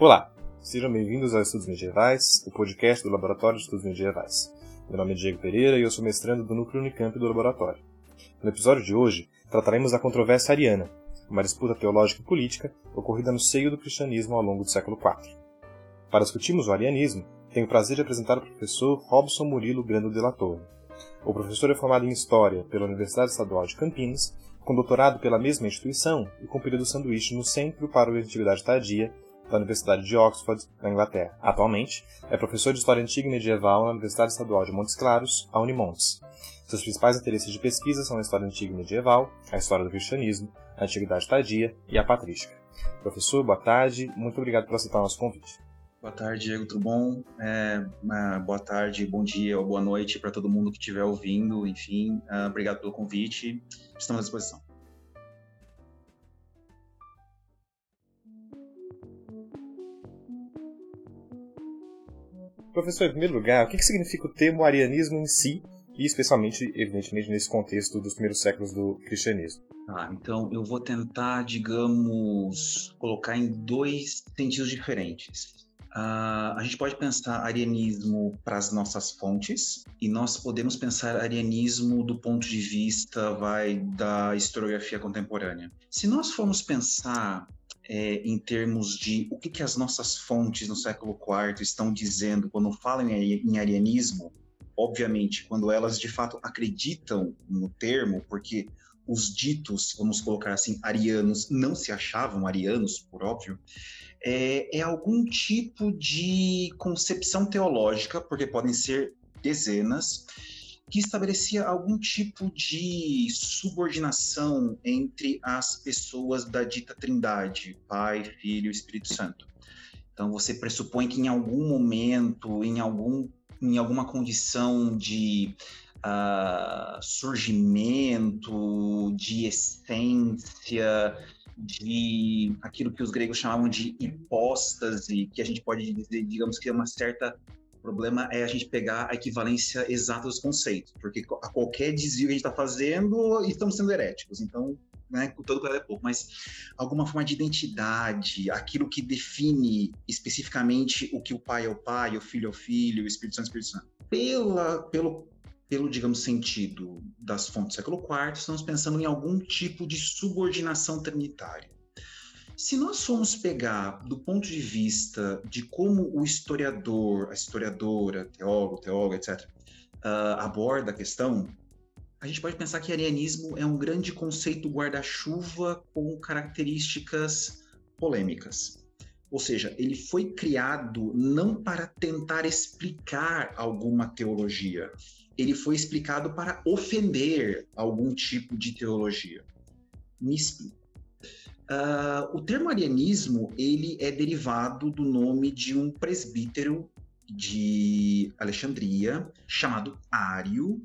Olá, sejam bem-vindos ao Estudos Medievais, o podcast do Laboratório de Estudos Medievais. Meu nome é Diego Pereira e eu sou mestrando do Núcleo Unicamp do Laboratório. No episódio de hoje, trataremos da controvérsia ariana, uma disputa teológica e política ocorrida no seio do cristianismo ao longo do século IV. Para discutirmos o arianismo, tenho o prazer de apresentar o professor Robson Murilo Grando de la Torre. O professor é formado em História pela Universidade Estadual de Campinas, com doutorado pela mesma instituição e com período sanduíche no Centro para a Antiguidade Tardia da Universidade de Oxford, na Inglaterra. Atualmente, é professor de História Antiga e Medieval na Universidade Estadual de Montes Claros, a Unimontes. Seus principais interesses de pesquisa são a História Antiga e Medieval, a História do Cristianismo, a Antiguidade Tardia e a Patrística. Professor, boa tarde. Muito obrigado por aceitar o nosso convite. Boa tarde, Diego, tudo bom? É, boa tarde, bom dia ou boa noite para todo mundo que estiver ouvindo. Enfim, uh, obrigado pelo convite. Estamos à disposição. Professor, em primeiro lugar, o que significa o termo arianismo em si, e especialmente, evidentemente, nesse contexto dos primeiros séculos do cristianismo? Ah, então eu vou tentar, digamos, colocar em dois sentidos diferentes. Uh, a gente pode pensar arianismo para as nossas fontes e nós podemos pensar arianismo do ponto de vista vai da historiografia contemporânea. Se nós formos pensar é, em termos de o que, que as nossas fontes no século IV estão dizendo quando falam em, em arianismo, obviamente, quando elas de fato acreditam no termo, porque os ditos, vamos colocar assim, arianos, não se achavam arianos, por óbvio, é, é, algum tipo de concepção teológica, porque podem ser dezenas, que estabelecia algum tipo de subordinação entre as pessoas da dita Trindade, Pai, Filho e Espírito Santo. Então você pressupõe que em algum momento, em algum em alguma condição de uh, surgimento, de essência, de aquilo que os gregos chamavam de hipóstase, que a gente pode dizer, digamos que é uma certa o problema é a gente pegar a equivalência exata dos conceitos, porque a qualquer desvio que a gente está fazendo, estamos sendo heréticos. Então, né, todo cuidado é pouco, mas alguma forma de identidade, aquilo que define especificamente o que o pai é o pai, o filho é o filho, o Espírito Santo é o Espírito Santo. Pela, pelo, pelo, digamos, sentido das fontes do século IV, estamos pensando em algum tipo de subordinação trinitária. Se nós formos pegar do ponto de vista de como o historiador, a historiadora, teólogo, teóloga, etc., uh, aborda a questão, a gente pode pensar que arianismo é um grande conceito guarda-chuva com características polêmicas. Ou seja, ele foi criado não para tentar explicar alguma teologia, ele foi explicado para ofender algum tipo de teologia. Me explico. Uh, o termo arianismo ele é derivado do nome de um presbítero de Alexandria chamado Ário,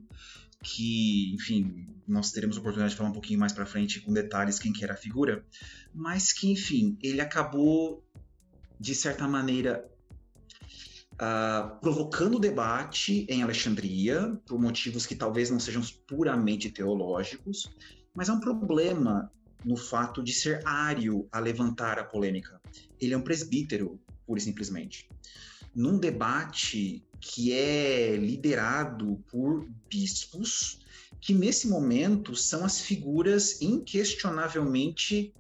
que, enfim, nós teremos oportunidade de falar um pouquinho mais para frente com detalhes quem que era a figura, mas que, enfim, ele acabou de certa maneira uh, provocando debate em Alexandria por motivos que talvez não sejam puramente teológicos, mas é um problema no fato de ser ário a levantar a polêmica. Ele é um presbítero, pura e simplesmente. Num debate que é liderado por bispos, que nesse momento são as figuras inquestionavelmente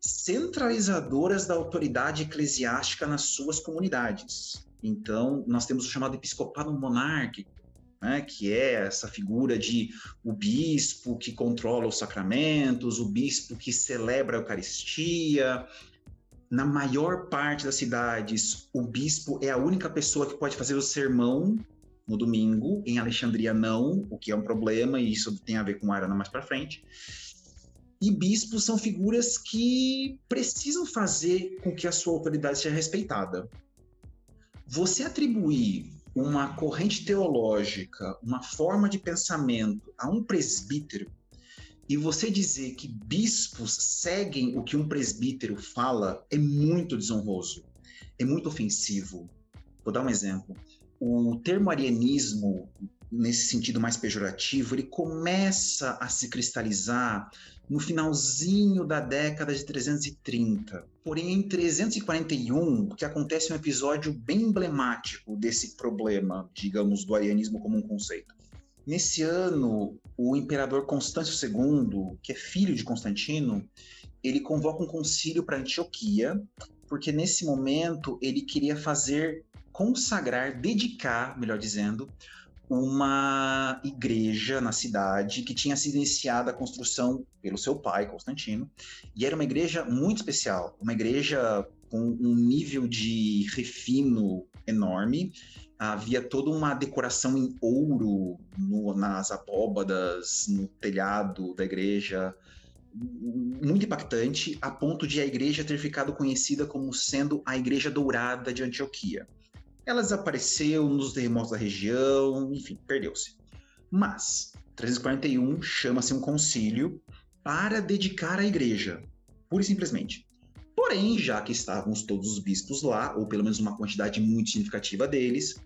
centralizadoras da autoridade eclesiástica nas suas comunidades. Então, nós temos o chamado episcopado monárquico, né, que é essa figura de o bispo que controla os sacramentos, o bispo que celebra a Eucaristia. Na maior parte das cidades, o bispo é a única pessoa que pode fazer o sermão no domingo. Em Alexandria, não, o que é um problema, e isso tem a ver com Arana mais para frente. E bispos são figuras que precisam fazer com que a sua autoridade seja respeitada. Você atribuir uma corrente teológica, uma forma de pensamento a um presbítero, e você dizer que bispos seguem o que um presbítero fala é muito desonroso, é muito ofensivo. Vou dar um exemplo. O termo arianismo, nesse sentido mais pejorativo, ele começa a se cristalizar no finalzinho da década de 330. Porém, em 341, que acontece um episódio bem emblemático desse problema, digamos, do arianismo como um conceito. Nesse ano, o imperador Constâncio II, que é filho de Constantino, ele convoca um concílio para Antioquia, porque nesse momento ele queria fazer consagrar, dedicar, melhor dizendo, uma igreja na cidade que tinha sido iniciada a construção pelo seu pai, Constantino, e era uma igreja muito especial, uma igreja com um nível de refino enorme. Havia toda uma decoração em ouro no, nas abóbadas, no telhado da igreja, muito impactante, a ponto de a igreja ter ficado conhecida como sendo a Igreja Dourada de Antioquia. Ela desapareceu nos terremotos da região, enfim, perdeu-se. Mas, 341 chama-se um concílio para dedicar a igreja, pura e simplesmente. Porém, já que estávamos todos os bispos lá, ou pelo menos uma quantidade muito significativa deles,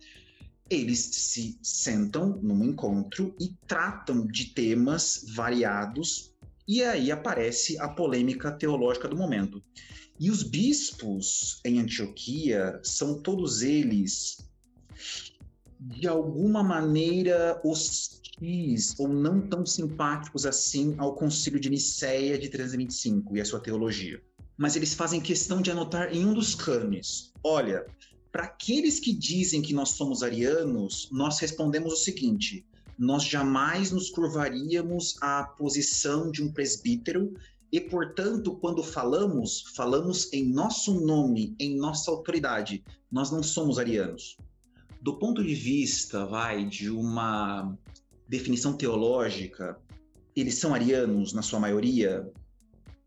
eles se sentam num encontro e tratam de temas variados, e aí aparece a polêmica teológica do momento. E os bispos em Antioquia são todos eles, de alguma maneira, hostis ou não tão simpáticos assim ao Concílio de Nicéia de 325 e a sua teologia. Mas eles fazem questão de anotar em um dos cames: olha, para aqueles que dizem que nós somos arianos, nós respondemos o seguinte: nós jamais nos curvaríamos à posição de um presbítero e, portanto, quando falamos, falamos em nosso nome, em nossa autoridade. Nós não somos arianos. Do ponto de vista, vai, de uma definição teológica, eles são arianos na sua maioria?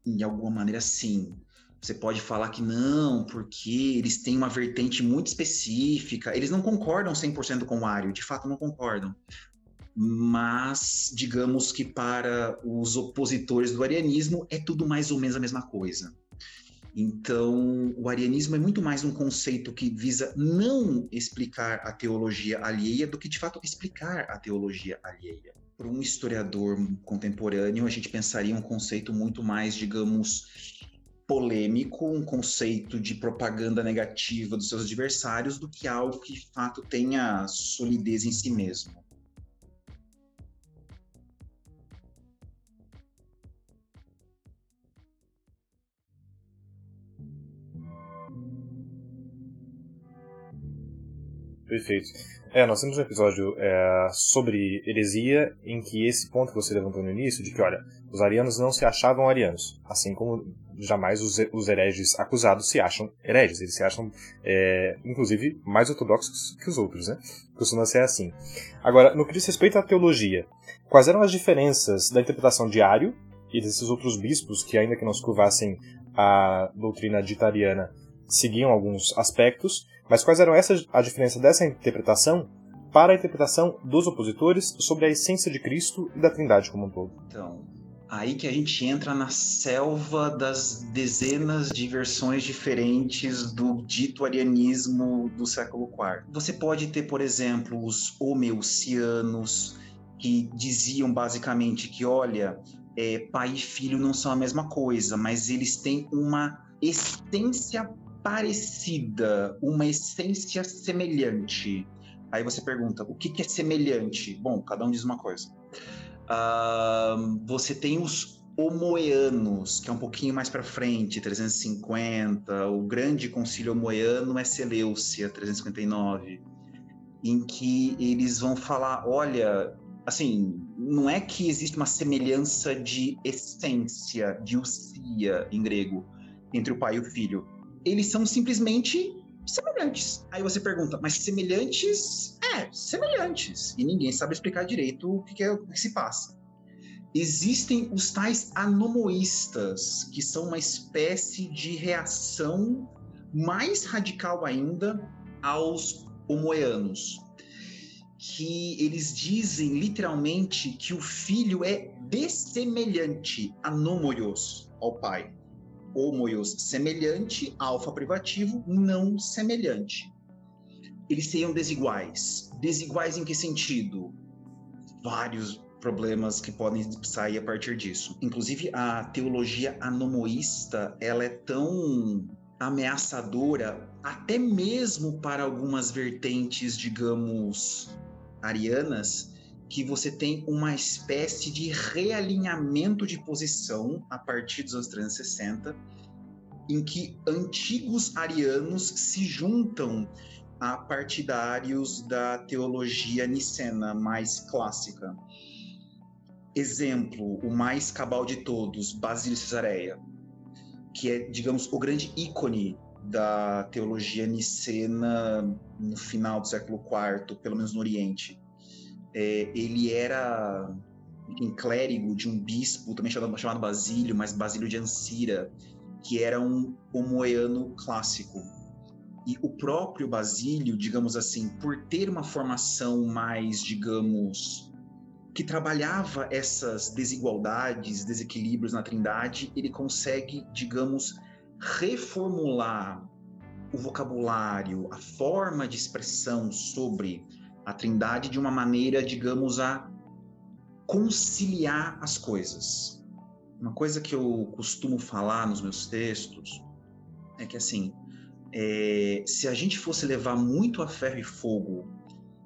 Em alguma maneira, sim. Você pode falar que não, porque eles têm uma vertente muito específica. Eles não concordam 100% com o Ario, de fato não concordam mas digamos que para os opositores do arianismo é tudo mais ou menos a mesma coisa. Então, o arianismo é muito mais um conceito que visa não explicar a teologia alheia do que de fato explicar a teologia alheia. Para um historiador contemporâneo, a gente pensaria um conceito muito mais, digamos, polêmico, um conceito de propaganda negativa dos seus adversários, do que algo que de fato tenha solidez em si mesmo. Perfeito. É, nós temos um episódio é, sobre heresia em que esse ponto que você levantou no início, de que, olha, os arianos não se achavam arianos, assim como jamais os, os hereges acusados se acham hereges, eles se acham, é, inclusive, mais ortodoxos que os outros, né? Costuma ser assim. Agora, no que diz respeito à teologia, quais eram as diferenças da interpretação de Ario e desses outros bispos que, ainda que não se curvassem a doutrina dita ariana, seguiam alguns aspectos, mas quais eram essas, a diferença dessa interpretação para a interpretação dos opositores sobre a essência de Cristo e da Trindade como um todo? Então, aí que a gente entra na selva das dezenas de versões diferentes do dito arianismo do século IV. Você pode ter, por exemplo, os homeucianos, que diziam basicamente que, olha, é, pai e filho não são a mesma coisa, mas eles têm uma essência parecida, uma essência semelhante. Aí você pergunta, o que, que é semelhante? Bom, cada um diz uma coisa. Uh, você tem os homoeanos, que é um pouquinho mais para frente, 350. O grande concílio homoeano é Seleucia, 359, em que eles vão falar, olha, assim, não é que existe uma semelhança de essência, de usia em grego, entre o pai e o filho eles são simplesmente semelhantes. Aí você pergunta, mas semelhantes? É, semelhantes. E ninguém sabe explicar direito o que, é, o que se passa. Existem os tais anomoístas, que são uma espécie de reação mais radical ainda aos homoeanos. Que eles dizem literalmente que o filho é dessemelhante, anomoios, ao pai homoios semelhante, alfa privativo não semelhante. Eles seriam desiguais. Desiguais em que sentido? vários problemas que podem sair a partir disso. Inclusive, a teologia anomoísta, ela é tão ameaçadora até mesmo para algumas vertentes, digamos, arianas, que você tem uma espécie de realinhamento de posição a partir dos anos 360, em que antigos arianos se juntam a partidários da teologia nicena mais clássica. Exemplo, o mais cabal de todos, Basílio Cesareia, que é, digamos, o grande ícone da teologia nicena no final do século IV, pelo menos no Oriente. É, ele era um clérigo de um bispo, também chamado, chamado Basílio, mas Basílio de Ancira, que era um homoeano clássico. E o próprio Basílio, digamos assim, por ter uma formação mais, digamos, que trabalhava essas desigualdades, desequilíbrios na Trindade, ele consegue, digamos, reformular o vocabulário, a forma de expressão sobre a Trindade de uma maneira, digamos, a conciliar as coisas. Uma coisa que eu costumo falar nos meus textos é que, assim, é, se a gente fosse levar muito a ferro e fogo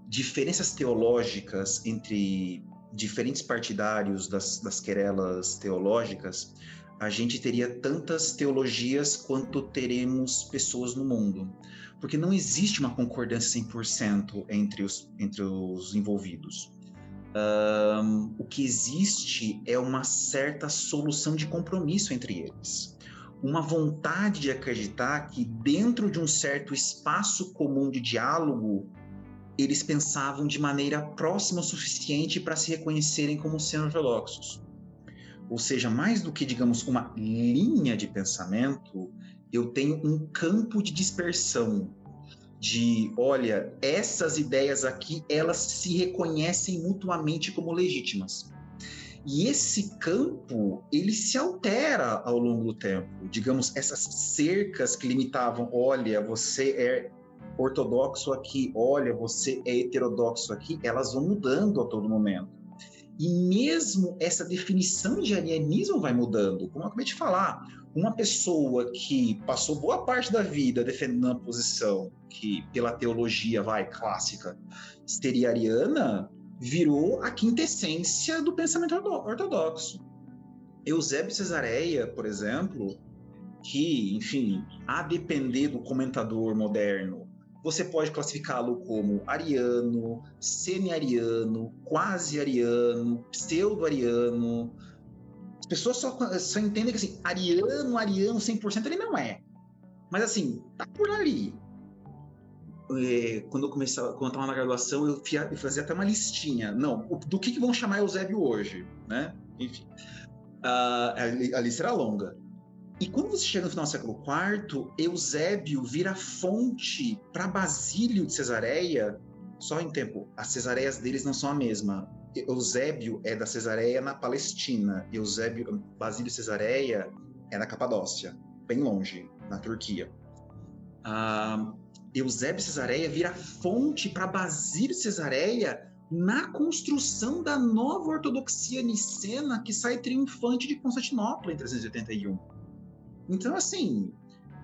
diferenças teológicas entre diferentes partidários das, das querelas teológicas, a gente teria tantas teologias quanto teremos pessoas no mundo. Porque não existe uma concordância 100% entre os, entre os envolvidos. Um, o que existe é uma certa solução de compromisso entre eles. Uma vontade de acreditar que, dentro de um certo espaço comum de diálogo, eles pensavam de maneira próxima o suficiente para se reconhecerem como sendo ortodoxos. Ou seja, mais do que, digamos, uma linha de pensamento, eu tenho um campo de dispersão de, olha, essas ideias aqui, elas se reconhecem mutuamente como legítimas. E esse campo, ele se altera ao longo do tempo. Digamos, essas cercas que limitavam, olha, você é ortodoxo aqui, olha, você é heterodoxo aqui, elas vão mudando a todo momento. E mesmo essa definição de alienismo vai mudando. Como eu acabei de falar, uma pessoa que passou boa parte da vida defendendo uma posição que, pela teologia, vai, clássica, seria ariana, virou a quintessência do pensamento ortodoxo. Eusébio Cesareia, por exemplo, que, enfim, a depender do comentador moderno, você pode classificá-lo como ariano, semi-ariano, quase-ariano, pseudo-ariano. As pessoas só, só entendem que assim, ariano, ariano 100% ele não é. Mas assim, tá por ali. É, quando eu começava, quando eu estava na graduação, eu, eu, fazia até uma listinha. Não, do que, que vão chamar Eusébio hoje, né? Enfim, uh, a, a lista era longa. E quando você chega no final do século IV, Eusébio vira fonte para Basílio de Cesareia, só em tempo, as cesareias deles não são a mesma. Eusébio é da Cesareia na Palestina, Eusébio, Basílio Cesareia é na Capadócia, bem longe, na Turquia. Ah, Eusébio Cesareia vira fonte para Basílio Cesareia na construção da nova ortodoxia nicena que sai triunfante de Constantinopla em 381. Então, assim,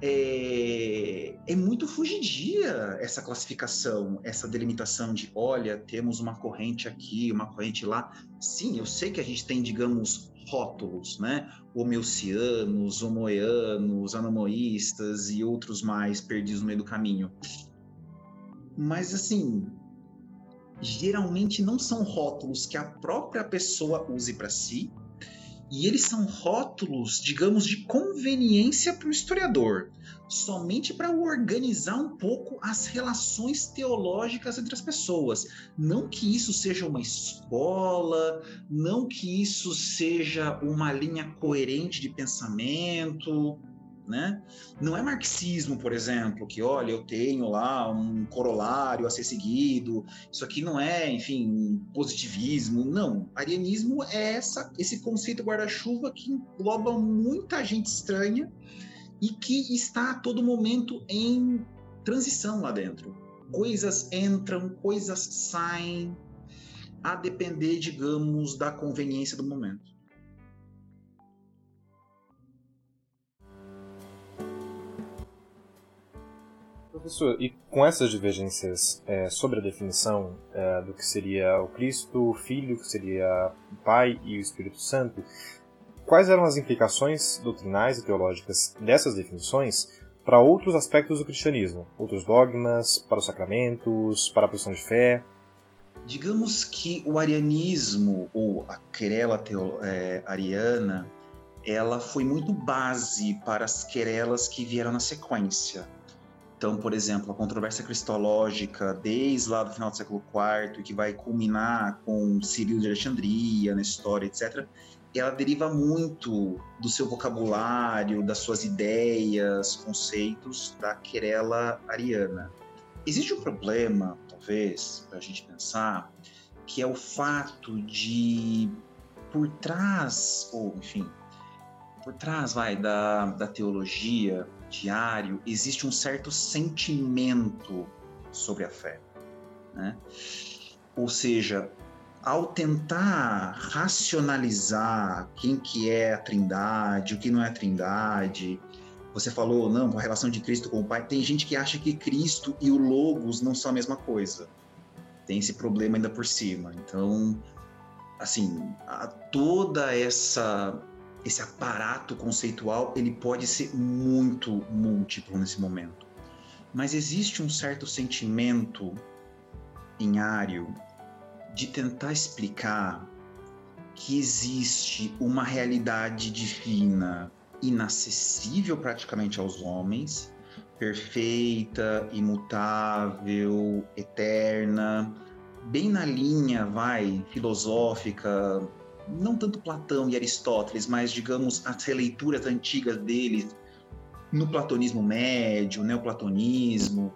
é, é, muito fugidia essa classificação, essa delimitação de, olha, temos uma corrente aqui, uma corrente lá. Sim, eu sei que a gente tem, digamos, rótulos, né? Homeucianos, homoeanos, anomoístas e outros mais perdidos no meio do caminho. Mas, assim, geralmente não são rótulos que a própria pessoa use para si, e eles são rótulos, digamos, de conveniência para o historiador, somente para organizar um pouco as relações teológicas entre as pessoas. Não que isso seja uma escola, não que isso seja uma linha coerente de pensamento, né? Não é marxismo, por exemplo, que olha, eu tenho lá um corolário a ser seguido. Isso aqui não é, enfim, positivismo. Não, arianismo é essa, esse conceito guarda-chuva que engloba muita gente estranha e que está a todo momento em transição lá dentro. Coisas entram, coisas saem. a depender, digamos, da conveniência do momento. Professor, e com essas divergências é, sobre a definição é, do que seria o Cristo, o Filho, que seria o Pai e o Espírito Santo, quais eram as implicações doutrinais e teológicas dessas definições para outros aspectos do cristianismo, outros dogmas, para os sacramentos, para a posição de fé? Digamos que o arianismo, ou a querela é, ariana, ela foi muito base para as querelas que vieram na sequência. Então, por exemplo, a controvérsia cristológica, desde lá do final do século IV, que vai culminar com Cirilo de Alexandria, na história, etc., ela deriva muito do seu vocabulário, das suas ideias, conceitos da querela ariana. Existe um problema, talvez, para a gente pensar, que é o fato de, por trás, ou enfim, por trás, vai, da, da teologia diário, existe um certo sentimento sobre a fé. Né? Ou seja, ao tentar racionalizar quem que é a trindade, o que não é a trindade, você falou, não, a relação de Cristo com o Pai, tem gente que acha que Cristo e o Logos não são a mesma coisa. Tem esse problema ainda por cima. Então, assim, toda essa esse aparato conceitual ele pode ser muito múltiplo nesse momento. Mas existe um certo sentimento em Ário de tentar explicar que existe uma realidade divina inacessível praticamente aos homens, perfeita, imutável, eterna, bem na linha, vai, filosófica não tanto Platão e Aristóteles, mas digamos as releituras antigas deles no platonismo médio, neoplatonismo,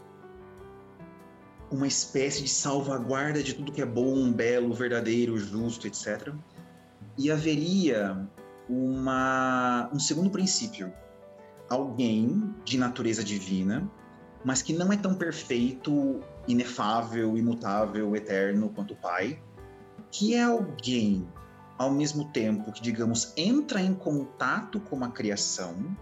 uma espécie de salvaguarda de tudo que é bom, belo, verdadeiro, justo, etc. E haveria uma, um segundo princípio, alguém de natureza divina, mas que não é tão perfeito, inefável, imutável, eterno quanto o Pai, que é alguém ao mesmo tempo que, digamos, entra em contato com a criação,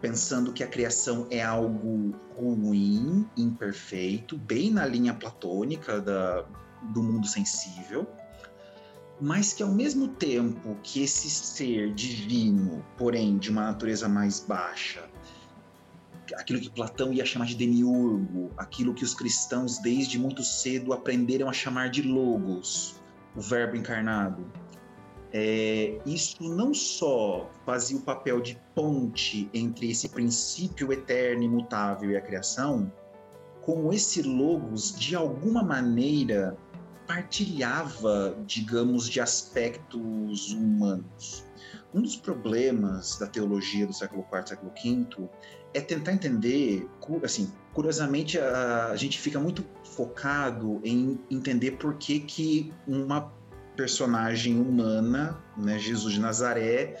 pensando que a criação é algo ruim, imperfeito, bem na linha platônica da, do mundo sensível, mas que ao mesmo tempo que esse ser divino, porém de uma natureza mais baixa, aquilo que Platão ia chamar de demiurgo, aquilo que os cristãos desde muito cedo aprenderam a chamar de logos, o verbo encarnado, é, isso não só fazia o papel de ponte entre esse princípio eterno, imutável e a criação, como esse logos, de alguma maneira, partilhava, digamos, de aspectos humanos. Um dos problemas da teologia do século IV, século V, é tentar entender, assim, curiosamente, a, a gente fica muito focado em entender por que, que uma personagem humana, né, Jesus de Nazaré,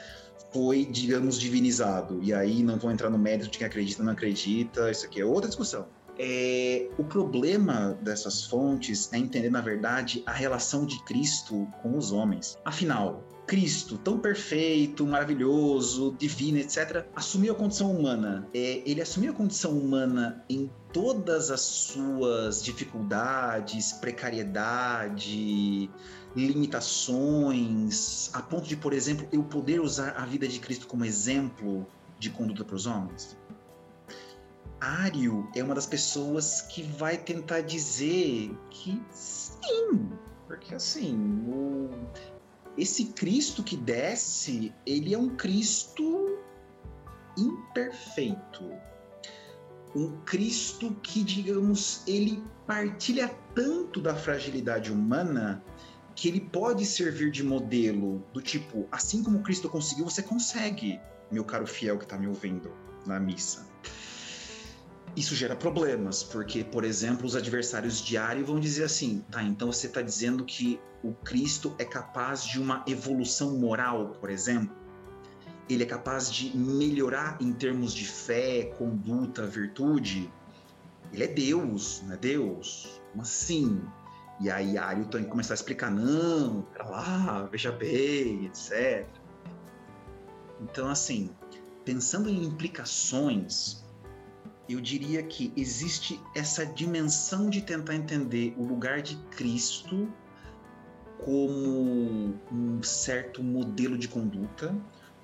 foi, digamos, divinizado. E aí não vou entrar no mérito de quem acredita não acredita, isso aqui é outra discussão. É, o problema dessas fontes é entender, na verdade, a relação de Cristo com os homens. Afinal, Cristo, tão perfeito, maravilhoso, divino, etc., assumiu a condição humana. É, ele assumiu a condição humana em todas as suas dificuldades, precariedade, limitações, a ponto de, por exemplo, eu poder usar a vida de Cristo como exemplo de conduta para os homens? Ário é uma das pessoas que vai tentar dizer que sim, porque assim, o... esse Cristo que desce, ele é um Cristo imperfeito. Um Cristo que, digamos, ele partilha tanto da fragilidade humana que ele pode servir de modelo do tipo, assim como Cristo conseguiu, você consegue, meu caro fiel que está me ouvindo na missa. Isso gera problemas, porque, por exemplo, os adversários diários vão dizer assim: tá, então você está dizendo que o Cristo é capaz de uma evolução moral, por exemplo? Ele é capaz de melhorar em termos de fé, conduta, virtude? Ele é Deus, não é Deus? Mas sim, E aí tem que começar a explicar, não, pra lá, veja bem, etc. Então, assim, pensando em implicações, eu diria que existe essa dimensão de tentar entender o lugar de Cristo como um certo modelo de conduta,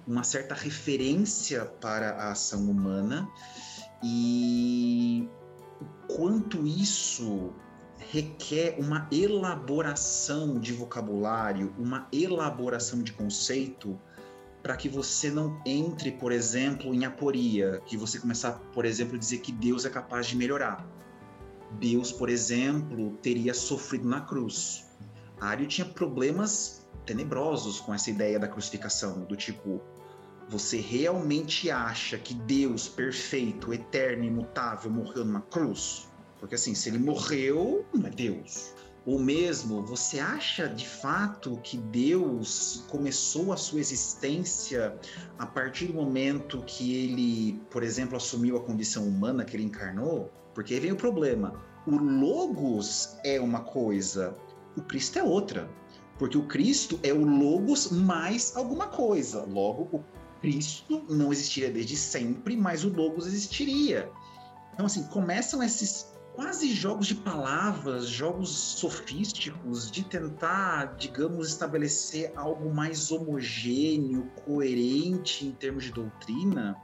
uma certa referência para a ação humana e quanto isso requer uma elaboração de vocabulário, uma elaboração de conceito para que você não entre, por exemplo, em aporia, que você começar, por exemplo, a dizer que Deus é capaz de melhorar. Deus, por exemplo, teria sofrido na cruz. Ario tinha problemas tenebrosos com essa ideia da crucificação, do tipo, você realmente acha que Deus perfeito, eterno, imutável morreu numa cruz? Porque assim, se ele morreu, não é Deus. Ou mesmo, você acha de fato que Deus começou a sua existência a partir do momento que ele, por exemplo, assumiu a condição humana que ele encarnou? Porque aí vem o problema. O Logos é uma coisa, o Cristo é outra. Porque o Cristo é o Logos mais alguma coisa. Logo, o Cristo não existiria desde sempre, mas o Logos existiria. Então, assim, começam esses quase jogos de palavras, jogos sofísticos, de tentar, digamos, estabelecer algo mais homogêneo, coerente em termos de doutrina,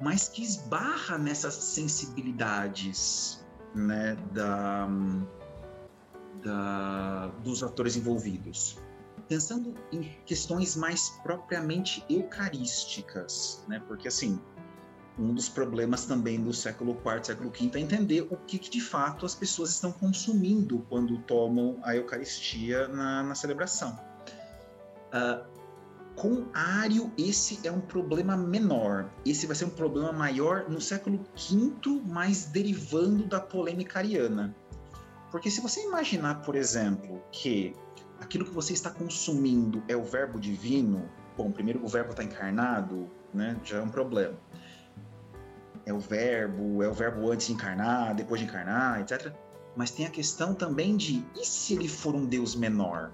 mas que esbarra nessas sensibilidades né, da, da, dos atores envolvidos pensando em questões mais propriamente eucarísticas, né? Porque assim, um dos problemas também do século IV, século V é entender o que, que, de fato as pessoas estão consumindo quando tomam a Eucaristia na, na celebração. Uh, com Ário, esse é um problema menor. Esse vai ser um problema maior no século V, mas derivando da polêmica ariana. Porque se você imaginar, por exemplo, que aquilo que você está consumindo é o verbo divino, bom, primeiro o verbo está encarnado, né, já é um problema. É o verbo, é o verbo antes de encarnar, depois de encarnar, etc. Mas tem a questão também de e se ele for um Deus menor?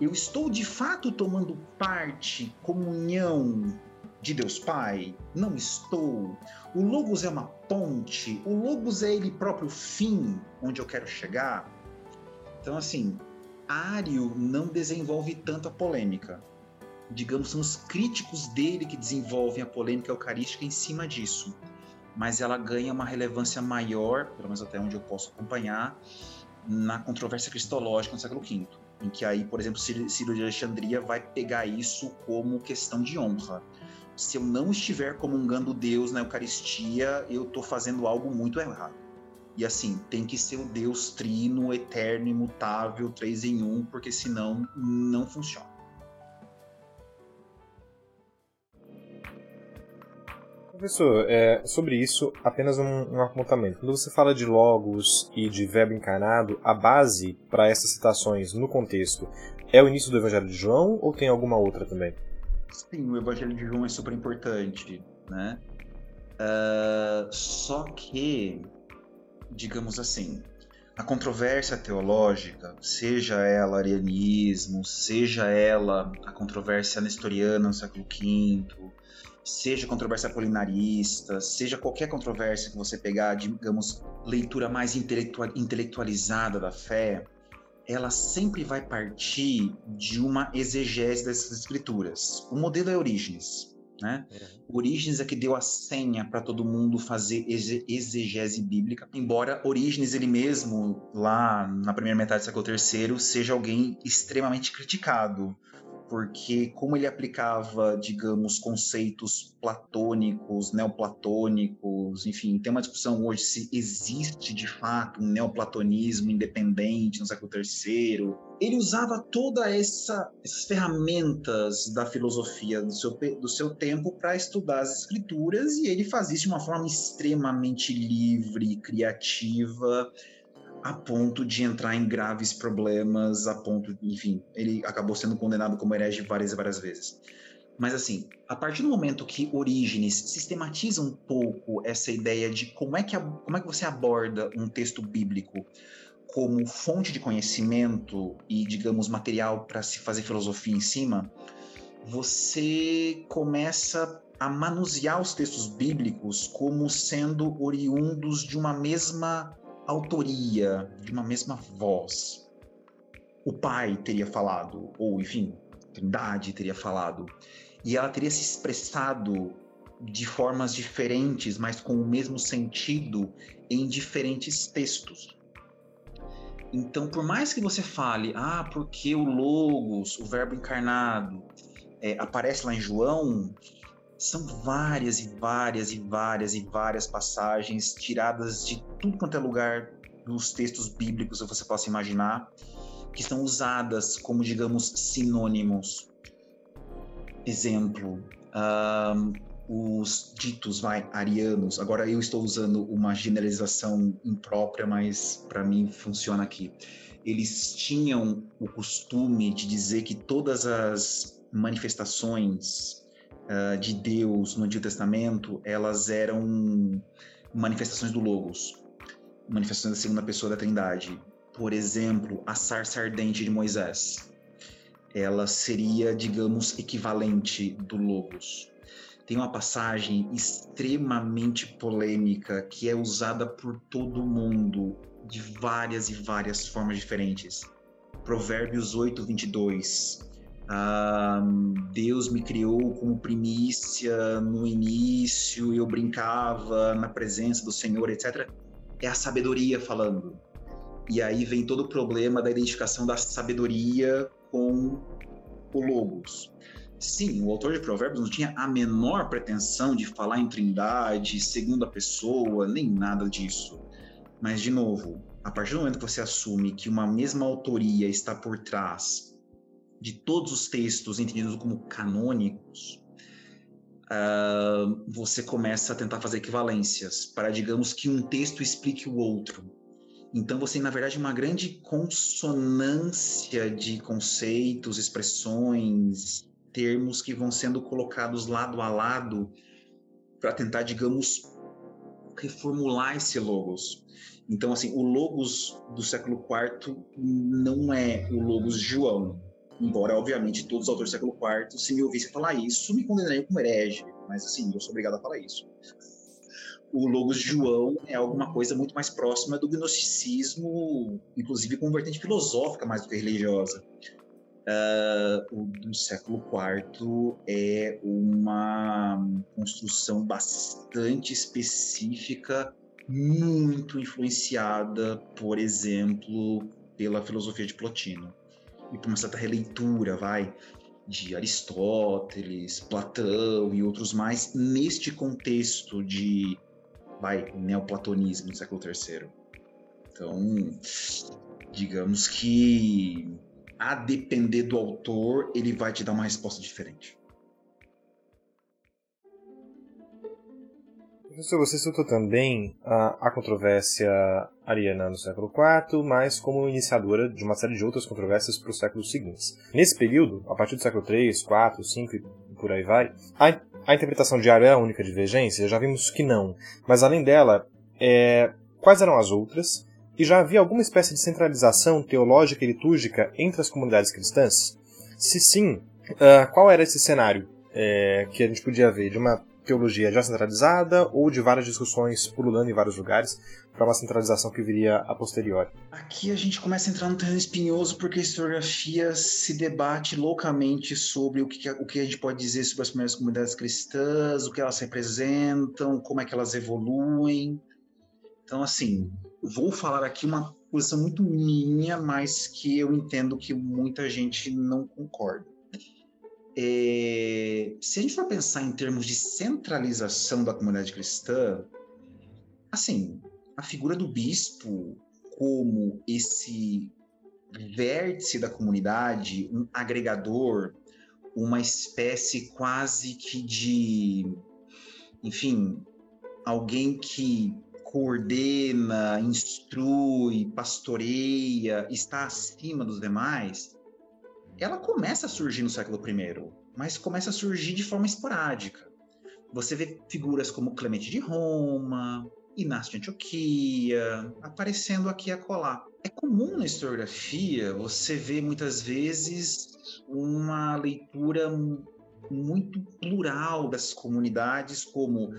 Eu estou de fato tomando parte, comunhão de Deus Pai? Não estou. O Logos é uma ponte, o Logos é ele próprio fim onde eu quero chegar. Então, assim, Ário não desenvolve tanto a polêmica. Digamos, são os críticos dele que desenvolvem a polêmica eucarística em cima disso. Mas ela ganha uma relevância maior, pelo menos até onde eu posso acompanhar, na controvérsia cristológica no século V. Em que aí, por exemplo, Ciro de Alexandria vai pegar isso como questão de honra. Se eu não estiver comungando Deus na Eucaristia, eu estou fazendo algo muito errado. E assim, tem que ser o Deus trino, eterno, imutável, três em um, porque senão não funciona. Professor, é, sobre isso, apenas um, um, apontamento. Quando você fala de logos e de verbo encarnado, a base para essas citações no contexto é o início do Evangelho de João ou tem alguma outra também? Sim, o Evangelho de João é super importante, né? Uh, só que digamos assim, a controvérsia teológica, seja ela arianismo, seja ela a controvérsia nestoriana no século V, seja controvérsia apolinarista, seja qualquer controvérsia que você pegar, digamos, leitura mais intelectualizada da fé, ela sempre vai partir de uma exegese dessas escrituras. O modelo é Orígenes. Né? É. Orígenes é que deu a senha para todo mundo fazer exegese bíblica, embora Orígenes ele mesmo, lá na primeira metade do século III, seja alguém extremamente criticado porque como ele aplicava, digamos, conceitos platônicos, neoplatônicos, enfim, tem uma discussão hoje se existe de fato um neoplatonismo independente no século III. Ele usava toda essa essas ferramentas da filosofia do seu, do seu tempo para estudar as escrituras e ele fazia isso de uma forma extremamente livre, criativa, a ponto de entrar em graves problemas, a ponto, enfim, ele acabou sendo condenado como herege várias e várias vezes. Mas assim, a partir do momento que Orígenes sistematiza um pouco essa ideia de como é que, como é que você aborda um texto bíblico como fonte de conhecimento e, digamos, material para se fazer filosofia em cima, você começa a manusear os textos bíblicos como sendo oriundos de uma mesma autoria, de uma mesma voz. O pai teria falado, ou enfim, a Trindade teria falado, e ela teria se expressado de formas diferentes, mas com o mesmo sentido em diferentes textos. Então, por mais que você fale, ah, porque o Logos, o Verbo encarnado, é, aparece lá em João, são várias e várias e várias e várias passagens tiradas de tudo quanto é lugar dos textos bíblicos que você possa imaginar, que são usadas como, digamos, sinônimos. Exemplo, um, os ditos vai, arianos. Agora eu estou usando uma generalização imprópria, mas para mim funciona aqui. Eles tinham o costume de dizer que todas as manifestações uh, de Deus no Antigo Testamento, elas eram manifestações do Logos, manifestações da segunda pessoa da Trindade. Por exemplo, a sarça ardente de Moisés. Ela seria, digamos, equivalente do Logos. Tem uma passagem extremamente polêmica que é usada por todo mundo de várias e várias formas diferentes. Provérbios 8, 22 Deus me criou como primícia no início, eu brincava na presença do Senhor, etc. É a sabedoria falando. E aí vem todo o problema da identificação da sabedoria com o Logos. Sim, o autor de Provérbios não tinha a menor pretensão de falar em trindade, segunda pessoa, nem nada disso. Mas, de novo, a partir do momento que você assume que uma mesma autoria está por trás de todos os textos entendidos como canônicos, uh, você começa a tentar fazer equivalências para, digamos, que um texto explique o outro. Então você, na verdade, uma grande consonância de conceitos, expressões, termos que vão sendo colocados lado a lado para tentar, digamos, reformular esse logos. Então, assim, o logos do século IV não é o logos de João, Embora, obviamente, todos os autores do século IV, se me ouvissem falar isso, me condenariam como herege. Mas, assim, eu sou obrigado a falar isso. O Logos de João é alguma coisa muito mais próxima do gnosticismo, inclusive com vertente filosófica mais do que religiosa. Uh, o do século IV é uma construção bastante específica, muito influenciada, por exemplo, pela filosofia de Plotino e por uma certa releitura, vai, de Aristóteles, Platão e outros mais, neste contexto de, vai, neoplatonismo do século III. Então, digamos que a depender do autor, ele vai te dar uma resposta diferente. Professor, você citou também a, a controvérsia ariana no século IV, mas como iniciadora de uma série de outras controvérsias para os séculos seguintes. Nesse período, a partir do século III, IV, V e por aí vai, a, a interpretação de Arã única divergência já vimos que não, mas além dela, é, quais eram as outras? E já havia alguma espécie de centralização teológica e litúrgica entre as comunidades cristãs? Se sim, uh, qual era esse cenário é, que a gente podia ver? De uma teologia já centralizada ou de várias discussões pululando em vários lugares para uma centralização que viria a posteriori? Aqui a gente começa a entrar no terreno espinhoso porque a historiografia se debate loucamente sobre o que, o que a gente pode dizer sobre as primeiras comunidades cristãs, o que elas representam, como é que elas evoluem. Então, assim, vou falar aqui uma posição muito minha, mas que eu entendo que muita gente não concorda. É, se a gente for pensar em termos de centralização da comunidade cristã, assim, a figura do bispo como esse vértice da comunidade, um agregador, uma espécie quase que de, enfim, alguém que coordena, instrui, pastoreia, está acima dos demais, ela começa a surgir no século I, mas começa a surgir de forma esporádica. Você vê figuras como Clemente de Roma, Inácio de Antioquia, aparecendo aqui e acolá. É comum na historiografia você ver muitas vezes uma leitura muito plural das comunidades, como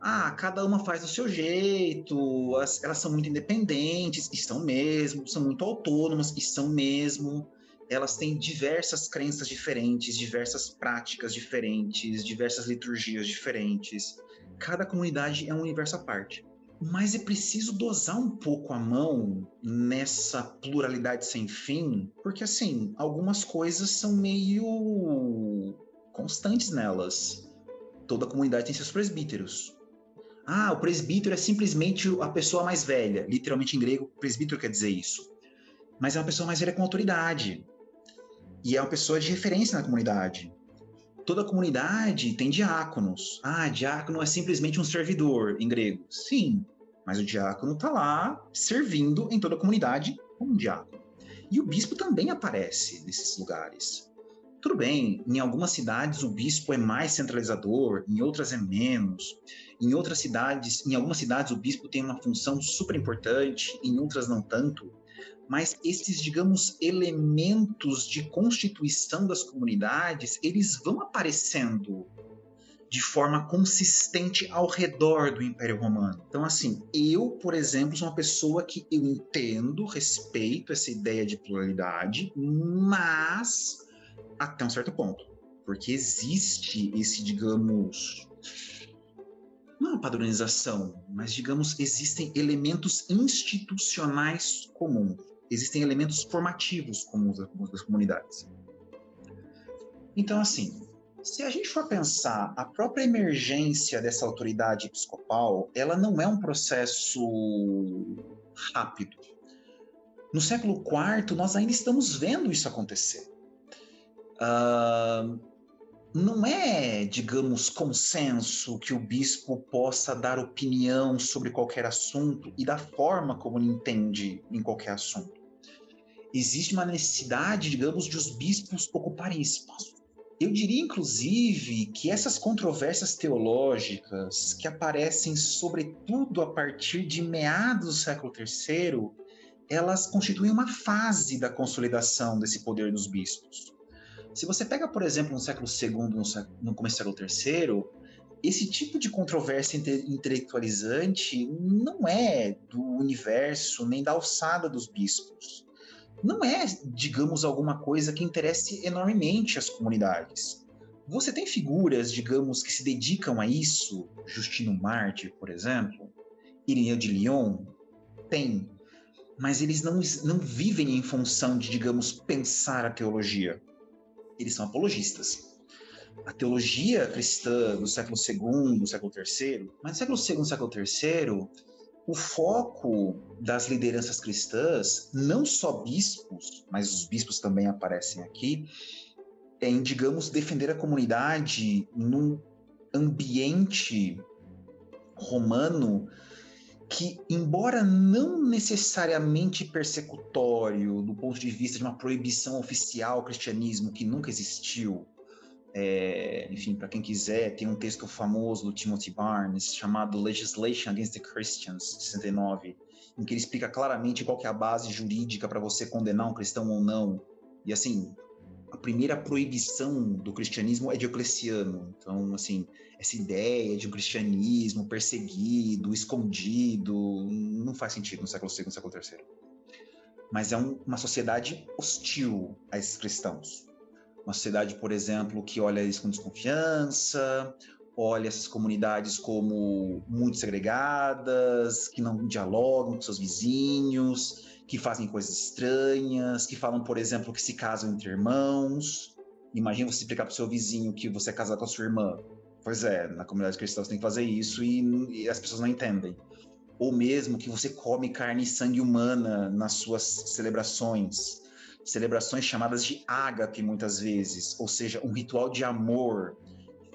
ah, cada uma faz do seu jeito, as, elas são muito independentes, e são mesmo, são muito autônomas, e são mesmo. Elas têm diversas crenças diferentes, diversas práticas diferentes, diversas liturgias diferentes. Cada comunidade é um universo à parte. Mas é preciso dosar um pouco a mão nessa pluralidade sem fim, porque assim, algumas coisas são meio constantes nelas. Toda comunidade tem seus presbíteros. Ah, o presbítero é simplesmente a pessoa mais velha. Literalmente em grego, presbítero quer dizer isso. Mas é uma pessoa mais velha com autoridade. E é uma pessoa de referência na comunidade. Toda comunidade tem diáconos. Ah, diácono é simplesmente um servidor em grego. Sim, mas o diácono está lá servindo em toda a comunidade como um diácono. E o bispo também aparece nesses lugares. Tudo bem, em algumas cidades o bispo é mais centralizador, em outras é menos. Em outras cidades, em algumas cidades o bispo tem uma função super importante, em outras não tanto. Mas esses, digamos, elementos de constituição das comunidades, eles vão aparecendo de forma consistente ao redor do Império Romano. Então, assim, eu, por exemplo, sou uma pessoa que eu entendo, respeito essa ideia de pluralidade, mas até um certo ponto. Porque existe esse, digamos. Não é padronização, mas, digamos, existem elementos institucionais comuns. Existem elementos formativos comuns das comunidades. Então, assim, se a gente for pensar a própria emergência dessa autoridade episcopal, ela não é um processo rápido. No século IV, nós ainda estamos vendo isso acontecer. Uh, não é, digamos, consenso que o bispo possa dar opinião sobre qualquer assunto e da forma como ele entende em qualquer assunto. Existe uma necessidade, digamos, de os bispos ocuparem espaço. Eu diria, inclusive, que essas controvérsias teológicas que aparecem, sobretudo a partir de meados do século III, elas constituem uma fase da consolidação desse poder dos bispos. Se você pega, por exemplo, no século II, no, começo do século III, esse tipo de controvérsia intelectualizante não é do universo nem da alçada dos bispos. Não é, digamos, alguma coisa que interesse enormemente as comunidades. Você tem figuras, digamos, que se dedicam a isso, Justino Marte, por exemplo, Irineu de Lyon, tem, mas eles não, não vivem em função de, digamos, pensar a teologia. Eles são apologistas. A teologia cristã do século II, do século III, mas século II, século III, o foco das lideranças cristãs, não só bispos, mas os bispos também aparecem aqui, é em, digamos, defender a comunidade num ambiente romano que, embora não necessariamente persecutório do ponto de vista de uma proibição oficial ao cristianismo que nunca existiu, é, enfim, para quem quiser, tem um texto famoso do Timothy Barnes chamado Legislation Against the Christians, de 69, em que ele explica claramente qual é a base jurídica para você condenar um cristão ou não. E assim, a primeira proibição do cristianismo é Diocleciano. Então, assim, essa ideia de um cristianismo perseguido, escondido, não faz sentido no século II no século III. Mas é um, uma sociedade hostil a esses cristãos. Uma sociedade, por exemplo, que olha eles com desconfiança, olha essas comunidades como muito segregadas, que não dialogam com seus vizinhos, que fazem coisas estranhas, que falam, por exemplo, que se casam entre irmãos. Imagina você explicar para o seu vizinho que você é casado com a sua irmã. Pois é, na comunidade cristã você tem que fazer isso e, e as pessoas não entendem. Ou mesmo que você come carne e sangue humana nas suas celebrações. Celebrações chamadas de ágape, muitas vezes, ou seja, um ritual de amor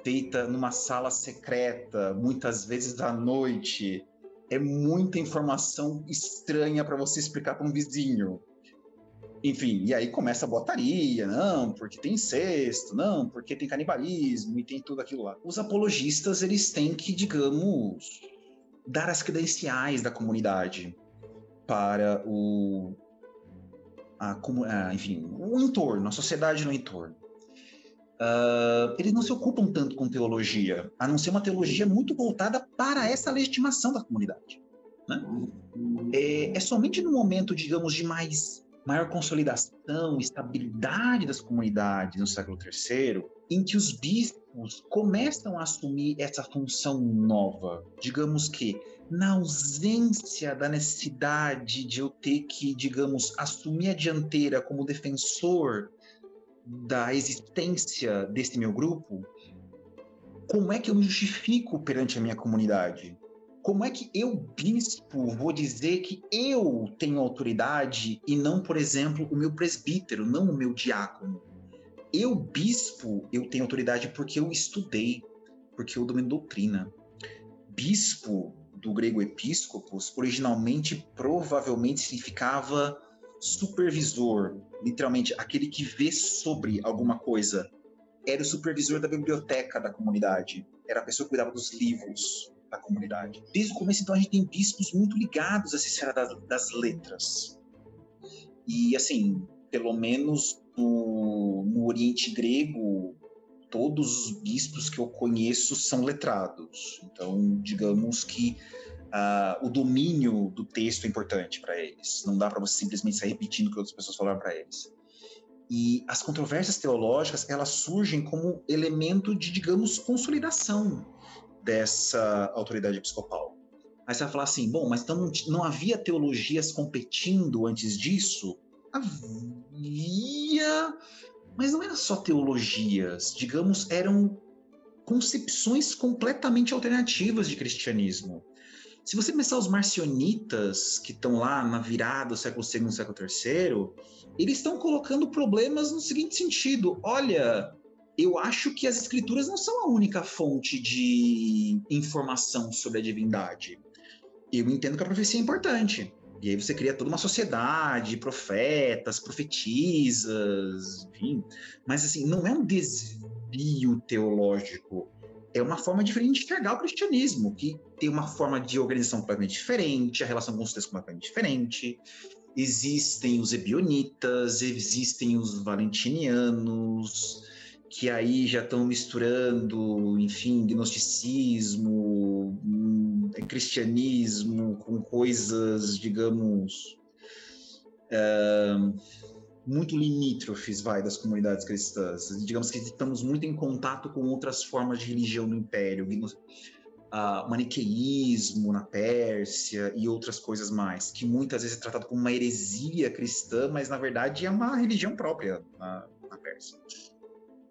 feita numa sala secreta, muitas vezes à noite, é muita informação estranha para você explicar para um vizinho. Enfim, e aí começa a botaria, não, porque tem incesto, não, porque tem canibalismo e tem tudo aquilo lá. Os apologistas, eles têm que, digamos, dar as credenciais da comunidade para o a, a, enfim, o entorno, a sociedade no entorno. Uh, eles não se ocupam tanto com teologia, a não ser uma teologia muito voltada para essa legitimação da comunidade. Né? É, é, somente no momento, digamos, de mais maior consolidação, estabilidade das comunidades no século III, em que os bispos começam a assumir essa função nova. Digamos que na ausência da necessidade de eu ter que, digamos, assumir a dianteira como defensor da existência desse meu grupo, como é que eu me justifico perante a minha comunidade? Como é que eu, bispo, vou dizer que eu tenho autoridade e não, por exemplo, o meu presbítero, não o meu diácono? Eu, bispo, eu tenho autoridade porque eu estudei, porque eu domino doutrina. Bispo, do grego episcopos, originalmente provavelmente significava supervisor, literalmente aquele que vê sobre alguma coisa. Era o supervisor da biblioteca da comunidade, era a pessoa que cuidava dos livros da comunidade. Desde o começo, então, a gente tem bispos muito ligados essa esfera das, das letras. E, assim, pelo menos no, no Oriente Grego, todos os bispos que eu conheço são letrados. Então, digamos que uh, o domínio do texto é importante para eles. Não dá para você simplesmente sair repetindo o que outras pessoas falaram para eles. E as controvérsias teológicas, elas surgem como elemento de, digamos, consolidação dessa autoridade episcopal. Aí você vai falar assim, bom, mas então não havia teologias competindo antes disso? Havia, mas não eram só teologias, digamos, eram concepções completamente alternativas de cristianismo. Se você pensar os marcionitas que estão lá na virada do século II e século III, eles estão colocando problemas no seguinte sentido: olha, eu acho que as escrituras não são a única fonte de informação sobre a divindade. Eu entendo que a profecia é importante. E aí você cria toda uma sociedade de profetas, profetisas, enfim. Mas assim, não é um desvio teológico. É uma forma diferente de enxergar o cristianismo, que tem uma forma de organização completamente diferente, a relação com os textos completamente diferente. Existem os ebionitas, existem os valentinianos, que aí já estão misturando, enfim, gnosticismo, hum, cristianismo com coisas, digamos, é, muito limítrofes, vai, das comunidades cristãs. Digamos que estamos muito em contato com outras formas de religião no Império, uh, maniqueísmo na Pérsia e outras coisas mais, que muitas vezes é tratado como uma heresia cristã, mas na verdade é uma religião própria na, na Pérsia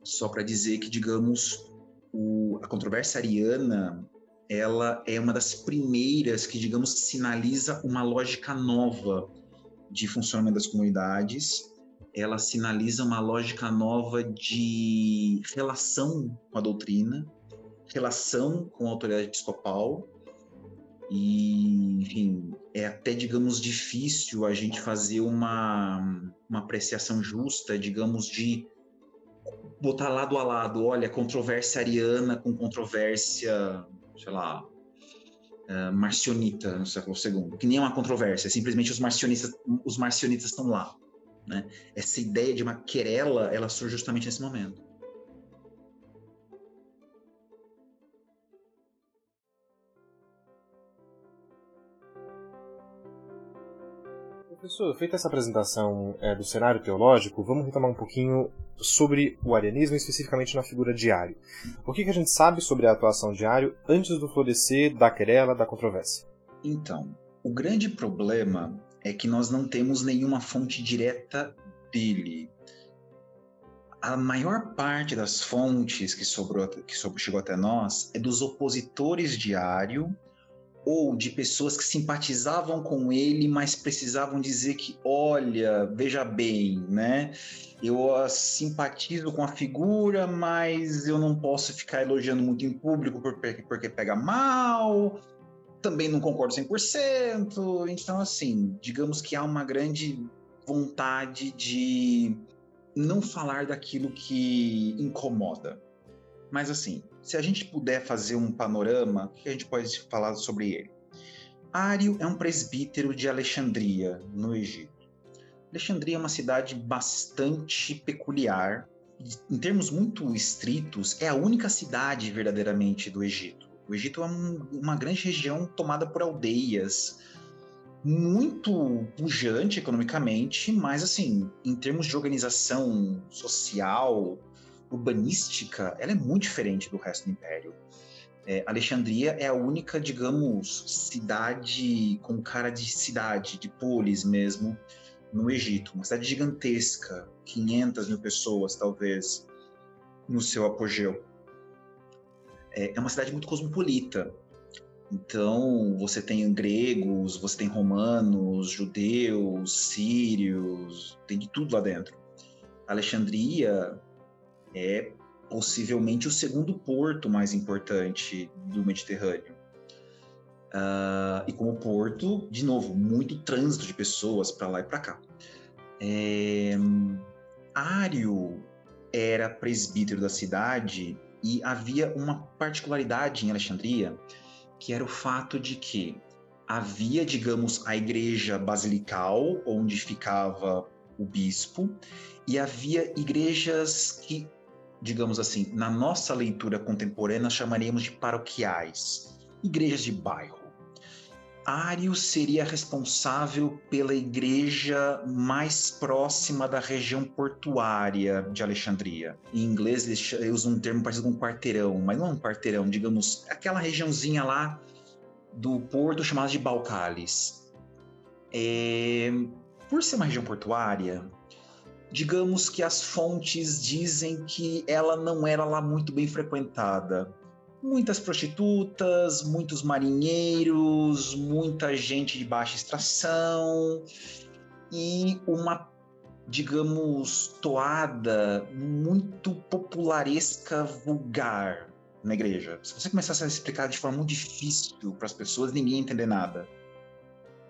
só para dizer que, digamos, o, a controvérsia ariana ela é uma das primeiras que, digamos, sinaliza uma lógica nova de funcionamento das comunidades. Ela sinaliza uma lógica nova de relação com a doutrina, relação com a autoridade episcopal. E, enfim, é até, digamos, difícil a gente fazer uma, uma apreciação justa, digamos, de botar lado a lado, olha, controvérsia ariana com controvérsia, sei lá, uh, marcionita no século II, que nem é uma controvérsia, é simplesmente os marcionistas, os marcionitas estão lá, né? Essa ideia de uma querela, ela surge justamente nesse momento. Professor, feita essa apresentação é, do cenário teológico, vamos retomar um pouquinho sobre o arianismo, especificamente na figura de Ario. O que, que a gente sabe sobre a atuação de Ario antes do florescer da querela, da controvérsia? Então, o grande problema é que nós não temos nenhuma fonte direta dele. A maior parte das fontes que, sobrou, que chegou até nós é dos opositores de Ario ou de pessoas que simpatizavam com ele, mas precisavam dizer que, olha, veja bem, né? Eu simpatizo com a figura, mas eu não posso ficar elogiando muito em público porque, porque pega mal. Também não concordo 100%. Então, assim, digamos que há uma grande vontade de não falar daquilo que incomoda. Mas, assim, se a gente puder fazer um panorama, o que a gente pode falar sobre ele? Ário é um presbítero de Alexandria, no Egito. Alexandria é uma cidade bastante peculiar. Em termos muito estritos, é a única cidade verdadeiramente do Egito. O Egito é um, uma grande região tomada por aldeias, muito pujante economicamente, mas assim, em termos de organização social, urbanística, ela é muito diferente do resto do império. É, Alexandria é a única, digamos, cidade com cara de cidade, de polis mesmo, no Egito. Uma cidade gigantesca, 500 mil pessoas, talvez, no seu apogeu. É, é uma cidade muito cosmopolita. Então, você tem gregos, você tem romanos, judeus, sírios, tem de tudo lá dentro. Alexandria é possivelmente o segundo porto mais importante do Mediterrâneo. Uh, e como porto, de novo, muito trânsito de pessoas para lá e para cá. É, Ário era presbítero da cidade e havia uma particularidade em Alexandria, que era o fato de que havia, digamos, a igreja basilical, onde ficava o bispo, e havia igrejas que digamos assim, na nossa leitura contemporânea, chamaríamos de paroquiais, igrejas de bairro. Ário seria responsável pela igreja mais próxima da região portuária de Alexandria. Em inglês eles usam um termo parecido com quarteirão, mas não é um quarteirão, digamos, aquela regiãozinha lá do porto chamada de Balcales. É... Por ser uma região portuária, digamos que as fontes dizem que ela não era lá muito bem frequentada. Muitas prostitutas, muitos marinheiros, muita gente de baixa extração e uma, digamos, toada muito popularesca, vulgar na igreja. Se você começasse a explicar de forma muito difícil para as pessoas, ninguém ia entender nada.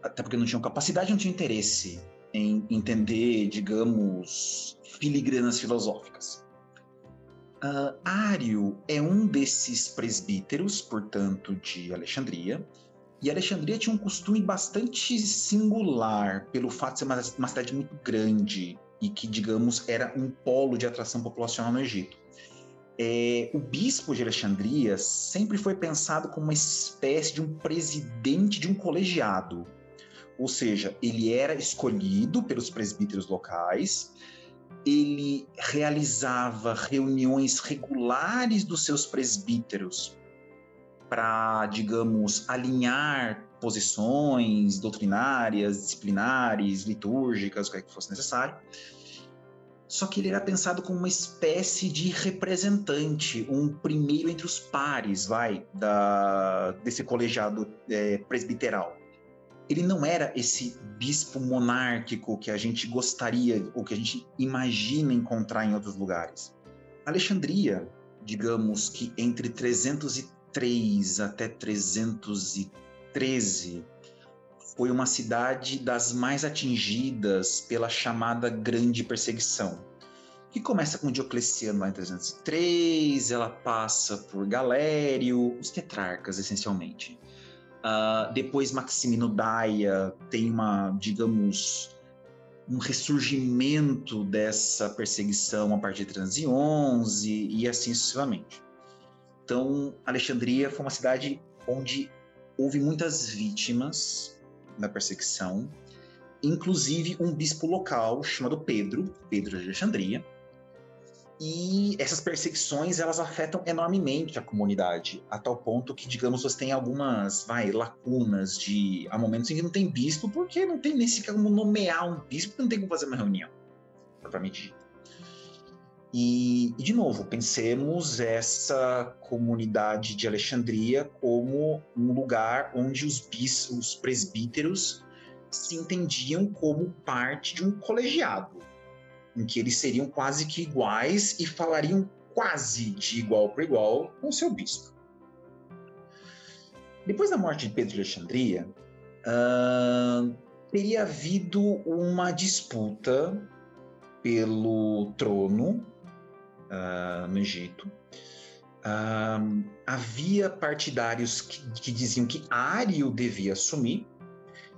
Até porque não tinham capacidade, não tinham interesse em entender, digamos, filigranas filosóficas. Uh, Ário é um desses presbíteros, portanto, de Alexandria, e Alexandria tinha um costume bastante singular pelo fato de ser uma, uma cidade muito grande e que, digamos, era um polo de atração populacional no Egito. É, o bispo de Alexandria sempre foi pensado como uma espécie de um presidente de um colegiado. Ou seja, ele era escolhido pelos presbíteros locais, ele realizava reuniões regulares dos seus presbíteros para, digamos, alinhar posições doutrinárias, disciplinares, litúrgicas, o que é que fosse necessário. Só que ele era pensado como uma espécie de representante, um primeiro entre os pares, vai, da, desse colegiado é, presbiteral ele não era esse bispo monárquico que a gente gostaria ou que a gente imagina encontrar em outros lugares. Alexandria, digamos que entre 303 até 313, foi uma cidade das mais atingidas pela chamada Grande Perseguição, que começa com Diocleciano lá em 303, ela passa por Galério, os tetrarcas essencialmente. Uh, depois Maximino Daia tem uma, digamos, um ressurgimento dessa perseguição a partir de 311 e assim sucessivamente. Então, Alexandria foi uma cidade onde houve muitas vítimas da perseguição, inclusive um bispo local chamado Pedro, Pedro de Alexandria, e essas perseguições elas afetam enormemente a comunidade, a tal ponto que, digamos, você tem algumas vai, lacunas de. Há momentos em que não tem bispo, porque não tem nem sequer como nomear um bispo, não tem como fazer uma reunião, propriamente dito. E, e, de novo, pensemos essa comunidade de Alexandria como um lugar onde os bispos, os presbíteros, se entendiam como parte de um colegiado em que eles seriam quase que iguais e falariam quase de igual para igual com seu bispo. Depois da morte de Pedro de Alexandria, uh, teria havido uma disputa pelo trono uh, no Egito. Um, havia partidários que, que diziam que Ário devia assumir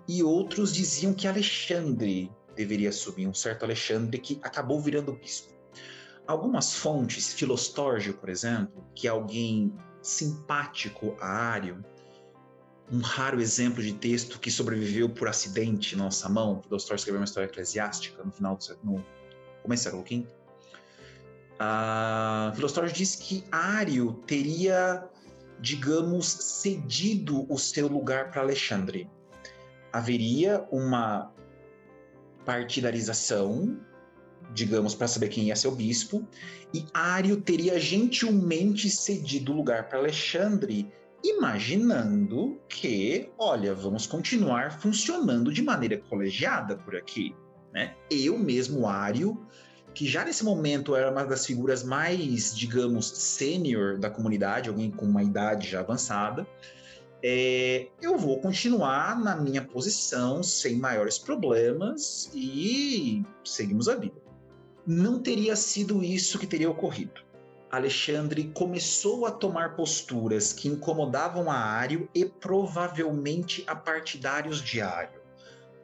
e outros diziam que Alexandre deveria assumir, um certo Alexandre que acabou virando bispo. Algumas fontes, Filostórgio, por exemplo, que é alguém simpático a Ário, um raro exemplo de texto que sobreviveu por acidente na nossa mão. Filostório escreveu uma história eclesiástica no final do no começo do século V. Uh, Filostório diz que Ário teria, digamos, cedido o seu lugar para Alexandre. Haveria uma partidarização, digamos, para saber quem ia ser o bispo, e Ário teria gentilmente cedido o lugar para Alexandre imaginando que, olha, vamos continuar funcionando de maneira colegiada por aqui. Né? Eu mesmo, Ário, que já nesse momento era uma das figuras mais, digamos, sênior da comunidade, alguém com uma idade já avançada, é, eu vou continuar na minha posição sem maiores problemas e seguimos a vida. Não teria sido isso que teria ocorrido. Alexandre começou a tomar posturas que incomodavam a Ário e provavelmente a partidários de Ário.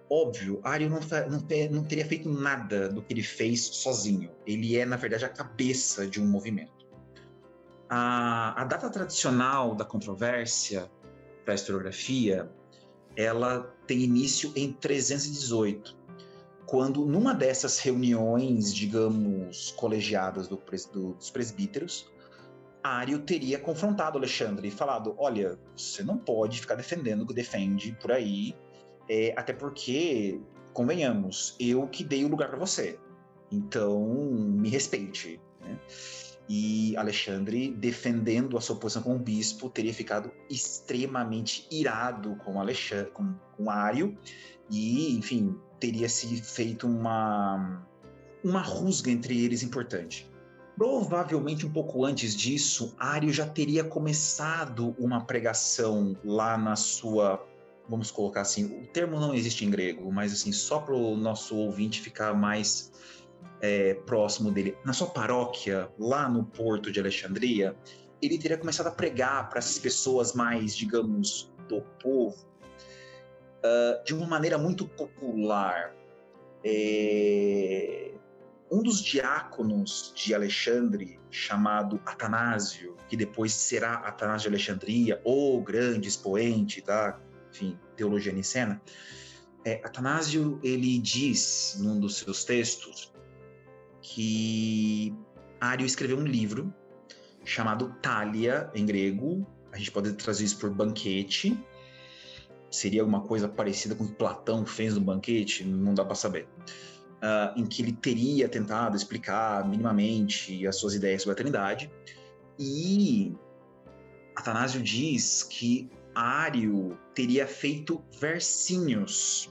Óbvio, Ário não, não, não, teria feito nada do que ele fez sozinho. Ele é, na verdade, a cabeça de um movimento. A, a data tradicional da controvérsia para a historiografia, ela tem início em 318, quando numa dessas reuniões, digamos, colegiadas do, do, dos presbíteros, Ário teria confrontado Alexandre e falado: olha, você não pode ficar defendendo o que defende por aí, é, até porque, convenhamos, eu que dei o lugar para você, então me respeite. Né? E Alexandre, defendendo a sua posição como bispo, teria ficado extremamente irado com, Alexandre, com, com e, enfim, teria se feito uma, uma rusga entre eles importante. Provavelmente um pouco antes disso, Ario já teria começado uma pregação lá na sua, vamos colocar assim, o termo não existe em grego, mas assim, só para o nosso ouvinte ficar mais é, próximo dele, na sua paróquia, lá no porto de Alexandria, ele teria começado a pregar para essas pessoas mais, digamos, do povo, uh, de uma maneira muito popular. É... Um dos diáconos de Alexandre, chamado Atanásio, que depois será Atanásio de Alexandria, o grande expoente da enfim, teologia nicena, é, Atanásio ele diz num dos seus textos que Ario escreveu um livro chamado Thalia, em grego, a gente pode trazer isso por banquete, seria alguma coisa parecida com o que Platão fez no banquete, não dá para saber. Uh, em que ele teria tentado explicar minimamente as suas ideias sobre a Trindade. E Atanásio diz que Ário teria feito versinhos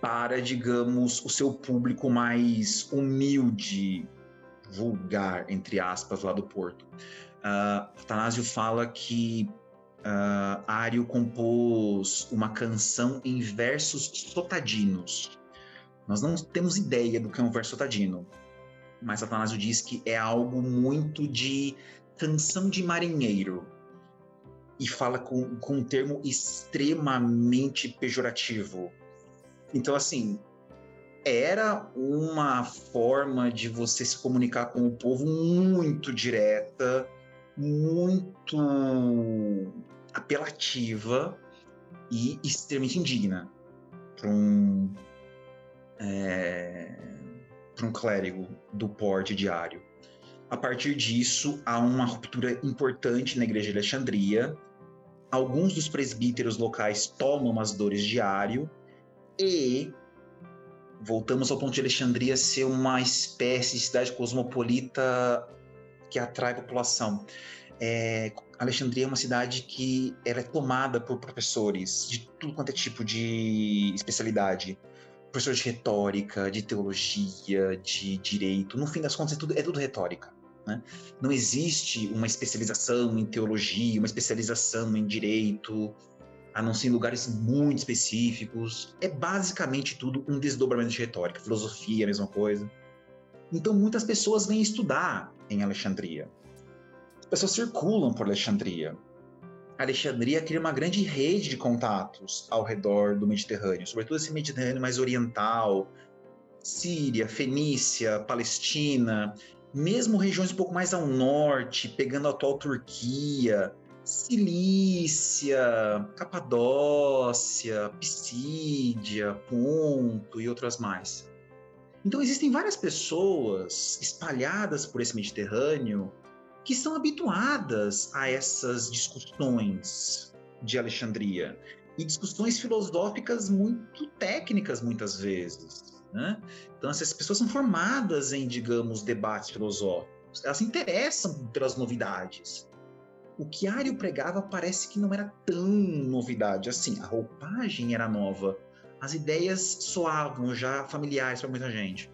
para, digamos, o seu público mais humilde, vulgar, entre aspas, lá do Porto. Uh, fala que uh, compôs uma canção em versos sotadinos. Nós não temos ideia do que é um verso sotadino, mas Atanásio diz que é algo muito de canção de marinheiro e fala com, com um termo extremamente pejorativo. Então, assim, era uma forma de você se comunicar com o povo muito direta, muito apelativa e extremamente indigna para um, é, um clérigo do porte diário. A partir disso, há uma ruptura importante na igreja de Alexandria. Alguns dos presbíteros locais tomam as dores diário e voltamos ao ponto de Alexandria ser uma espécie de cidade cosmopolita que atrai população. É, Alexandria é uma cidade que ela é tomada por professores de tudo quanto é tipo de especialidade. Professores de retórica, de teologia, de direito. No fim das contas, é tudo, é tudo retórica. Né? Não existe uma especialização em teologia, uma especialização em direito, a não ser em lugares muito específicos. É basicamente tudo um desdobramento de retórica. Filosofia, a mesma coisa. Então, muitas pessoas vêm estudar em Alexandria. pessoas circulam por Alexandria. Alexandria cria uma grande rede de contatos ao redor do Mediterrâneo, sobretudo esse Mediterrâneo mais oriental, Síria, Fenícia, Palestina, mesmo regiões um pouco mais ao norte, pegando a atual Turquia, Cilícia, Capadócia, Pisídia, Ponto e outras mais. Então existem várias pessoas espalhadas por esse Mediterrâneo que são habituadas a essas discussões de Alexandria e discussões filosóficas muito técnicas muitas vezes. Né? Então essas pessoas são formadas em, digamos, debates filosóficos. Elas se interessam pelas novidades. O que Ario pregava parece que não era tão novidade assim. A roupagem era nova, as ideias soavam já familiares para muita gente.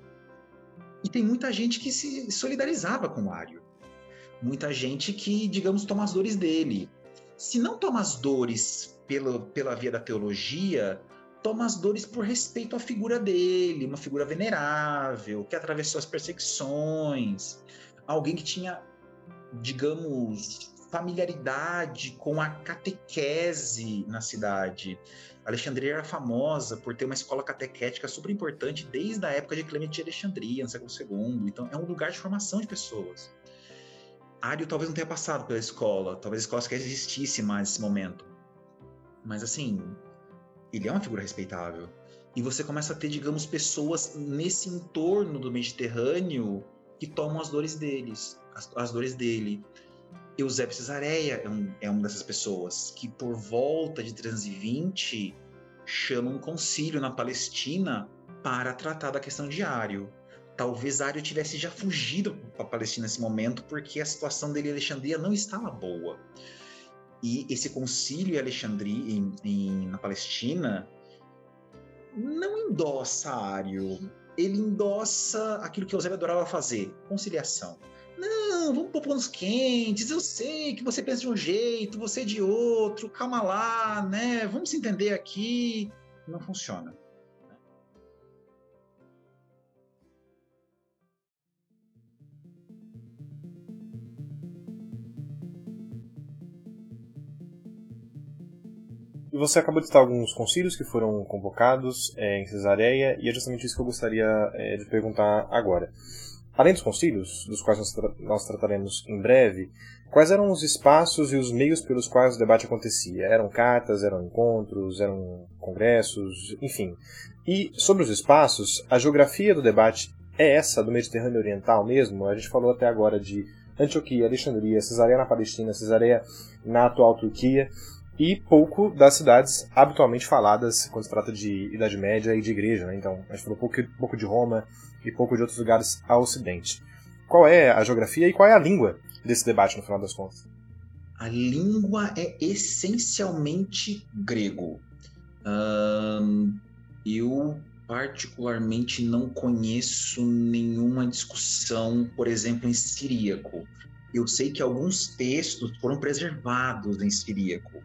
E tem muita gente que se solidarizava com Ario muita gente que, digamos, toma as dores dele. Se não toma as dores pela, pela via da teologia, toma as dores por respeito à figura dele, uma figura venerável, que atravessou as perseguições, alguém que tinha, digamos, familiaridade com a catequese na cidade. Alexandria era famosa por ter uma escola catequética super importante desde a época de Clemente de Alexandria, no século II. Então, é um lugar de formação de pessoas. Ario talvez não tenha passado pela escola, talvez a escola sequer existisse mais nesse momento. Mas assim, ele é uma figura respeitável. E você começa a ter, digamos, pessoas nesse entorno do Mediterrâneo que tomam as dores deles, as, as dores dele. Eusébio Cesareia é, um, é uma dessas pessoas que, por volta de 320, chama um concílio na Palestina para tratar da questão de Ario talvez Ario tivesse já fugido para a Palestina nesse momento, porque a situação dele em Alexandria não estava boa. E esse concílio em Alexandria, em, em, na Palestina, não endossa Ario. Ele endossa aquilo que Eusébio adorava fazer, conciliação. Não, vamos pôr panos quentes. Eu sei que você pensa de um jeito, você de outro. Calma lá, né? Vamos se entender aqui. Não funciona. E você acabou de citar alguns concílios que foram convocados é, em Cesareia, e é justamente isso que eu gostaria é, de perguntar agora. Além dos concílios, dos quais nós, tra nós, trataremos em breve, quais eram os espaços e os meios pelos quais o debate acontecia? Eram cartas, eram encontros, eram congressos, enfim. E sobre os espaços, a geografia do debate é essa do Mediterrâneo Oriental mesmo? A gente falou até agora de Antioquia, Alexandria, Cesareia na Palestina, Cesareia na atual Turquia e pouco das cidades habitualmente faladas quando se trata de Idade Média e de igreja. Né? Então, a gente falou pouco, pouco de Roma e pouco de outros lugares ao ocidente. Qual é a geografia e qual é a língua desse debate, no final das contas? A língua é essencialmente grego. Eu, particularmente, não conheço nenhuma discussão, por exemplo, em siríaco. Eu sei que alguns textos foram preservados em siríaco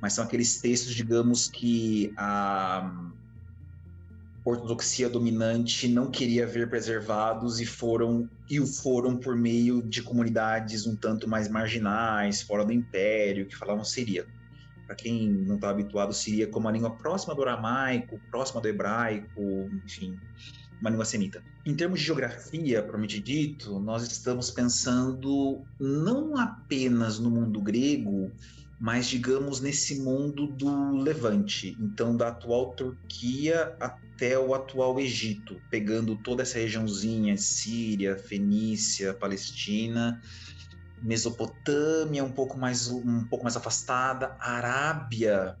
mas são aqueles textos, digamos, que a ortodoxia dominante não queria ver preservados e foram e o foram por meio de comunidades um tanto mais marginais, fora do império, que falavam siríaco. Para quem não está habituado, siria como uma língua próxima do aramaico, próxima do hebraico, enfim, uma língua semita. Em termos de geografia, propriamente dito, nós estamos pensando não apenas no mundo grego, mas digamos nesse mundo do Levante, então da atual Turquia até o atual Egito, pegando toda essa regiãozinha, Síria, Fenícia, Palestina, Mesopotâmia um pouco mais um pouco mais afastada, Arábia,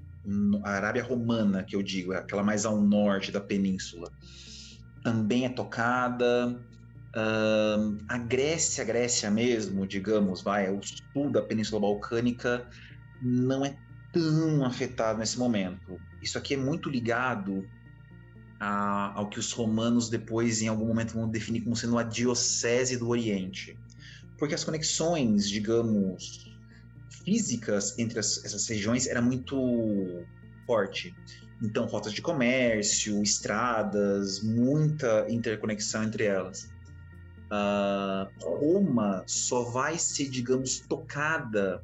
a Arábia Romana, que eu digo, é aquela mais ao norte da península, também é tocada. Uh, a Grécia, a Grécia mesmo, digamos, vai, o sul da Península Balcânica, não é tão afetado nesse momento. Isso aqui é muito ligado a, ao que os romanos depois, em algum momento, vão definir como sendo a diocese do Oriente. Porque as conexões, digamos, físicas entre as, essas regiões era muito forte. Então, rotas de comércio, estradas, muita interconexão entre elas. Uh, Roma só vai ser, digamos, tocada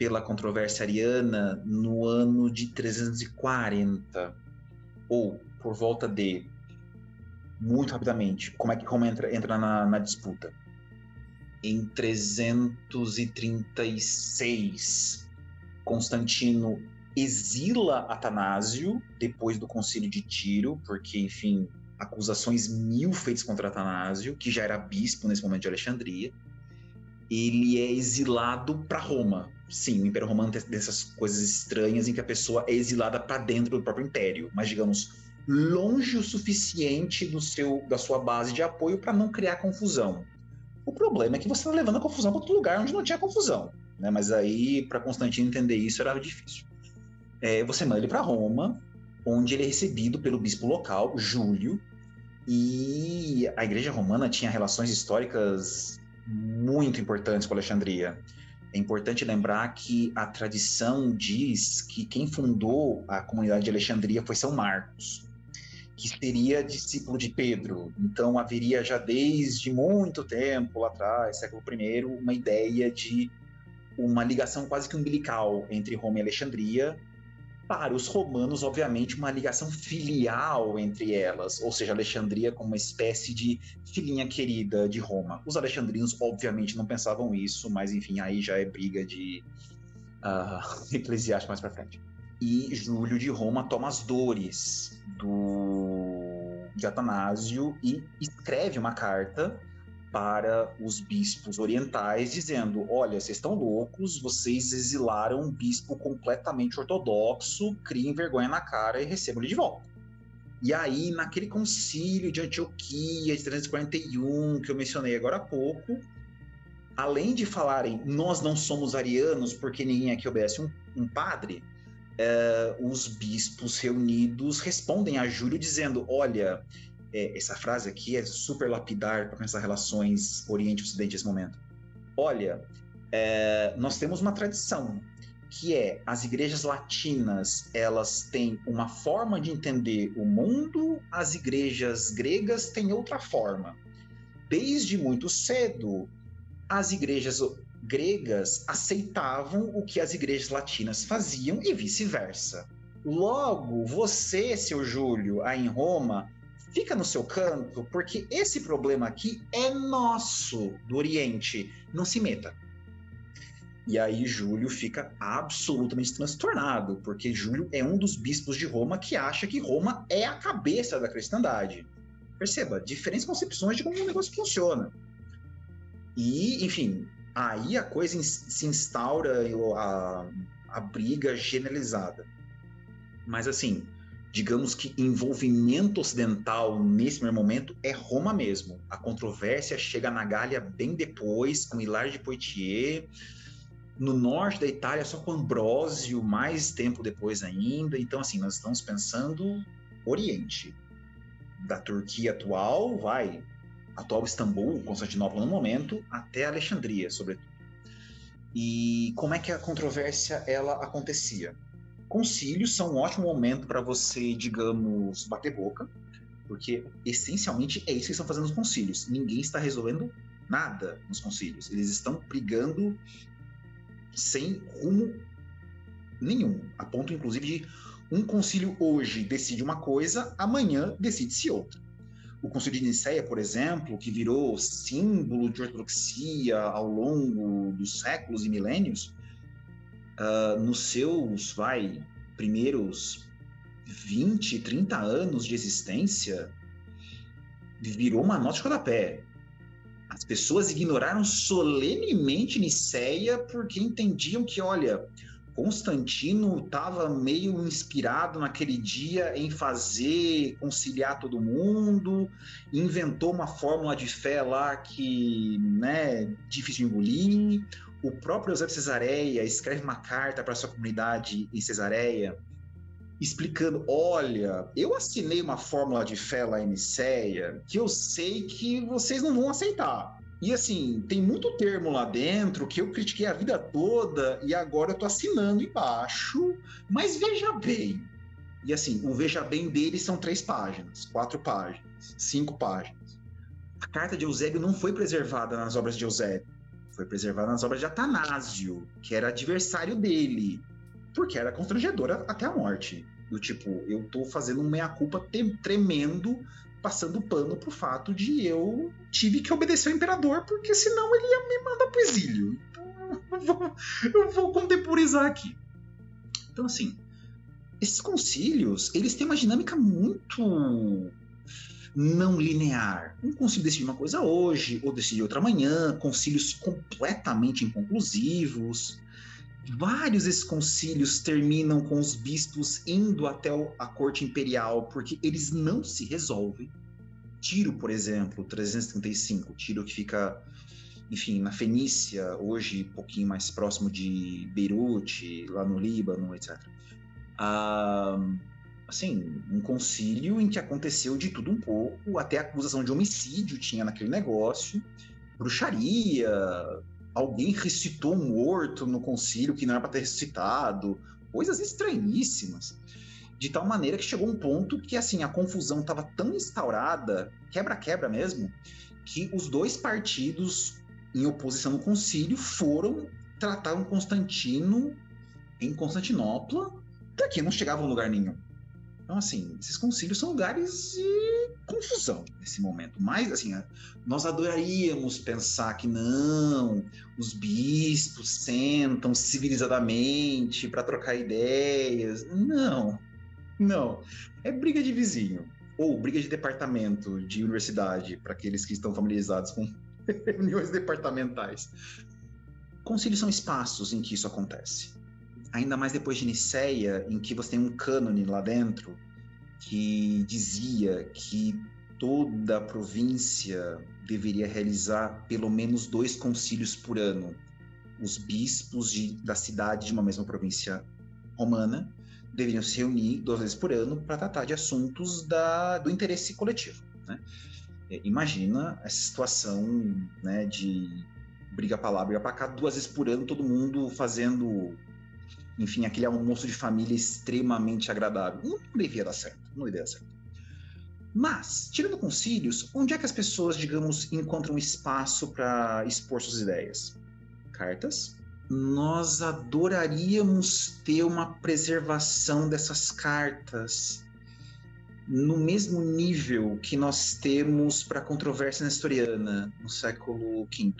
pela controvérsia ariana no ano de 340, ou por volta de, muito rapidamente, como é que Roma entra, entra na, na disputa? Em 336, Constantino exila Atanásio depois do concílio de Tiro, porque, enfim, acusações mil feitas contra Atanásio, que já era bispo nesse momento de Alexandria. Ele é exilado para Roma. Sim, o Império Romano tem dessas coisas estranhas em que a pessoa é exilada para dentro do próprio império, mas digamos longe o suficiente do seu da sua base de apoio para não criar confusão. O problema é que você está levando a confusão para outro lugar onde não tinha confusão, né? Mas aí para Constantino entender isso era difícil é, você manda ele para Roma, onde ele é recebido pelo bispo local, Júlio, e a Igreja Romana tinha relações históricas muito importantes com Alexandria. É importante lembrar que a tradição diz que quem fundou a comunidade de Alexandria foi São Marcos, que seria discípulo de Pedro. Então haveria já desde muito tempo atrás, século I, uma ideia de uma ligação quase que umbilical entre Roma e Alexandria, para os romanos, obviamente, uma ligação filial entre elas, ou seja, Alexandria como uma espécie de filhinha querida de Roma. Os alexandrinos, obviamente, não pensavam isso, mas enfim, aí já é briga de uh, eclesiástico mais para frente. E Júlio de Roma toma as dores do de Atanásio e escreve uma carta para os bispos orientais, dizendo: olha, vocês estão loucos, vocês exilaram um bispo completamente ortodoxo, criem vergonha na cara e recebam ele de volta. E aí, naquele concílio de Antioquia de 341, que eu mencionei agora há pouco, além de falarem nós não somos arianos porque ninguém aqui obedece um, um padre, é, os bispos reunidos respondem a Júlio dizendo: olha, é, essa frase aqui é super lapidar para pensar relações Oriente-Ocidente nesse momento. Olha, é, nós temos uma tradição que é as igrejas latinas elas têm uma forma de entender o mundo, as igrejas gregas têm outra forma. Desde muito cedo, as igrejas gregas aceitavam o que as igrejas latinas faziam e vice-versa. Logo, você, seu Júlio, aí em Roma, fica no seu canto, porque esse problema aqui é nosso do Oriente. Não se meta. E aí Júlio fica absolutamente transtornado, porque Júlio é um dos bispos de Roma que acha que Roma é a cabeça da cristandade. Perceba, diferentes concepções de como o negócio funciona. E, enfim, aí a coisa se instaura, a, a briga generalizada. Mas assim, digamos que envolvimento ocidental nesse primeiro momento é Roma mesmo. A controvérsia chega na Gália bem depois, com Hilário de Poitiers. No norte da Itália, só com Ambrósio, mais tempo depois ainda. Então, assim, nós estamos pensando Oriente. Da Turquia atual, vai, atual Istambul, Constantinopla no momento, até Alexandria, sobretudo. E como é que a controvérsia ela acontecia? Concílios são um ótimo momento para você, digamos, bater boca, porque essencialmente é isso que estão fazendo os concílios. Ninguém está resolvendo nada nos concílios. Eles estão brigando sem rumo nenhum, a ponto inclusive de um concílio hoje decide uma coisa, amanhã decide-se outra. O concílio de Nicéia, por exemplo, que virou símbolo de ortodoxia ao longo dos séculos e milênios, uh, nos seus, vai, primeiros 20, 30 anos de existência, virou uma nota de rodapé. As pessoas ignoraram solenemente Niceia porque entendiam que, olha, Constantino estava meio inspirado naquele dia em fazer conciliar todo mundo, inventou uma fórmula de fé lá que, né, difícil de engolir o próprio Eusébio Cesareia escreve uma carta para sua comunidade em Cesareia, explicando: olha, eu assinei uma fórmula de fé lá em Niceia que eu sei que vocês não vão aceitar. E assim, tem muito termo lá dentro que eu critiquei a vida toda e agora eu tô assinando embaixo, mas veja bem. E assim, o veja bem deles são três páginas, quatro páginas, cinco páginas. A carta de Eusébio não foi preservada nas obras de Eusébio, foi preservada nas obras de Atanásio, que era adversário dele, porque era constrangedora até a morte. Do tipo, eu tô fazendo um meia-culpa tremendo, passando pano pro fato de eu tive que obedecer ao imperador, porque senão ele ia me mandar pro exílio. Então, eu vou, eu vou contemporizar aqui. Então, assim, esses concílios, eles têm uma dinâmica muito não linear. Um concílio decide uma coisa hoje, ou decide outra amanhã, concílios completamente inconclusivos. Vários desses concílios terminam com os bispos indo até a corte imperial porque eles não se resolvem. Tiro, por exemplo, 335, Tiro que fica, enfim, na Fenícia, hoje um pouquinho mais próximo de Beirute, lá no Líbano, etc. Ah, assim, um concílio em que aconteceu de tudo um pouco, até acusação de homicídio tinha naquele negócio, bruxaria, alguém recitou um morto no concílio que não era para ter recitado, coisas estranhíssimas. De tal maneira que chegou um ponto que assim a confusão estava tão instaurada, quebra-quebra mesmo, que os dois partidos em oposição no concílio foram tratar um Constantino em Constantinopla, porque não chegava a lugar nenhum. Então, assim, esses concílios são lugares de confusão nesse momento. Mas, assim, nós adoraríamos pensar que não, os bispos sentam civilizadamente para trocar ideias. Não, não. É briga de vizinho. Ou briga de departamento de universidade, para aqueles que estão familiarizados com reuniões departamentais. Concílios são espaços em que isso acontece ainda mais depois de Niceia, em que você tem um cânone lá dentro que dizia que toda a província deveria realizar pelo menos dois concílios por ano. Os bispos de, da cidade de uma mesma província romana deveriam se reunir duas vezes por ano para tratar de assuntos da, do interesse coletivo. Né? É, imagina essa situação né, de briga para lá, briga para cá, duas vezes por ano, todo mundo fazendo enfim, aquele almoço de família extremamente agradável. Não devia dar certo, não devia dar certo. Mas, tirando concílios, onde é que as pessoas, digamos, encontram espaço para expor suas ideias? Cartas. Nós adoraríamos ter uma preservação dessas cartas no mesmo nível que nós temos para a controvérsia nestoriana no século V.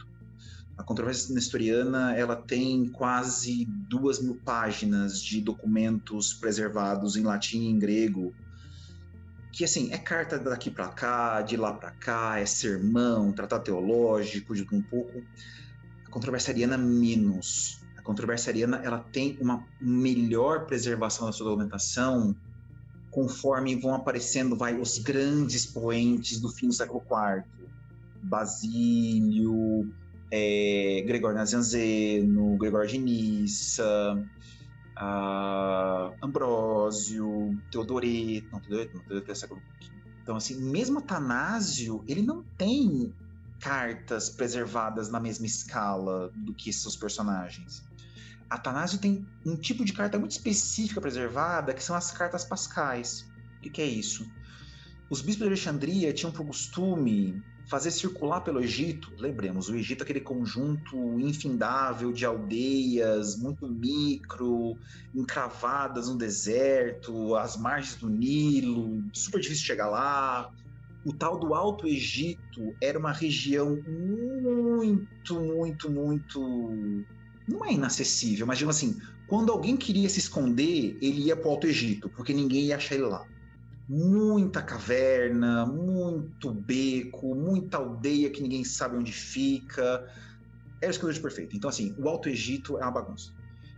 A controvérsia nestoriana ela tem quase duas mil páginas de documentos preservados em latim e em grego, que assim é carta daqui para cá, de lá para cá, é sermão, tratado teológico, de um pouco. A controvérsia ariana menos. A controvérsia ariana ela tem uma melhor preservação da sua documentação conforme vão aparecendo vai os grandes poentes do fim do século IV, Basílio, é, Gregório Nazianzeno, Gregório de Nissa, Ambrósio, Teodoreto, não, Teodoreto não, Teodoreto é século V. Então, assim, mesmo Atanásio, ele não tem cartas preservadas na mesma escala do que seus personagens. Atanásio tem um tipo de carta muito específica preservada, que são as cartas pascais. O que, que é isso? Os bispos de Alexandria tinham por costume fazer circular pelo Egito. Lembremos, o Egito é aquele conjunto infindável de aldeias muito micro, encravadas no deserto, às margens do Nilo, super difícil chegar lá. O tal do Alto Egito era uma região muito, muito, muito. Não é inacessível, mas digamos assim, quando alguém queria se esconder, ele ia para o Alto Egito, porque ninguém ia achar ele lá muita caverna, muito beco, muita aldeia que ninguém sabe onde fica. Era o esconderijo perfeito. Então, assim, o Alto Egito é uma bagunça.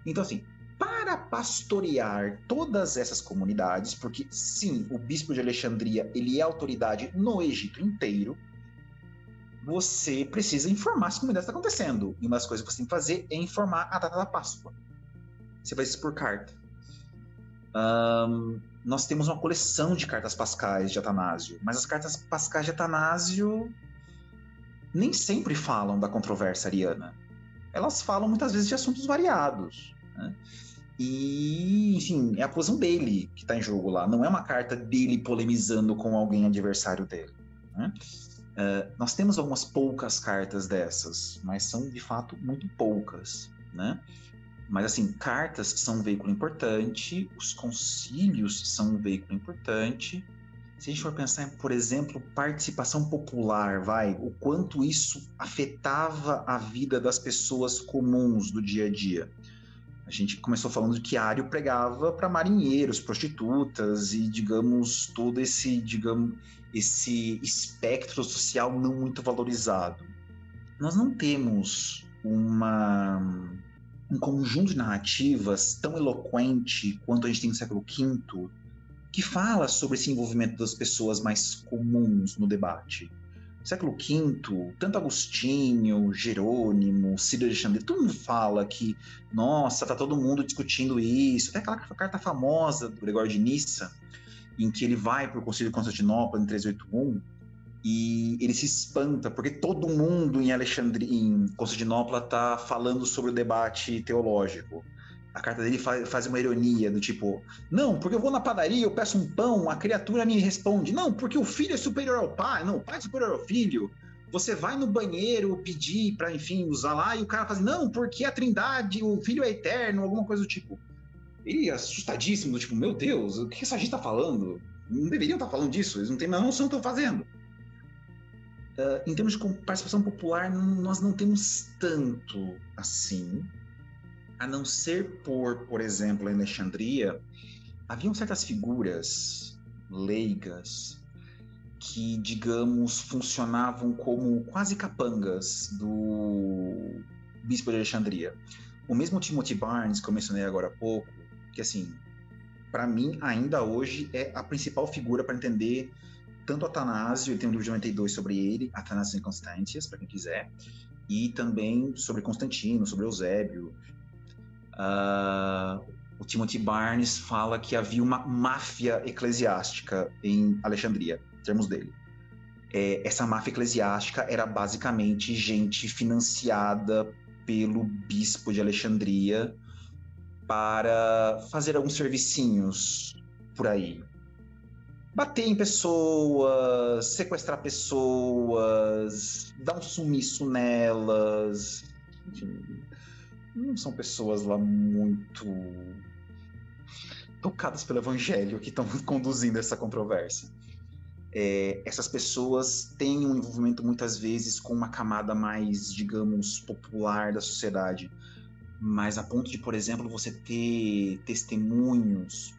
Então, assim, para pastorear todas essas comunidades, porque sim, o bispo de Alexandria ele é autoridade no Egito inteiro, você precisa informar as comunidades que está acontecendo. E uma das coisas que você tem que fazer é informar a data da Páscoa. Você faz isso por carta. Um, nós temos uma coleção de cartas pascais de Atanásio, mas as cartas pascais de Atanásio nem sempre falam da controvérsia ariana. Elas falam muitas vezes de assuntos variados. Né? E, enfim, é a posição dele que está em jogo lá. Não é uma carta dele polemizando com alguém adversário dele. Né? Uh, nós temos algumas poucas cartas dessas, mas são de fato muito poucas, né? Mas assim, cartas são um veículo importante, os concílios são um veículo importante. Se a gente for pensar por exemplo, participação popular, vai, o quanto isso afetava a vida das pessoas comuns do dia a dia. A gente começou falando que Ario pregava para marinheiros, prostitutas e, digamos, todo esse, digamos, esse espectro social não muito valorizado. Nós não temos uma um conjunto de narrativas tão eloquente quanto a gente tem no século V, que fala sobre esse envolvimento das pessoas mais comuns no debate. No século V, tanto Agostinho, Jerônimo, Ciro Alexandre, todo mundo fala que, nossa, tá todo mundo discutindo isso. Até aquela carta famosa do Gregório de Nissa, em que ele vai para o Conselho de Constantinopla em 381 e ele se espanta porque todo mundo em Alexandria, em Constantinopla está falando sobre o debate teológico. A carta dele faz, uma ironia do tipo, não, porque eu vou na padaria, eu peço um pão, a criatura me responde, não, porque o filho é superior ao pai, não, o pai é superior ao filho. Você vai no banheiro pedir para, enfim, usar lá e o cara faz, não, porque a Trindade, o filho é eterno, alguma coisa do tipo. Ele assustadíssimo, do tipo, meu Deus, o que essa gente está falando? Não deveriam estar tá falando disso, eles não têm a noção do que estão fazendo. Uh, em termos de participação popular, nós não temos tanto assim, a não ser por, por exemplo, em Alexandria, haviam certas figuras leigas que, digamos, funcionavam como quase capangas do bispo de Alexandria. O mesmo Timothy Barnes, que eu mencionei agora há pouco, que assim, para mim ainda hoje é a principal figura para entender tanto Atanásio, ele tem um livro de 92 sobre ele, Atanásio e Constantius, para quem quiser, e também sobre Constantino, sobre Eusébio. Uh, o Timothy Barnes fala que havia uma máfia eclesiástica em Alexandria, em termos dele. É, essa máfia eclesiástica era basicamente gente financiada pelo bispo de Alexandria para fazer alguns servicinhos por aí. Bater em pessoas, sequestrar pessoas, dar um sumiço nelas. Enfim, não são pessoas lá muito tocadas pelo evangelho que estão conduzindo essa controvérsia. É, essas pessoas têm um envolvimento muitas vezes com uma camada mais, digamos, popular da sociedade mas a ponto de, por exemplo, você ter testemunhos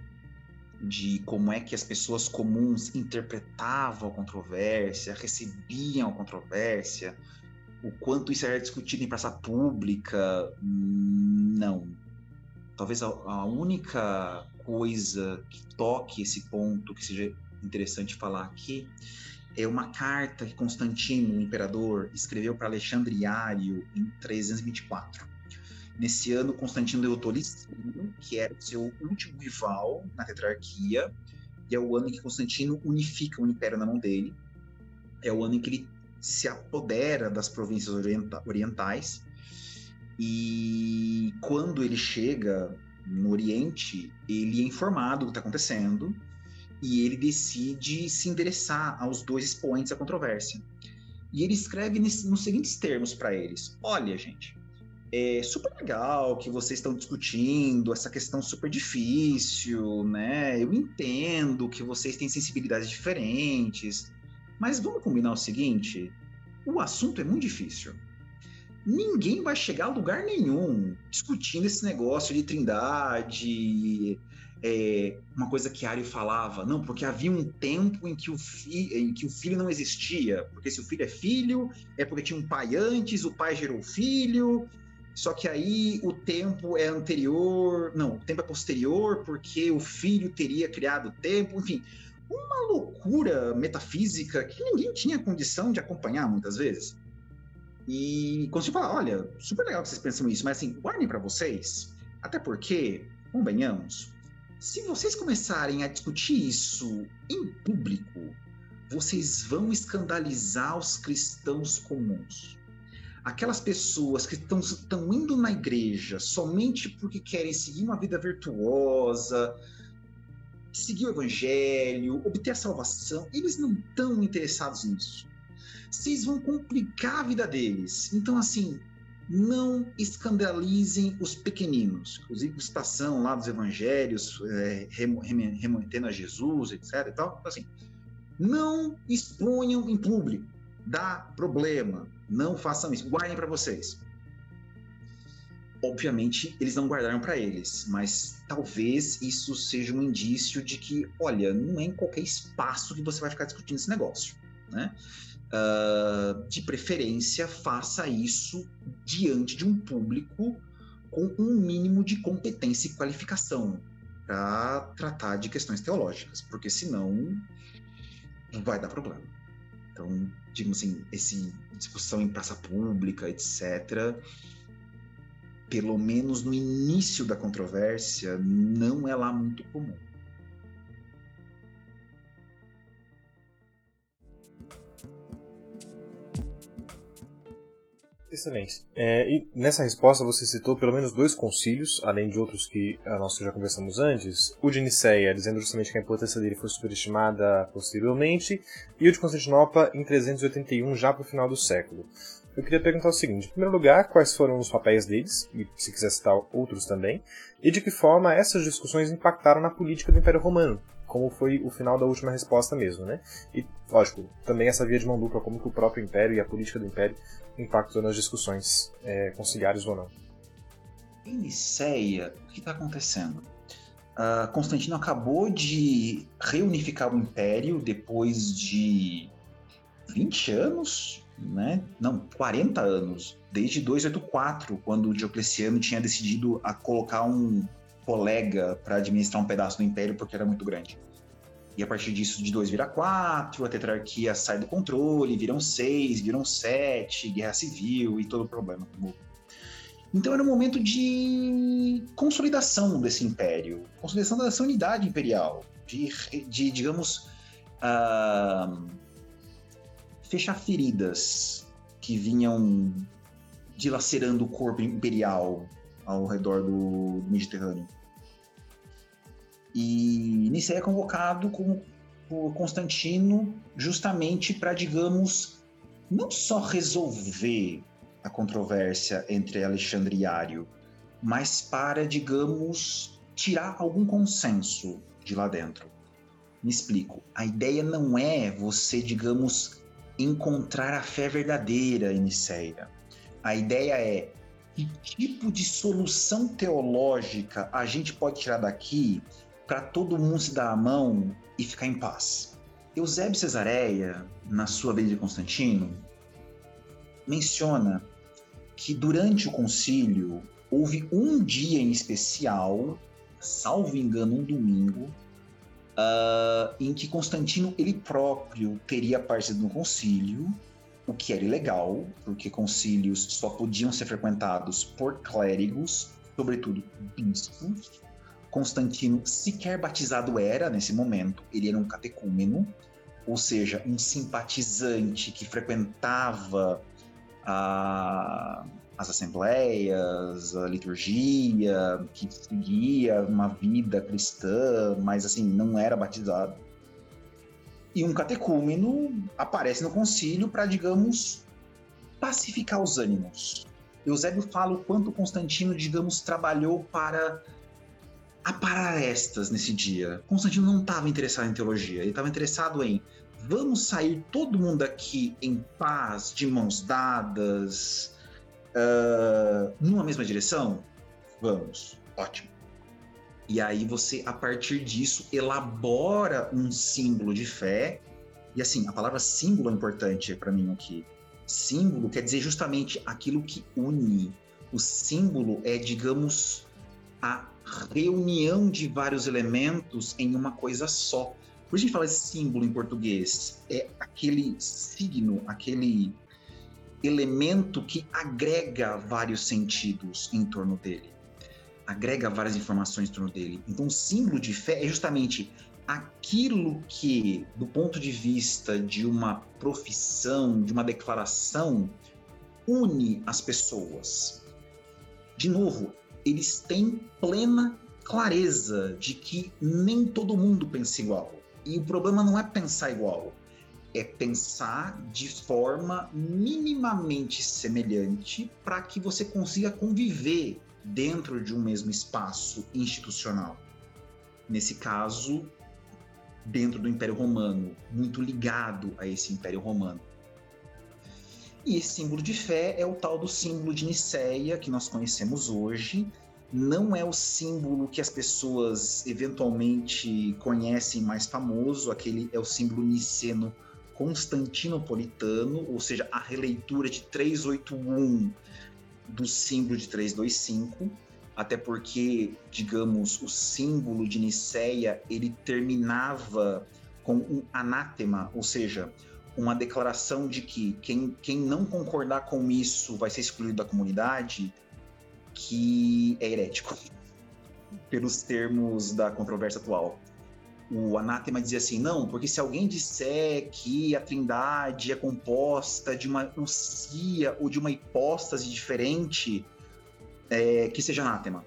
de como é que as pessoas comuns interpretavam a controvérsia, recebiam a controvérsia, o quanto isso era discutido em praça pública, não. Talvez a, a única coisa que toque esse ponto que seja interessante falar aqui é uma carta que Constantino, o imperador, escreveu para Alexandriário em 324 Nesse ano, Constantino derrotou Licínio, que era o seu último rival na tetrarquia, e é o ano em que Constantino unifica o império na mão dele. É o ano em que ele se apodera das províncias orienta orientais. E quando ele chega no Oriente, ele é informado do que está acontecendo e ele decide se endereçar aos dois expoentes da controvérsia. E ele escreve nos seguintes termos para eles: Olha, gente, é super legal que vocês estão discutindo essa questão super difícil, né? Eu entendo que vocês têm sensibilidades diferentes, mas vamos combinar o seguinte: o assunto é muito difícil. Ninguém vai chegar a lugar nenhum discutindo esse negócio de trindade, é, uma coisa que Ario falava, não, porque havia um tempo em que, o fi, em que o filho não existia, porque se o filho é filho, é porque tinha um pai antes, o pai gerou filho, só que aí o tempo é anterior, não, o tempo é posterior porque o filho teria criado o tempo, enfim, uma loucura metafísica que ninguém tinha condição de acompanhar muitas vezes. E quando você fala, olha, super legal que vocês pensam isso, mas assim, guardem para vocês, até porque, convenhamos, se vocês começarem a discutir isso em público, vocês vão escandalizar os cristãos comuns aquelas pessoas que estão indo na igreja somente porque querem seguir uma vida virtuosa, seguir o evangelho, obter a salvação, eles não estão interessados nisso. vocês vão complicar a vida deles. Então, assim, não escandalizem os pequeninos. Inclusive, citação lá dos evangelhos, é, a Jesus, etc. E tal. Então, assim, não exponham em público. Dá problema. Não façam isso. Guardem para vocês. Obviamente, eles não guardaram para eles, mas talvez isso seja um indício de que, olha, não é em qualquer espaço que você vai ficar discutindo esse negócio, né? Uh, de preferência, faça isso diante de um público com um mínimo de competência e qualificação para tratar de questões teológicas, porque senão vai dar problema. Então, digamos assim, esse discussão em praça pública, etc., pelo menos no início da controvérsia, não é lá muito comum. Excelente. É, e nessa resposta você citou pelo menos dois concílios, além de outros que nós já conversamos antes. O de Nicéia, dizendo justamente que a importância dele foi superestimada posteriormente, e o de Constantinopla em 381, já para o final do século. Eu queria perguntar o seguinte: em primeiro lugar, quais foram os papéis deles, e se quiser citar outros também, e de que forma essas discussões impactaram na política do Império Romano, como foi o final da última resposta mesmo, né? E, lógico, também essa via de mão dupla, como que o próprio Império e a política do Império impactou nas discussões é, conciliares ou não. Em Niceia, o que está acontecendo? Uh, Constantino acabou de reunificar o Império depois de 20 anos, né? não, 40 anos, desde 284, quando Diocleciano tinha decidido a colocar um colega para administrar um pedaço do Império porque era muito grande. E a partir disso, de 2 vira 4, a tetrarquia sai do controle, viram 6, viram 7, guerra civil e todo o problema. Então era um momento de consolidação desse império, consolidação dessa unidade imperial, de, de digamos, uh, fechar feridas que vinham dilacerando o corpo imperial ao redor do, Mediterrâneo. E Nicéia é convocado como, por Constantino justamente para, digamos, não só resolver a controvérsia entre Alexandre e Ário, mas para, digamos, tirar algum consenso de lá dentro. Me explico. A ideia não é você, digamos, encontrar a fé verdadeira em Nicéia. A ideia é que tipo de solução teológica a gente pode tirar daqui para todo mundo se dar a mão e ficar em paz. Eusébio Cesareia, na sua vida de Constantino, menciona que durante o concílio houve um dia em especial, salvo engano, um domingo, uh, em que Constantino ele próprio teria partido no concílio, o que era ilegal, porque concílios só podiam ser frequentados por clérigos, sobretudo bispos, Constantino sequer batizado era nesse momento, ele era um catecúmeno, ou seja, um simpatizante que frequentava a, as assembleias, a liturgia, que seguia uma vida cristã, mas assim, não era batizado. E um catecúmeno aparece no concílio para, digamos, pacificar os ânimos. Eusébio fala o quanto Constantino, digamos, trabalhou para aparar estas nesse dia. Constantino não estava interessado em teologia, ele estava interessado em vamos sair todo mundo aqui em paz, de mãos dadas, uh, numa mesma direção? Vamos, ótimo. E aí você, a partir disso, elabora um símbolo de fé. E assim, a palavra símbolo é importante para mim aqui. Símbolo quer dizer justamente aquilo que une. O símbolo é, digamos, a reunião de vários elementos em uma coisa só. Por a gente fala símbolo em português, é aquele signo, aquele elemento que agrega vários sentidos em torno dele, agrega várias informações em torno dele. Então, o símbolo de fé é justamente aquilo que, do ponto de vista de uma profissão, de uma declaração, une as pessoas. De novo, eles têm plena clareza de que nem todo mundo pensa igual. E o problema não é pensar igual, é pensar de forma minimamente semelhante para que você consiga conviver dentro de um mesmo espaço institucional. Nesse caso, dentro do Império Romano, muito ligado a esse Império Romano. E esse símbolo de fé é o tal do símbolo de Nicéia que nós conhecemos hoje. Não é o símbolo que as pessoas eventualmente conhecem mais famoso, aquele é o símbolo niceno constantinopolitano, ou seja, a releitura de 381 do símbolo de 325, até porque, digamos, o símbolo de Nicéia, ele terminava com um anátema, ou seja, uma declaração de que quem, quem não concordar com isso vai ser excluído da comunidade, que é herético, pelos termos da controvérsia atual. O anátema dizia assim: não, porque se alguém disser que a trindade é composta de uma usia ou de uma hipóstase diferente, é, que seja anátema.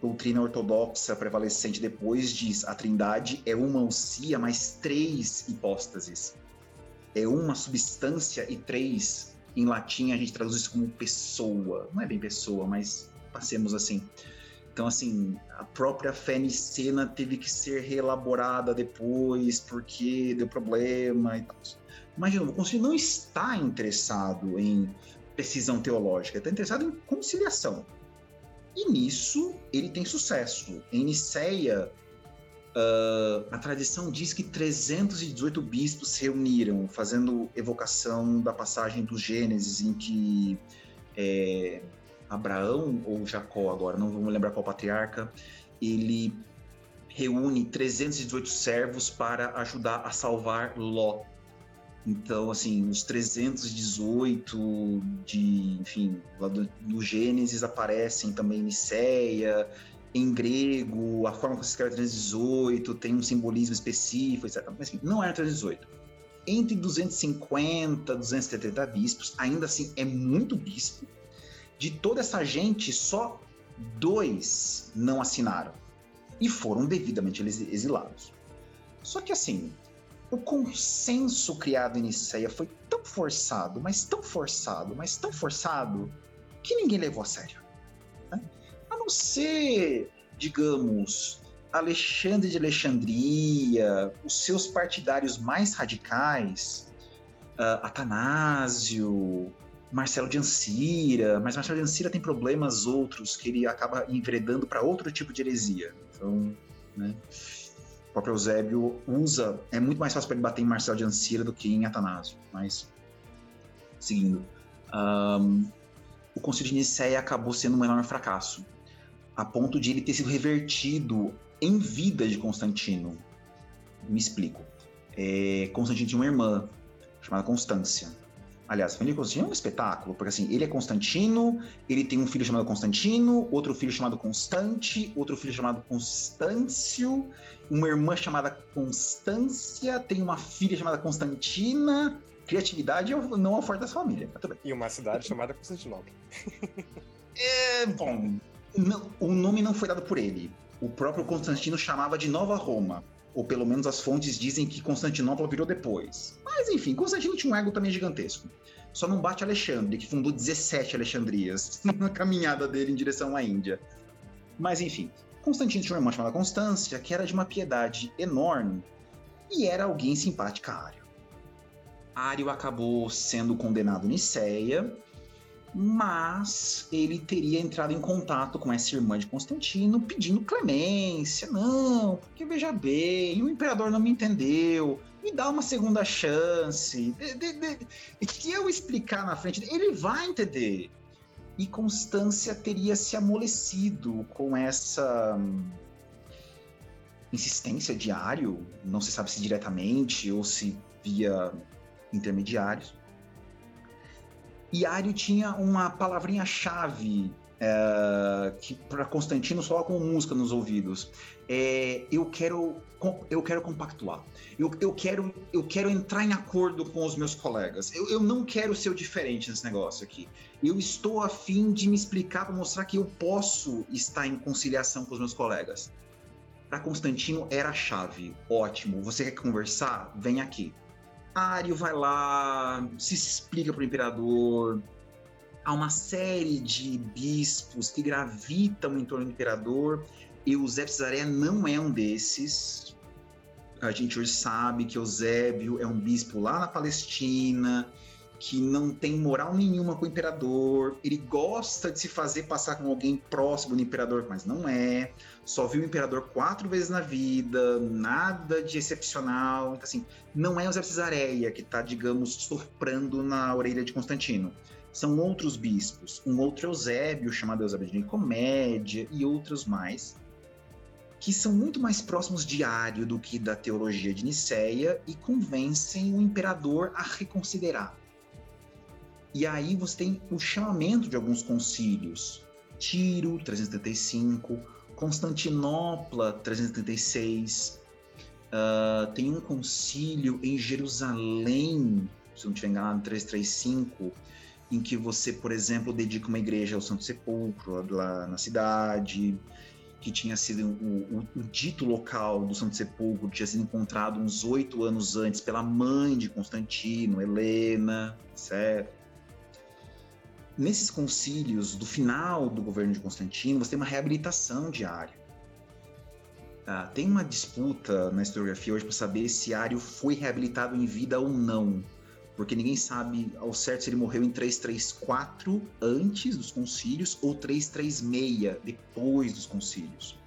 Doutrina ortodoxa prevalecente depois diz: a trindade é uma usia mais três hipóstases é uma substância e três, em latim a gente traduz isso como pessoa. Não é bem pessoa, mas passemos assim. Então, assim, a própria fé nicena teve que ser reelaborada depois, porque deu problema e tal. Novo, o concílio não está interessado em precisão teológica, está interessado em conciliação. E nisso ele tem sucesso. Em Niceia, Uh, a tradição diz que 318 bispos se reuniram, fazendo evocação da passagem do Gênesis, em que é, Abraão ou Jacó, agora não vamos lembrar qual patriarca, ele reúne 318 servos para ajudar a salvar Ló. Então, assim, os 318 de, enfim, lá do, do Gênesis aparecem também Niceia, em grego, a forma como se escreve 318 tem um simbolismo específico, etc. Mas enfim, não era 318. Entre 250 e 270 bispos, ainda assim é muito bispo. De toda essa gente, só dois não assinaram e foram devidamente exilados. Só que assim, o consenso criado em Niceia foi tão forçado, mas tão forçado, mas tão forçado, que ninguém levou a sério. Né? a não ser, digamos, Alexandre de Alexandria, os seus partidários mais radicais, uh, Atanásio, Marcelo de Ancira, mas Marcelo de Ancira tem problemas outros que ele acaba enveredando para outro tipo de heresia. Então, né, o próprio Eusébio usa, é muito mais fácil para ele bater em Marcelo de Ancira do que em Atanásio, mas seguindo. Um, o Concílio de Nicéia acabou sendo um enorme fracasso a ponto de ele ter sido revertido em vida de Constantino. Me explico. É, Constantino tinha uma irmã chamada Constância. Aliás, a família Constantino é um espetáculo, porque assim, ele é Constantino, ele tem um filho chamado Constantino, outro filho chamado Constante, outro filho chamado Constâncio, uma irmã chamada Constância, tem uma filha chamada Constantina. Criatividade não é forte dessa família, mas tudo bem. E uma cidade chamada Constantinopla. é, bom, não, o nome não foi dado por ele. O próprio Constantino chamava de Nova Roma. Ou pelo menos as fontes dizem que Constantinopla virou depois. Mas enfim, Constantino tinha um ego também gigantesco. Só não bate Alexandre, que fundou 17 Alexandrias na caminhada dele em direção à Índia. Mas enfim, Constantino tinha uma irmã chamada Constância, que era de uma piedade enorme e era alguém simpática a Ário. Ário acabou sendo condenado em Niceia mas ele teria entrado em contato com essa irmã de Constantino pedindo clemência. Não, porque veja bem, o imperador não me entendeu, me dá uma segunda chance. De, de, de, se eu explicar na frente, ele vai entender. E Constância teria se amolecido com essa hum, insistência diário, não se sabe se diretamente ou se via intermediários e Ario tinha uma palavrinha-chave é, que para Constantino só com música nos ouvidos. É, eu quero eu quero compactuar. Eu, eu, quero, eu quero entrar em acordo com os meus colegas. Eu, eu não quero ser o diferente nesse negócio aqui. Eu estou a fim de me explicar para mostrar que eu posso estar em conciliação com os meus colegas. Para Constantino era a chave. Ótimo. Você quer conversar? Vem aqui. Ario vai lá, se explica para o imperador. Há uma série de bispos que gravitam em torno do imperador. Eusébio Cesareia não é um desses. A gente hoje sabe que Eusébio é um bispo lá na Palestina, que não tem moral nenhuma com o imperador. Ele gosta de se fazer passar com alguém próximo do imperador, mas não é. Só viu o imperador quatro vezes na vida, nada de excepcional. Então, assim, não é o Zé Cesareia que está, digamos, soprando na orelha de Constantino. São outros bispos, um outro Eusébio, chamado Eusébio de Nicomédia, e outros mais, que são muito mais próximos de Ário do que da teologia de Nicéia e convencem o imperador a reconsiderar. E aí você tem o chamamento de alguns concílios. Tiro, 375, Constantinopla, 336. Uh, tem um concílio em Jerusalém, se não estiver enganado, 335, em que você, por exemplo, dedica uma igreja ao Santo Sepulcro lá na cidade, que tinha sido o, o, o dito local do Santo Sepulcro, tinha sido encontrado uns oito anos antes pela mãe de Constantino, Helena, certo? Nesses concílios do final do governo de Constantino, você tem uma reabilitação de Ário. Ah, tem uma disputa na historiografia hoje para saber se Ário foi reabilitado em vida ou não, porque ninguém sabe ao certo se ele morreu em 334 antes dos concílios ou 336 depois dos concílios.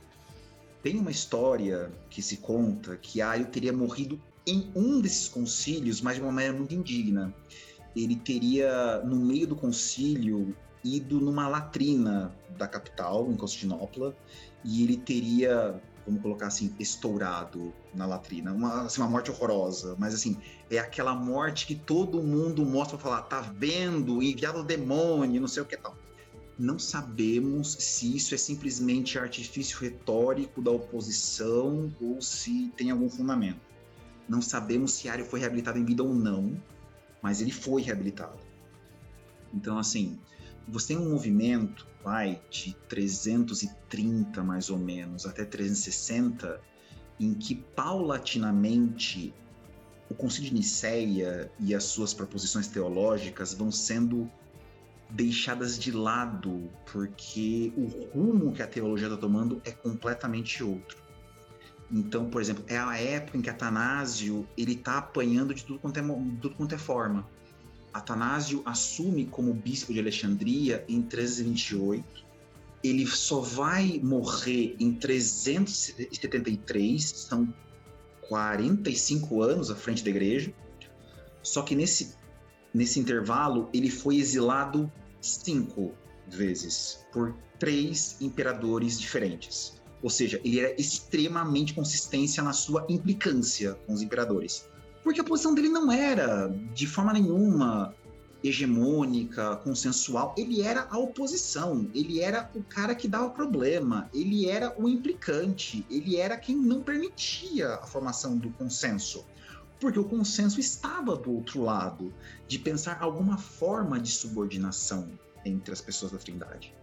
Tem uma história que se conta que Ário teria morrido em um desses concílios, mas de uma maneira muito indigna ele teria, no meio do concílio, ido numa latrina da capital, em Constantinopla, e ele teria, vamos colocar assim, estourado na latrina. Uma, assim, uma morte horrorosa, mas assim, é aquela morte que todo mundo mostra pra falar, tá vendo, enviado o demônio, não sei o que tal. Não sabemos se isso é simplesmente artifício retórico da oposição ou se tem algum fundamento. Não sabemos se Ario foi reabilitado em vida ou não, mas ele foi reabilitado. Então, assim, você tem um movimento, vai, de 330 mais ou menos, até 360, em que paulatinamente o Concílio de Nicéia e as suas proposições teológicas vão sendo deixadas de lado, porque o rumo que a teologia está tomando é completamente outro. Então, por exemplo, é a época em que Atanásio ele está apanhando de tudo quanto, é, tudo quanto é forma. Atanásio assume como bispo de Alexandria em 328. Ele só vai morrer em 373, são 45 anos à frente da igreja. Só que nesse, nesse intervalo ele foi exilado cinco vezes por três imperadores diferentes. Ou seja, ele era extremamente consistência na sua implicância com os imperadores. Porque a posição dele não era, de forma nenhuma, hegemônica, consensual. Ele era a oposição. Ele era o cara que dava problema. Ele era o implicante. Ele era quem não permitia a formação do consenso. Porque o consenso estava do outro lado, de pensar alguma forma de subordinação entre as pessoas da Trindade.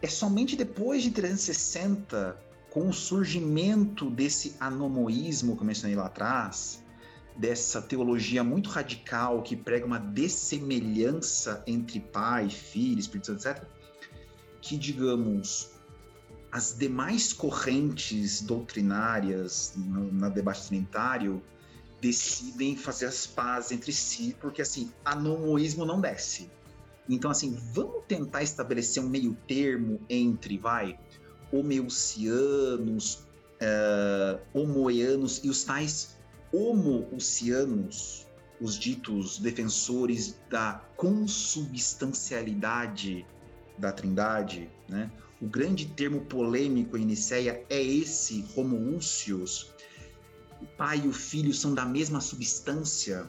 É somente depois de 360, com o surgimento desse anomoísmo que eu mencionei lá atrás, dessa teologia muito radical que prega uma dessemelhança entre Pai, Filho, Espírito etc., que, digamos, as demais correntes doutrinárias no, no debate trinitário decidem fazer as pazes entre si, porque assim, anomoísmo não desce. Então, assim, vamos tentar estabelecer um meio termo entre, vai, homeucianos, uh, homoeanos e os tais homoucianos, os ditos defensores da consubstancialidade da trindade, né? O grande termo polêmico em Niceia é esse, homoúcios. O pai e o filho são da mesma substância.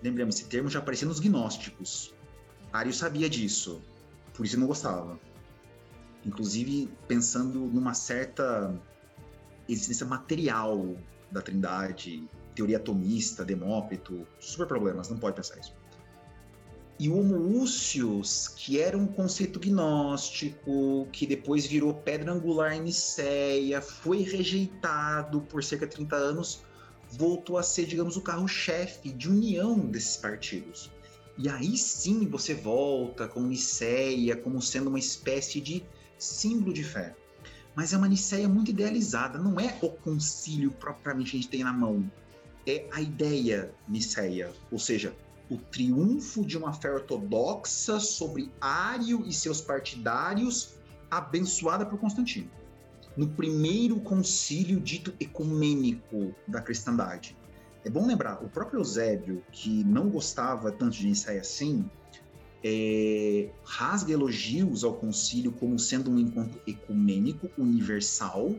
Lembramos, esse termo já aparecia nos gnósticos. Ario sabia disso, por isso não gostava. Inclusive pensando numa certa existência material da Trindade, teoria atomista, Demócrito, super problemas, não pode pensar isso. E o homoúcios, que era um conceito gnóstico, que depois virou pedra angular em Nicéia, foi rejeitado por cerca de 30 anos, voltou a ser, digamos, o carro-chefe de união desses partidos. E aí sim você volta com Niceia como sendo uma espécie de símbolo de fé. Mas é uma Niceia muito idealizada, não é o concílio propriamente que a gente tem na mão. É a ideia Niceia, ou seja, o triunfo de uma fé ortodoxa sobre Ário e seus partidários, abençoada por Constantino. No primeiro concílio dito ecumênico da cristandade. É bom lembrar, o próprio Eusébio, que não gostava tanto de Niceia assim, é, rasga elogios ao concílio como sendo um encontro ecumênico universal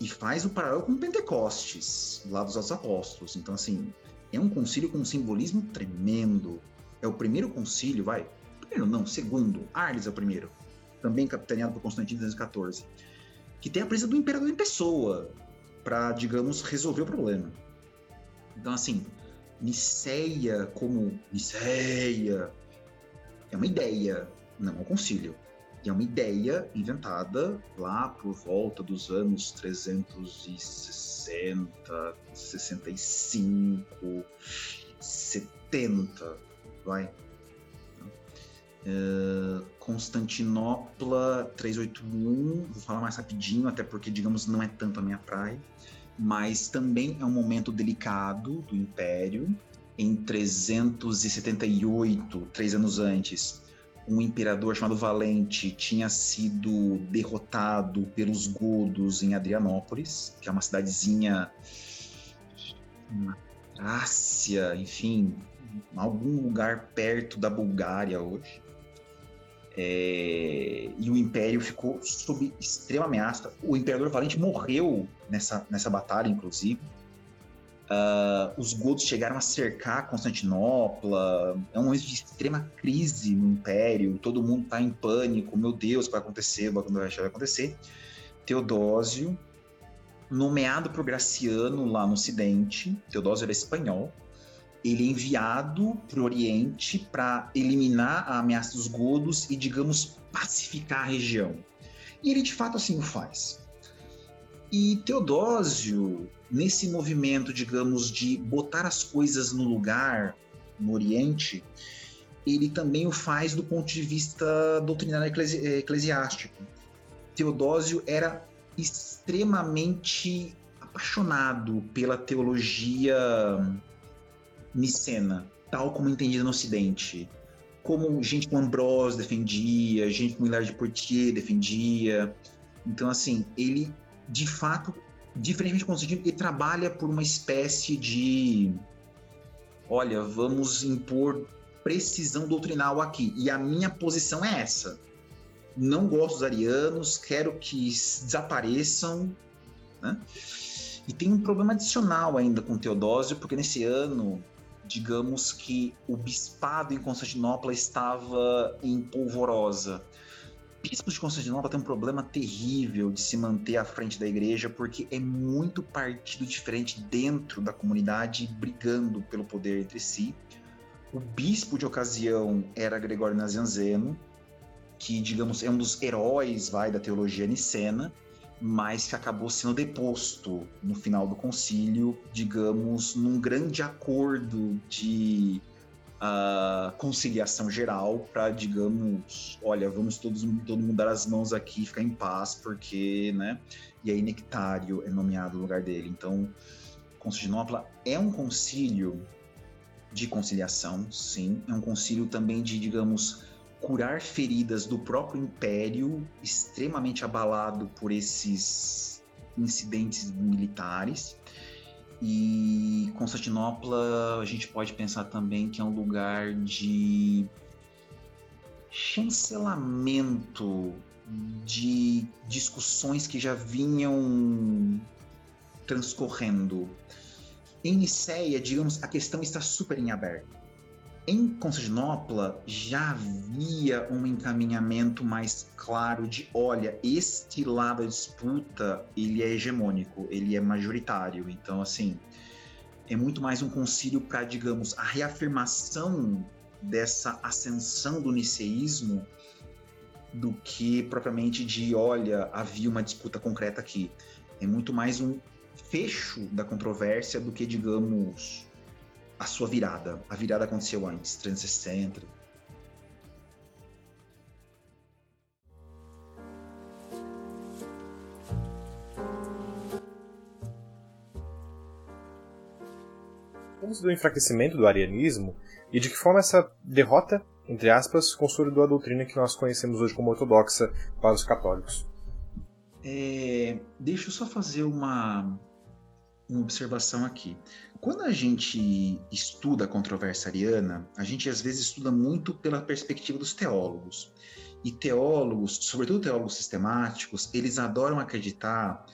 e faz o paralelo com Pentecostes, lá dos apóstolos. Então, assim, é um concílio com um simbolismo tremendo. É o primeiro concílio, vai. Primeiro não, segundo. Arles é o primeiro. Também capitaneado por Constantino em 214. Que tem a presença do imperador em pessoa para, digamos, resolver o problema. Então, assim, Niceia como Niceia é uma ideia, não é um concílio. E é uma ideia inventada lá por volta dos anos 360, 65, 70, vai. Uh, Constantinopla 381, vou falar mais rapidinho, até porque, digamos, não é tanto a minha praia, mas também é um momento delicado do Império. Em 378, três anos antes, um imperador chamado Valente tinha sido derrotado pelos godos em Adrianópolis, que é uma cidadezinha na Trácia, enfim, algum lugar perto da Bulgária hoje. É, e o império ficou sob extrema ameaça. O imperador Valente morreu nessa, nessa batalha, inclusive. Uh, os godos chegaram a cercar Constantinopla. É um momento de extrema crise no Império. Todo mundo está em pânico. Meu Deus, o que vai acontecer? O que vai acontecer? Teodósio, nomeado por Graciano lá no Ocidente, Teodósio era espanhol. Ele é enviado para o Oriente para eliminar a ameaça dos godos e, digamos, pacificar a região. E ele de fato assim o faz. E Teodósio nesse movimento, digamos, de botar as coisas no lugar no Oriente, ele também o faz do ponto de vista doutrinário eclesi eclesiástico. Teodósio era extremamente apaixonado pela teologia nicena, tal como entendida no Ocidente. Como gente como Ambrose defendia, gente como Hilário de Poitiers defendia. Então, assim, ele de fato diferentemente de Constantino, ele trabalha por uma espécie de. Olha, vamos impor precisão doutrinal aqui. E a minha posição é essa. Não gosto dos arianos, quero que desapareçam. Né? E tem um problema adicional ainda com Teodósio, porque nesse ano, digamos que o bispado em Constantinopla estava em polvorosa bispos de Constantinopla tem um problema terrível de se manter à frente da igreja, porque é muito partido diferente dentro da comunidade brigando pelo poder entre si. O bispo de ocasião era Gregório Nazianzeno, que, digamos, é um dos heróis vai, da teologia nicena, mas que acabou sendo deposto no final do concílio, digamos, num grande acordo de a conciliação geral para, digamos, olha, vamos todos todo mundo dar as mãos aqui ficar em paz, porque, né? E aí Nectário é nomeado no lugar dele. Então, Constantinopla é um concílio de conciliação, sim. É um concílio também de, digamos, curar feridas do próprio império, extremamente abalado por esses incidentes militares. E Constantinopla, a gente pode pensar também que é um lugar de chancelamento de discussões que já vinham transcorrendo. Em Niceia, digamos, a questão está super em aberto. Em Constantinopla já havia um encaminhamento mais claro de, olha, este lado da disputa, ele é hegemônico, ele é majoritário. Então, assim, é muito mais um concílio para, digamos, a reafirmação dessa ascensão do niceísmo do que propriamente de, olha, havia uma disputa concreta aqui. É muito mais um fecho da controvérsia do que, digamos, a sua virada. A virada aconteceu antes, 360. Vamos do enfraquecimento do arianismo e de que forma essa derrota, entre aspas, consolidou a doutrina que nós conhecemos hoje como ortodoxa para os católicos. É, deixa eu só fazer uma, uma observação aqui. Quando a gente estuda a controvérsia ariana, a gente às vezes estuda muito pela perspectiva dos teólogos. E teólogos, sobretudo teólogos sistemáticos, eles adoram acreditar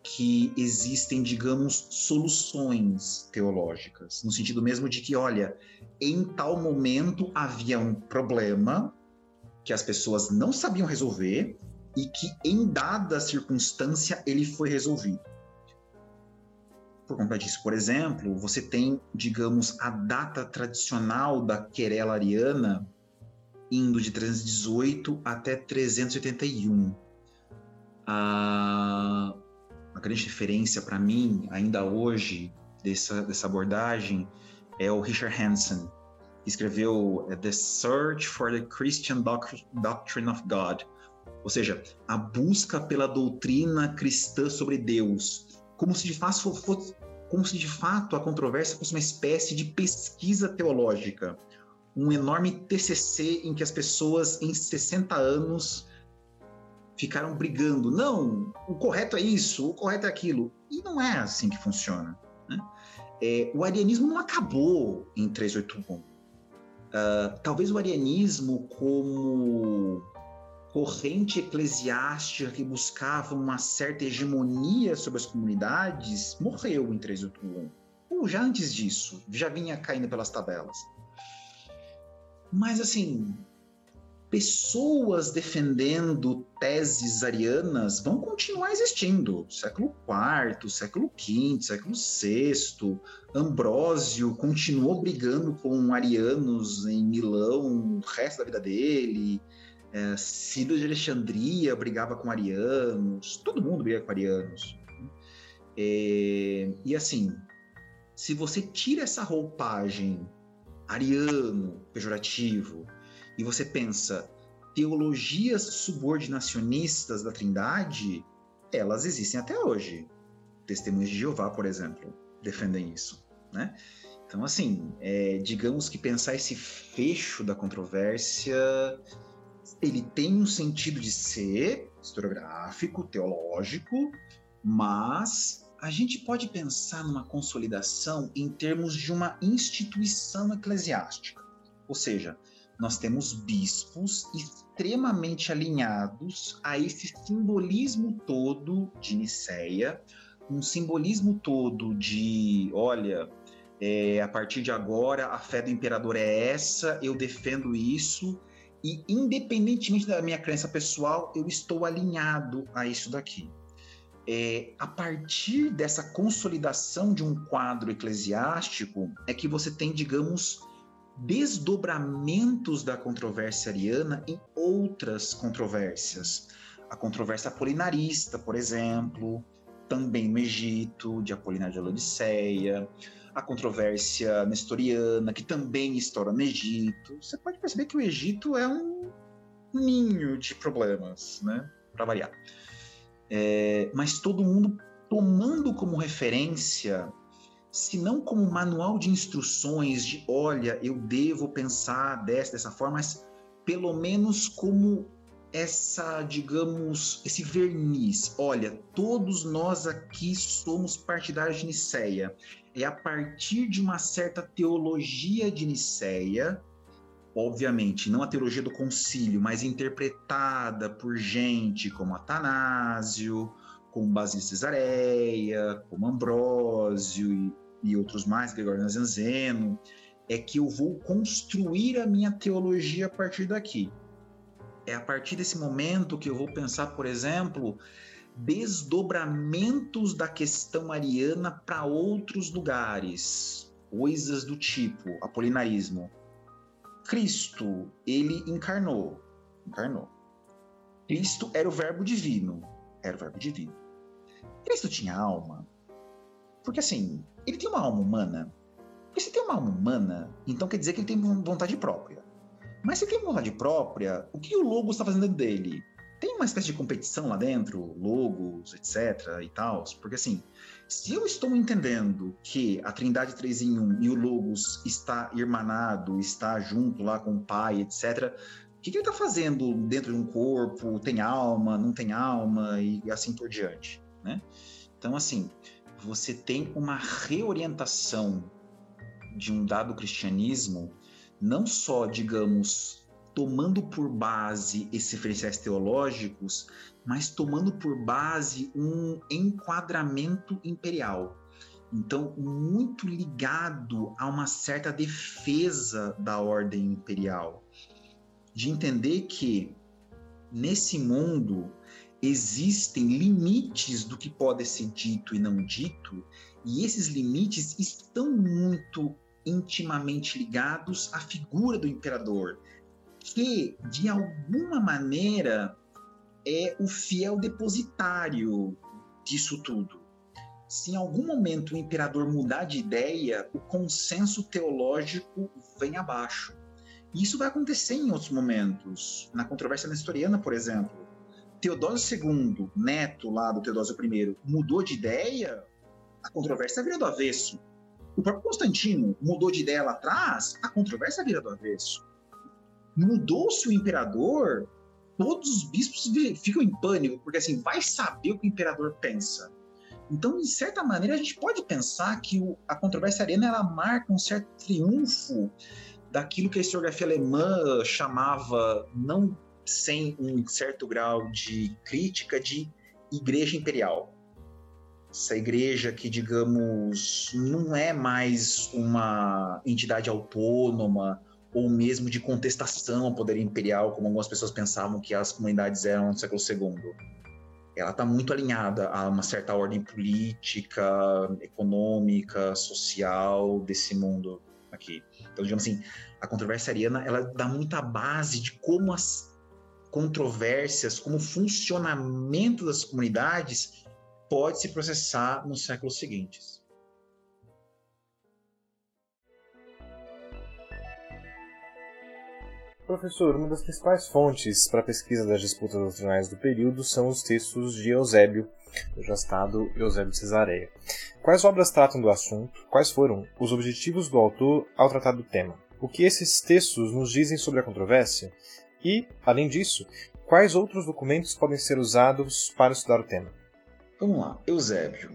que existem, digamos, soluções teológicas, no sentido mesmo de que, olha, em tal momento havia um problema que as pessoas não sabiam resolver e que em dada circunstância ele foi resolvido. Por conta disso, por exemplo, você tem, digamos, a data tradicional da querela ariana indo de 318 até 381. A, a grande referência para mim, ainda hoje, dessa, dessa abordagem é o Richard Hansen, que escreveu The Search for the Christian Doctrine of God, ou seja, a busca pela doutrina cristã sobre Deus, como se de fato fosse, como se de fato a controvérsia fosse uma espécie de pesquisa teológica, um enorme TCC em que as pessoas em 60 anos ficaram brigando. Não, o correto é isso, o correto é aquilo. E não é assim que funciona. Né? É, o arianismo não acabou em 381. Uh, ah, talvez o arianismo, como corrente eclesiástica que buscava uma certa hegemonia sobre as comunidades morreu em 381. Ou já antes disso, já vinha caindo pelas tabelas. Mas assim, pessoas defendendo teses arianas vão continuar existindo. Século IV, século V, século VI. Ambrósio continuou brigando com arianos em Milão o resto da vida dele. É, de Alexandria brigava com arianos, todo mundo briga com arianos. É, e assim, se você tira essa roupagem ariano, pejorativo, e você pensa teologias subordinacionistas da Trindade, elas existem até hoje. Testemunhas de Jeová, por exemplo, defendem isso, né? Então, assim, é, digamos que pensar esse fecho da controvérsia ele tem um sentido de ser historiográfico, teológico, mas a gente pode pensar numa consolidação em termos de uma instituição eclesiástica. Ou seja, nós temos bispos extremamente alinhados a esse simbolismo todo de Niceia, um simbolismo todo de, olha, é, a partir de agora a fé do imperador é essa, eu defendo isso, e independentemente da minha crença pessoal, eu estou alinhado a isso daqui. É, a partir dessa consolidação de um quadro eclesiástico, é que você tem, digamos, desdobramentos da controvérsia ariana em outras controvérsias. A controvérsia apolinarista, por exemplo, também no Egito, de Apolinário de Laodiceia, a controvérsia nestoriana, que também estoura no Egito. Você pode perceber que o Egito é um ninho de problemas, né? Para variar. É, mas todo mundo tomando como referência, se não como manual de instruções de, olha, eu devo pensar dessa, dessa forma, mas pelo menos como essa, digamos, esse verniz. Olha, todos nós aqui somos partidários de Niceia é a partir de uma certa teologia de Niceia, obviamente, não a teologia do concílio, mas interpretada por gente como Atanásio, como Basílio Cesareia, como Ambrósio e, e outros mais, Gregório Nazianzeno, é que eu vou construir a minha teologia a partir daqui. É a partir desse momento que eu vou pensar, por exemplo, desdobramentos da questão ariana para outros lugares, coisas do tipo apolinarismo. Cristo, ele encarnou, encarnou. Cristo era o verbo divino, era o verbo divino. Cristo tinha alma? Porque assim, ele tem uma alma humana. Porque se tem uma alma humana, então quer dizer que ele tem vontade própria. Mas se tem vontade própria, o que o Logos está fazendo dele? Tem uma espécie de competição lá dentro, Logos, etc. e tal? Porque assim, se eu estou entendendo que a Trindade 3 em 1 e o Logos está irmanado, está junto lá com o Pai, etc., o que, que ele está fazendo dentro de um corpo? Tem alma, não tem alma e assim por diante, né? Então, assim, você tem uma reorientação de um dado cristianismo, não só, digamos, tomando por base esses referenciais teológicos, mas tomando por base um enquadramento imperial. Então, muito ligado a uma certa defesa da ordem imperial. De entender que nesse mundo existem limites do que pode ser dito e não dito, e esses limites estão muito intimamente ligados à figura do imperador, que de alguma maneira é o fiel depositário disso tudo. Se em algum momento o imperador mudar de ideia, o consenso teológico vem abaixo. E isso vai acontecer em outros momentos. Na controvérsia nestoriana, por exemplo, Teodósio II, neto lá do Teodósio I, mudou de ideia, a controvérsia vira do avesso. O próprio Constantino mudou de ideia lá atrás, a controvérsia vira do avesso. Mudou-se o imperador, todos os bispos ficam em pânico, porque assim, vai saber o que o imperador pensa. Então, de certa maneira, a gente pode pensar que o, a controvérsia ariana ela marca um certo triunfo daquilo que a historiografia alemã chamava não sem um certo grau de crítica de igreja imperial. Essa igreja que, digamos, não é mais uma entidade autônoma ou mesmo de contestação ao poder imperial, como algumas pessoas pensavam que as comunidades eram no século II. Ela está muito alinhada a uma certa ordem política, econômica, social desse mundo aqui. Então, digamos assim, a controvérsia ariana ela dá muita base de como as controvérsias, como o funcionamento das comunidades pode se processar nos séculos seguintes. Professor, uma das principais fontes para a pesquisa das disputas doutrinais do período são os textos de Eusébio, do já citado Eusébio Cesareia. Quais obras tratam do assunto? Quais foram os objetivos do autor ao tratar do tema? O que esses textos nos dizem sobre a controvérsia? E, além disso, quais outros documentos podem ser usados para estudar o tema? Vamos lá, Eusébio.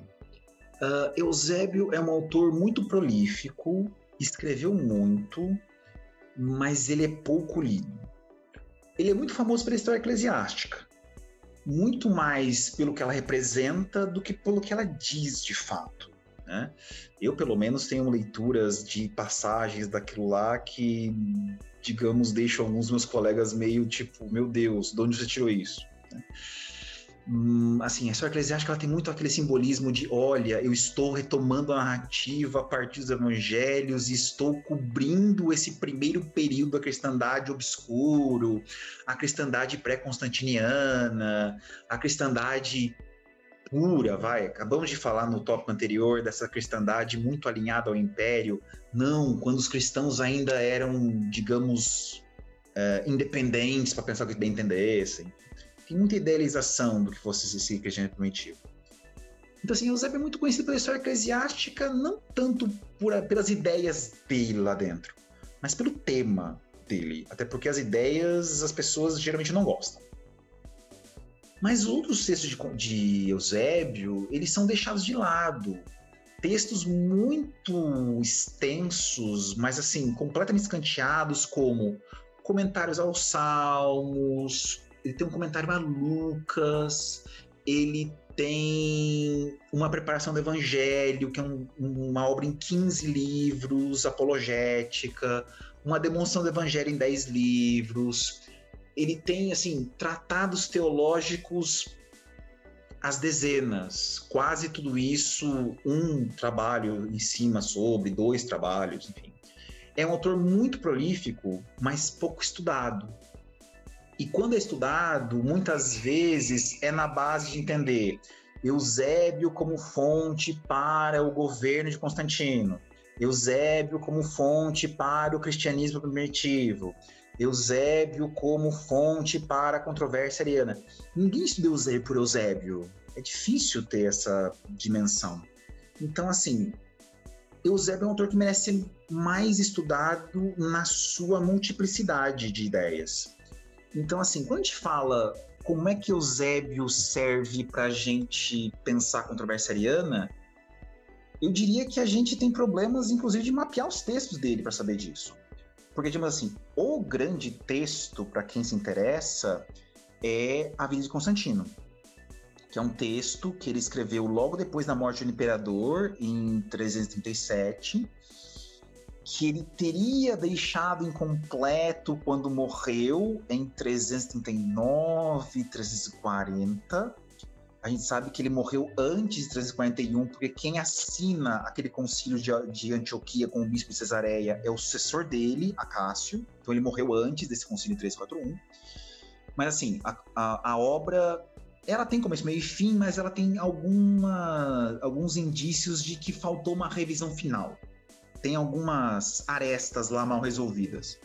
Uh, Eusébio é um autor muito prolífico, escreveu muito, mas ele é pouco lido. Ele é muito famoso pela história eclesiástica, muito mais pelo que ela representa do que pelo que ela diz de fato. Né? Eu, pelo menos, tenho leituras de passagens daquilo lá que digamos, deixo alguns meus colegas meio tipo, meu Deus, de onde você tirou isso? Né? Hum, assim, a história eclesiástica ela tem muito aquele simbolismo de, olha, eu estou retomando a narrativa a partir dos evangelhos e estou cobrindo esse primeiro período da cristandade obscuro, a cristandade pré-constantiniana, a cristandade pura, vai. Acabamos de falar no tópico anterior dessa cristandade muito alinhada ao império. Não, quando os cristãos ainda eram, digamos, é, independentes para pensar o que bem entendessem. Muita idealização do que fosse esse cristianismo primitivo. Então, assim, Eusébio é muito conhecido pela história eclesiástica, não tanto por, pelas ideias dele lá dentro, mas pelo tema dele. Até porque as ideias as pessoas geralmente não gostam. Mas outros textos de, de Eusébio, eles são deixados de lado. Textos muito extensos, mas assim, completamente escanteados, como comentários aos Salmos, ele tem um comentário a Lucas, ele tem uma preparação do Evangelho, que é um, uma obra em 15 livros, apologética, uma demonstração do Evangelho em 10 livros, ele tem assim tratados teológicos às dezenas, quase tudo isso um trabalho em cima sobre, dois trabalhos, enfim. É um autor muito prolífico, mas pouco estudado. E quando é estudado, muitas vezes é na base de entender Eusébio como fonte para o governo de Constantino, Eusébio como fonte para o cristianismo primitivo, Eusébio como fonte para a controvérsia ariana. Ninguém estuda Eusébio por Eusébio. É difícil ter essa dimensão. Então, assim, Eusébio é um autor que merece ser mais estudado na sua multiplicidade de ideias. Então, assim, quando a gente fala como é que Eusébio serve para a gente pensar a controvérsia ariana, eu diria que a gente tem problemas, inclusive, de mapear os textos dele para saber disso. Porque, digamos assim, o grande texto, para quem se interessa, é A Vida de Constantino que é um texto que ele escreveu logo depois da morte do imperador, em 337, que ele teria deixado incompleto quando morreu em 339, 340. A gente sabe que ele morreu antes de 341, porque quem assina aquele concílio de, de Antioquia com o bispo de Cesareia é o sucessor dele, Acácio. Então ele morreu antes desse concílio de 341. Mas assim, a, a, a obra ela tem começo, meio e fim, mas ela tem alguma, alguns indícios de que faltou uma revisão final. Tem algumas arestas lá mal resolvidas.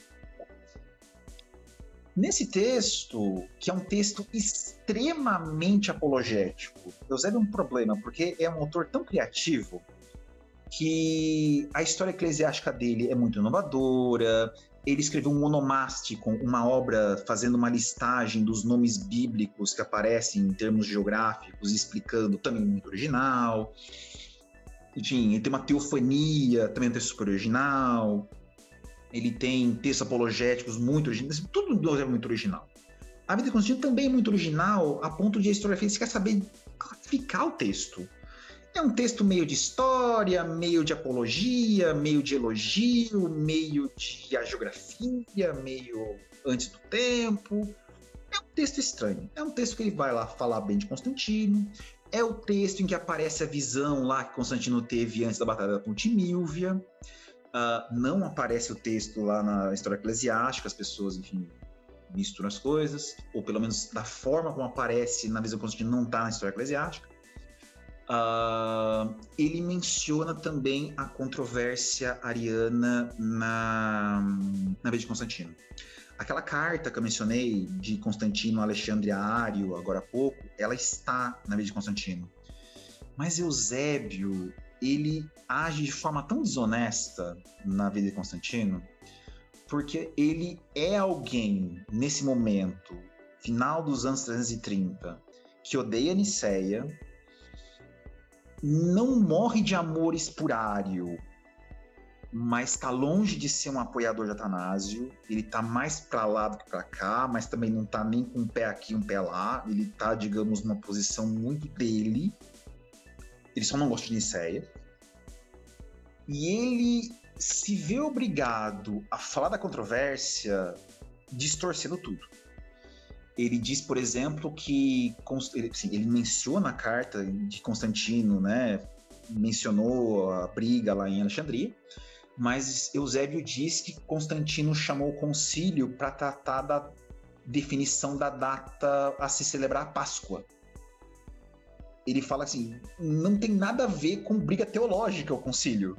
Nesse texto, que é um texto extremamente apologético, Eusébio é um problema, porque é um autor tão criativo que a história eclesiástica dele é muito inovadora, ele escreveu um onomástico, uma obra fazendo uma listagem dos nomes bíblicos que aparecem em termos geográficos, explicando também muito original. Enfim, ele tem uma teofania, também um texto super original. Ele tem textos apologéticos muito originais, tudo é muito original. A vida de Constantino também é muito original, a ponto de a história física saber classificar o texto. É um texto meio de história, meio de apologia, meio de elogio, meio de agiografia, meio antes do tempo. É um texto estranho. É um texto que ele vai lá falar bem de Constantino. É o texto em que aparece a visão lá que Constantino teve antes da Batalha da Ponte Milvia. Uh, não aparece o texto lá na história eclesiástica, as pessoas, enfim, misturam as coisas, ou pelo menos da forma como aparece na visão de Constantino não está na história eclesiástica. Uh, ele menciona também a controvérsia ariana na, na vida de Constantino. Aquela carta que eu mencionei de Constantino Alexandre Ario agora há pouco, ela está na vida de Constantino. Mas Eusébio, ele age de forma tão desonesta na vida de Constantino, porque ele é alguém, nesse momento, final dos anos 330, que odeia Niceia, não morre de amor espurário, mas está longe de ser um apoiador de Atanásio. Ele está mais para lá do que para cá, mas também não está nem com um pé aqui, um pé lá. Ele está, digamos, numa posição muito dele. Ele só não gosta de Niceia. E ele se vê obrigado a falar da controvérsia distorcendo tudo. Ele diz, por exemplo, que ele, assim, ele menciona a carta de Constantino, né? Mencionou a briga lá em Alexandria, mas Eusébio diz que Constantino chamou o concílio para tratar da definição da data a se celebrar a Páscoa. Ele fala assim: não tem nada a ver com briga teológica o concílio.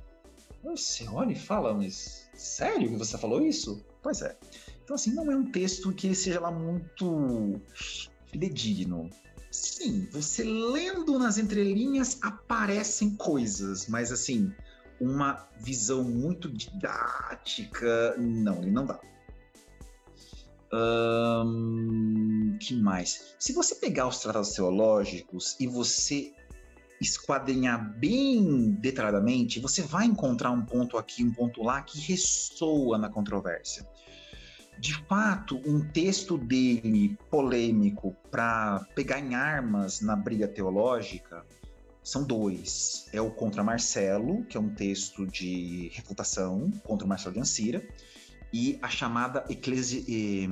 Você olha e fala, mas sério que você falou isso? Pois é. Então, assim, não é um texto que seja lá muito fidedigno. Sim, você lendo nas entrelinhas aparecem coisas, mas assim, uma visão muito didática, não, ele não dá. Um, que mais? Se você pegar os tratados teológicos e você esquadrinhar bem detalhadamente, você vai encontrar um ponto aqui, um ponto lá que ressoa na controvérsia de fato, um texto dele polêmico para pegar em armas na briga teológica são dois. É o Contra Marcelo, que é um texto de refutação contra Marcelo de Ancira, e a chamada Eclesi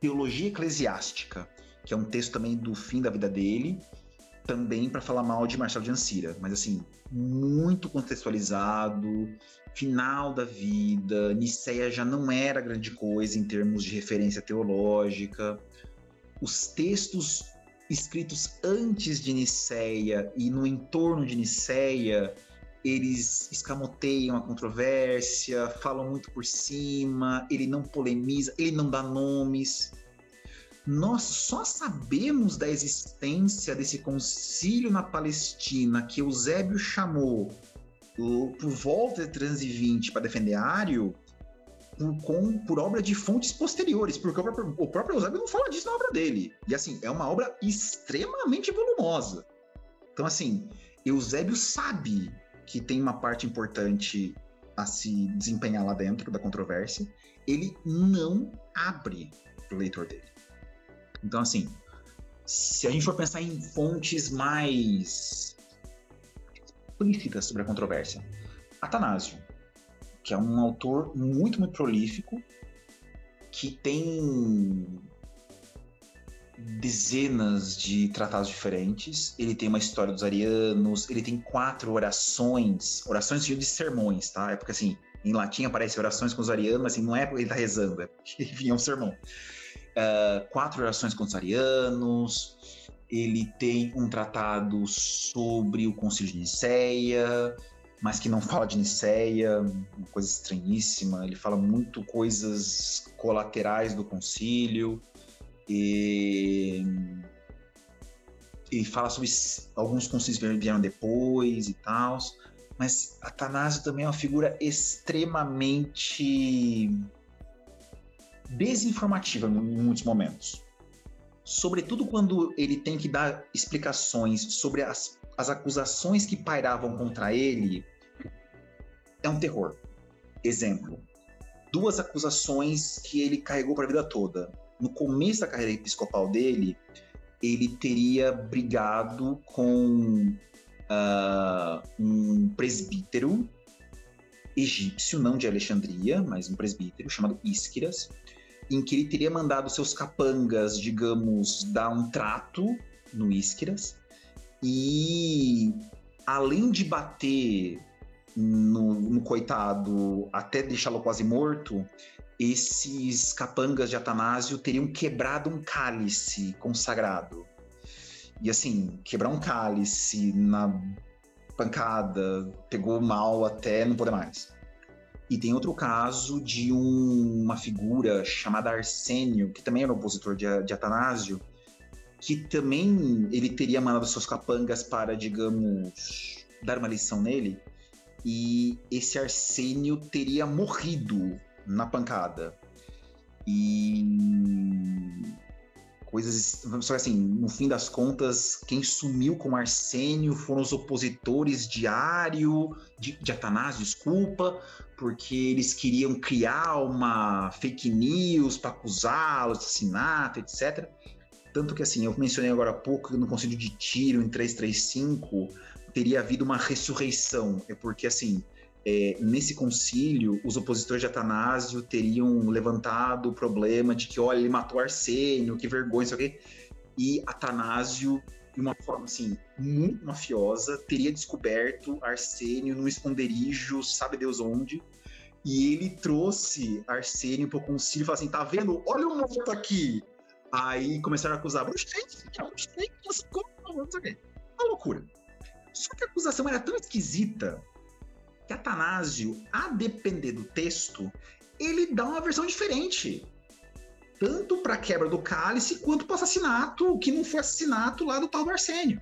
Teologia Eclesiástica, que é um texto também do fim da vida dele, também para falar mal de Marcelo de Ancira, mas assim, muito contextualizado, final da vida, Niceia já não era grande coisa em termos de referência teológica. Os textos escritos antes de Niceia e no entorno de Niceia, eles escamoteiam a controvérsia, falam muito por cima, ele não polemiza, ele não dá nomes. Nós só sabemos da existência desse concílio na Palestina que Eusébio chamou por volta de 320 para defender Ário por, com, por obra de fontes posteriores, porque o próprio, o próprio Eusébio não fala disso na obra dele. E assim, é uma obra extremamente volumosa. Então, assim, Eusébio sabe que tem uma parte importante a se desempenhar lá dentro da controvérsia, ele não abre para o leitor dele. Então, assim, se a gente for pensar em fontes mais explícitas sobre a controvérsia, Atanásio, que é um autor muito, muito prolífico, que tem dezenas de tratados diferentes. Ele tem uma história dos arianos, ele tem quatro orações, orações de sermões, tá? É porque assim, em latim aparece orações com os arianos, mas assim, não é porque ele tá rezando, é porque enfim, é um sermão. Uh, quatro orações com os arianos. Ele tem um tratado sobre o Concílio de Nicéia, mas que não fala de Niceia, uma coisa estranhíssima. Ele fala muito coisas colaterais do concílio. E, e fala sobre alguns concílios que vieram depois e tal. Mas Atanásio também é uma figura extremamente desinformativa em muitos momentos. Sobretudo quando ele tem que dar explicações sobre as as acusações que pairavam contra ele é um terror. Exemplo: duas acusações que ele carregou para a vida toda. No começo da carreira episcopal dele, ele teria brigado com uh, um presbítero egípcio, não de Alexandria, mas um presbítero chamado Isquiras, em que ele teria mandado seus capangas, digamos, dar um trato no Isquiras e além de bater no, no coitado até deixá-lo quase morto, esses capangas de Atanásio teriam quebrado um cálice consagrado. E assim, quebrar um cálice na pancada, pegou mal até não poder mais. E tem outro caso de um, uma figura chamada Arsênio, que também era opositor de, de Atanásio, que também ele teria mandado seus capangas para, digamos, dar uma lição nele, e esse Arsênio teria morrido na pancada. E coisas. Só que assim, no fim das contas, quem sumiu com Arsênio foram os opositores de Ário, de, de Atanásio, desculpa, porque eles queriam criar uma fake news para acusá-lo, assassinato, etc. Tanto que, assim, eu mencionei agora há pouco que no Conselho de Tiro, em 335, teria havido uma ressurreição. É porque, assim, é, nesse concílio, os opositores de Atanásio teriam levantado o problema de que, olha, ele matou Arsênio, que vergonha, isso aqui. E Atanásio, de uma forma, assim, muito mafiosa, teria descoberto Arsênio num esconderijo, sabe Deus onde, e ele trouxe Arsênio para o concílio e falou assim: tá vendo? Olha o morto aqui. Aí começaram a acusar bruxante, bruxante, não sei o quê. Uma loucura. Só que a acusação era tão esquisita que Atanásio, a depender do texto, ele dá uma versão diferente. Tanto para a quebra do cálice quanto para o assassinato, que não foi assassinato lá do tal do Arsênio.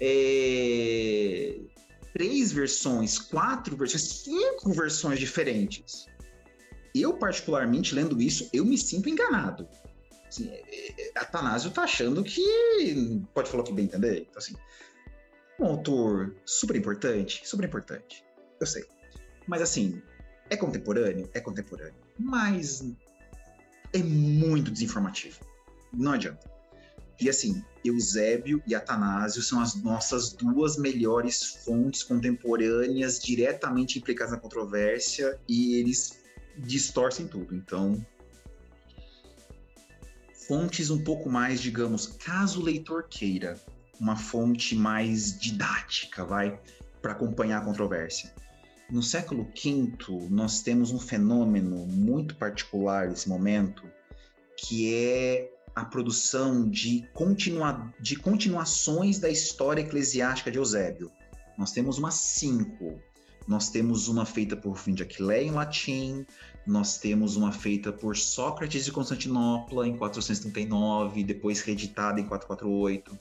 É... Três versões, quatro versões, cinco versões diferentes. Eu, particularmente, lendo isso, eu me sinto enganado. Assim, é, é, Atanásio tá achando que pode falar que bem entender. Então, assim, um autor super importante, super importante, eu sei. Mas, assim, é contemporâneo? É contemporâneo. Mas é muito desinformativo. Não adianta. E, assim, Eusébio e Atanásio são as nossas duas melhores fontes contemporâneas diretamente implicadas na controvérsia e eles distorcem tudo. Então, fontes um pouco mais, digamos, caso o leitor queira, uma fonte mais didática, vai, para acompanhar a controvérsia. No século V, nós temos um fenômeno muito particular nesse momento, que é a produção de, continua, de continuações da história eclesiástica de Eusébio. Nós temos umas cinco. Nós temos uma feita por fim de Aquileia em latim, nós temos uma feita por Sócrates de Constantinopla em 439, depois reeditada em 448.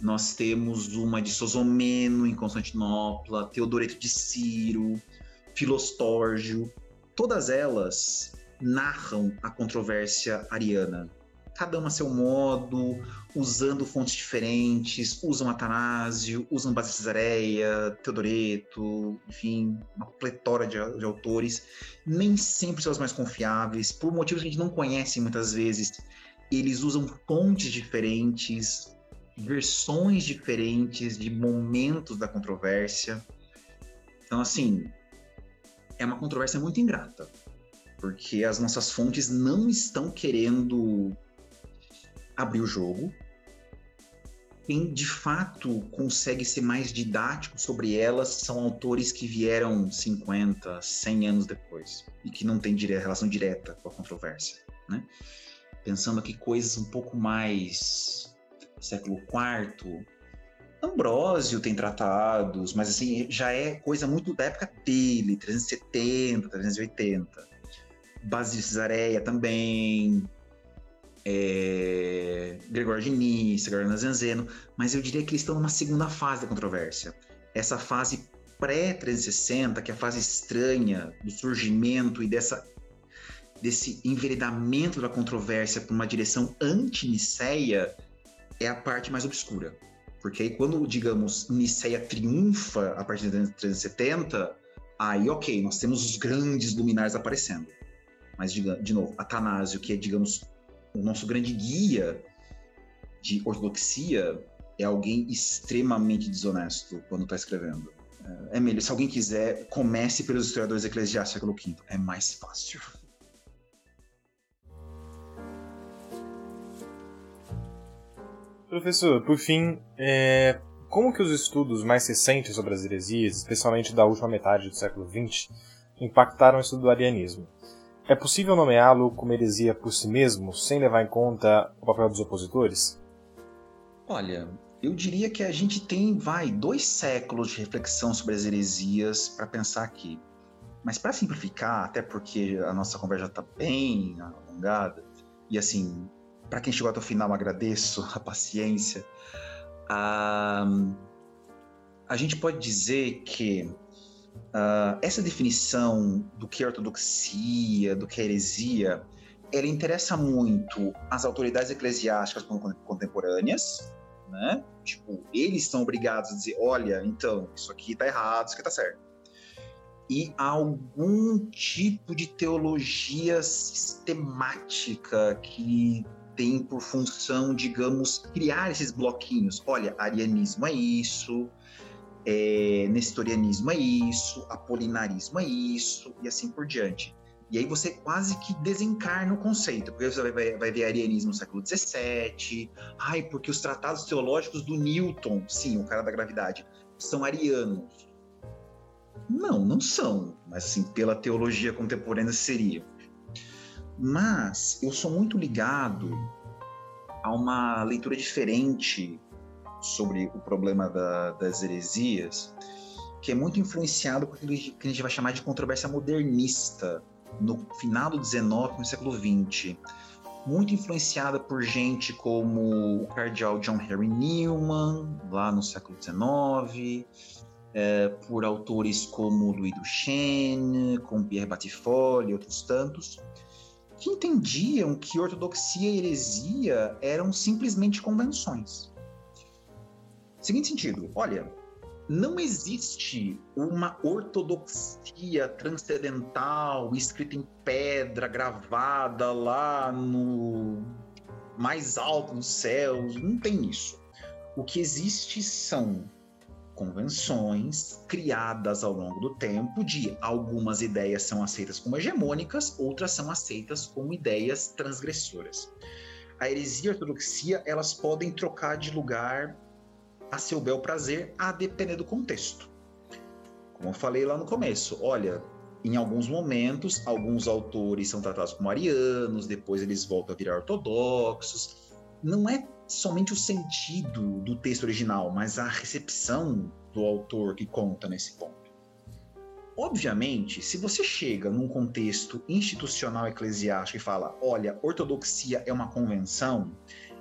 Nós temos uma de Sosomeno em Constantinopla, Teodoreto de Ciro, Filostórgio. Todas elas narram a controvérsia ariana cada uma a seu modo, usando fontes diferentes, usam Atanásio, usam Base Cesareia, Teodoreto, enfim, uma pletora de, de, autores, nem sempre são os mais confiáveis, por motivos que a gente não conhece muitas vezes. Eles usam fontes diferentes, versões diferentes de momentos da controvérsia. Então, assim, é uma controvérsia muito ingrata, porque as nossas fontes não estão querendo abrir o jogo. Quem de fato consegue ser mais didático sobre elas são autores que vieram 50, 100 anos depois e que não têm dire relação direta com a controvérsia. Né? Pensando aqui coisas um pouco mais século IV, Ambrósio tem tratados, mas assim, já é coisa muito da época dele, 370, 380. Basílio Cesareia também, é, Gregório de Nice, Gregório Nazianzeno, mas eu diria que eles estão numa segunda fase da controvérsia. Essa fase pré-360, que é a fase estranha do surgimento e dessa, desse enveredamento da controvérsia para uma direção anti-niceia, é a parte mais obscura. Porque aí quando, digamos, Niceia triunfa a partir de 370, aí ok, nós temos os grandes luminares aparecendo. Mas, de novo, Atanásio, que é, digamos, o nosso grande guia de ortodoxia é alguém extremamente desonesto quando está escrevendo. É, é melhor, se alguém quiser, comece pelos historiadores eclesiásticos do século V. É mais fácil. Professor, por fim, é... como que os estudos mais recentes sobre as heresias, especialmente da última metade do século XX, impactaram o estudo do arianismo? É possível nomeá-lo como heresia por si mesmo, sem levar em conta o papel dos opositores? Olha, eu diria que a gente tem, vai, dois séculos de reflexão sobre as heresias para pensar aqui. Mas para simplificar, até porque a nossa conversa já está bem alongada, e assim, para quem chegou até o final, agradeço a paciência. Ah, a gente pode dizer que Uh, essa definição do que é ortodoxia, do que é heresia, ela interessa muito as autoridades eclesiásticas contemporâneas, né? Tipo, eles são obrigados a dizer, olha, então, isso aqui está errado, isso aqui está certo. E algum tipo de teologia sistemática que tem por função, digamos, criar esses bloquinhos. Olha, arianismo é isso, é, nestorianismo é isso, apolinarismo é isso, e assim por diante. E aí você quase que desencarna o conceito, porque você vai, vai ver arianismo no século XVII, ai, porque os tratados teológicos do Newton, sim, o cara da gravidade, são arianos. Não, não são, mas assim, pela teologia contemporânea seria. Mas eu sou muito ligado a uma leitura diferente sobre o problema da, das heresias, que é muito influenciado por aquilo que a gente vai chamar de controvérsia modernista no final do 19 no século 20 muito influenciada por gente como o cardeal John Henry Newman, lá no século XIX, é, por autores como Louis Duchesne, como Pierre Batiffol e outros tantos, que entendiam que ortodoxia e heresia eram simplesmente convenções. Seguinte sentido, olha, não existe uma ortodoxia transcendental escrita em pedra, gravada lá no mais alto dos céus, não tem isso. O que existe são convenções criadas ao longo do tempo de algumas ideias são aceitas como hegemônicas, outras são aceitas como ideias transgressoras. A heresia e a ortodoxia, elas podem trocar de lugar a seu bel prazer, a depender do contexto. Como eu falei lá no começo, olha, em alguns momentos, alguns autores são tratados como arianos, depois eles voltam a virar ortodoxos. Não é somente o sentido do texto original, mas a recepção do autor que conta nesse ponto. Obviamente, se você chega num contexto institucional eclesiástico e fala, olha, ortodoxia é uma convenção,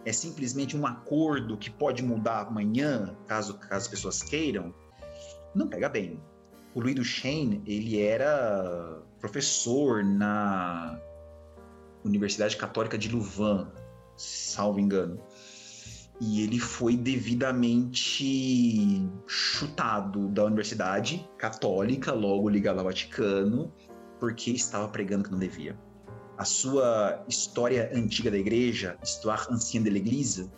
é simplesmente um acordo que pode mudar amanhã, caso, caso as pessoas queiram, não pega bem. O Louis Duchesne, ele era professor na Universidade Católica de Louvain, salvo engano e ele foi devidamente chutado da Universidade Católica, logo ligado ao Vaticano, porque estava pregando que não devia. A sua história antiga da igreja, Histoire ancienne de l'Église,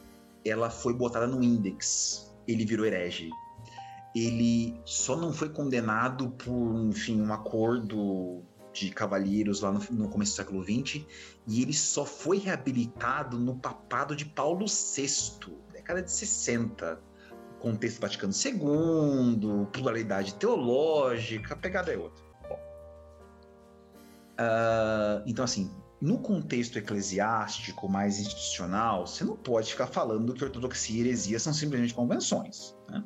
ela foi botada no Index. Ele virou herege. Ele só não foi condenado por, enfim, um acordo de cavalheiros lá no, no, começo do século XX, e ele só foi reabilitado no papado de Paulo VI, década de 60. Contexto Vaticano II, pluralidade teológica, a pegada é outra. Uh, então, assim, no contexto eclesiástico mais institucional, você não pode ficar falando que ortodoxia e heresia são simplesmente convenções. Né?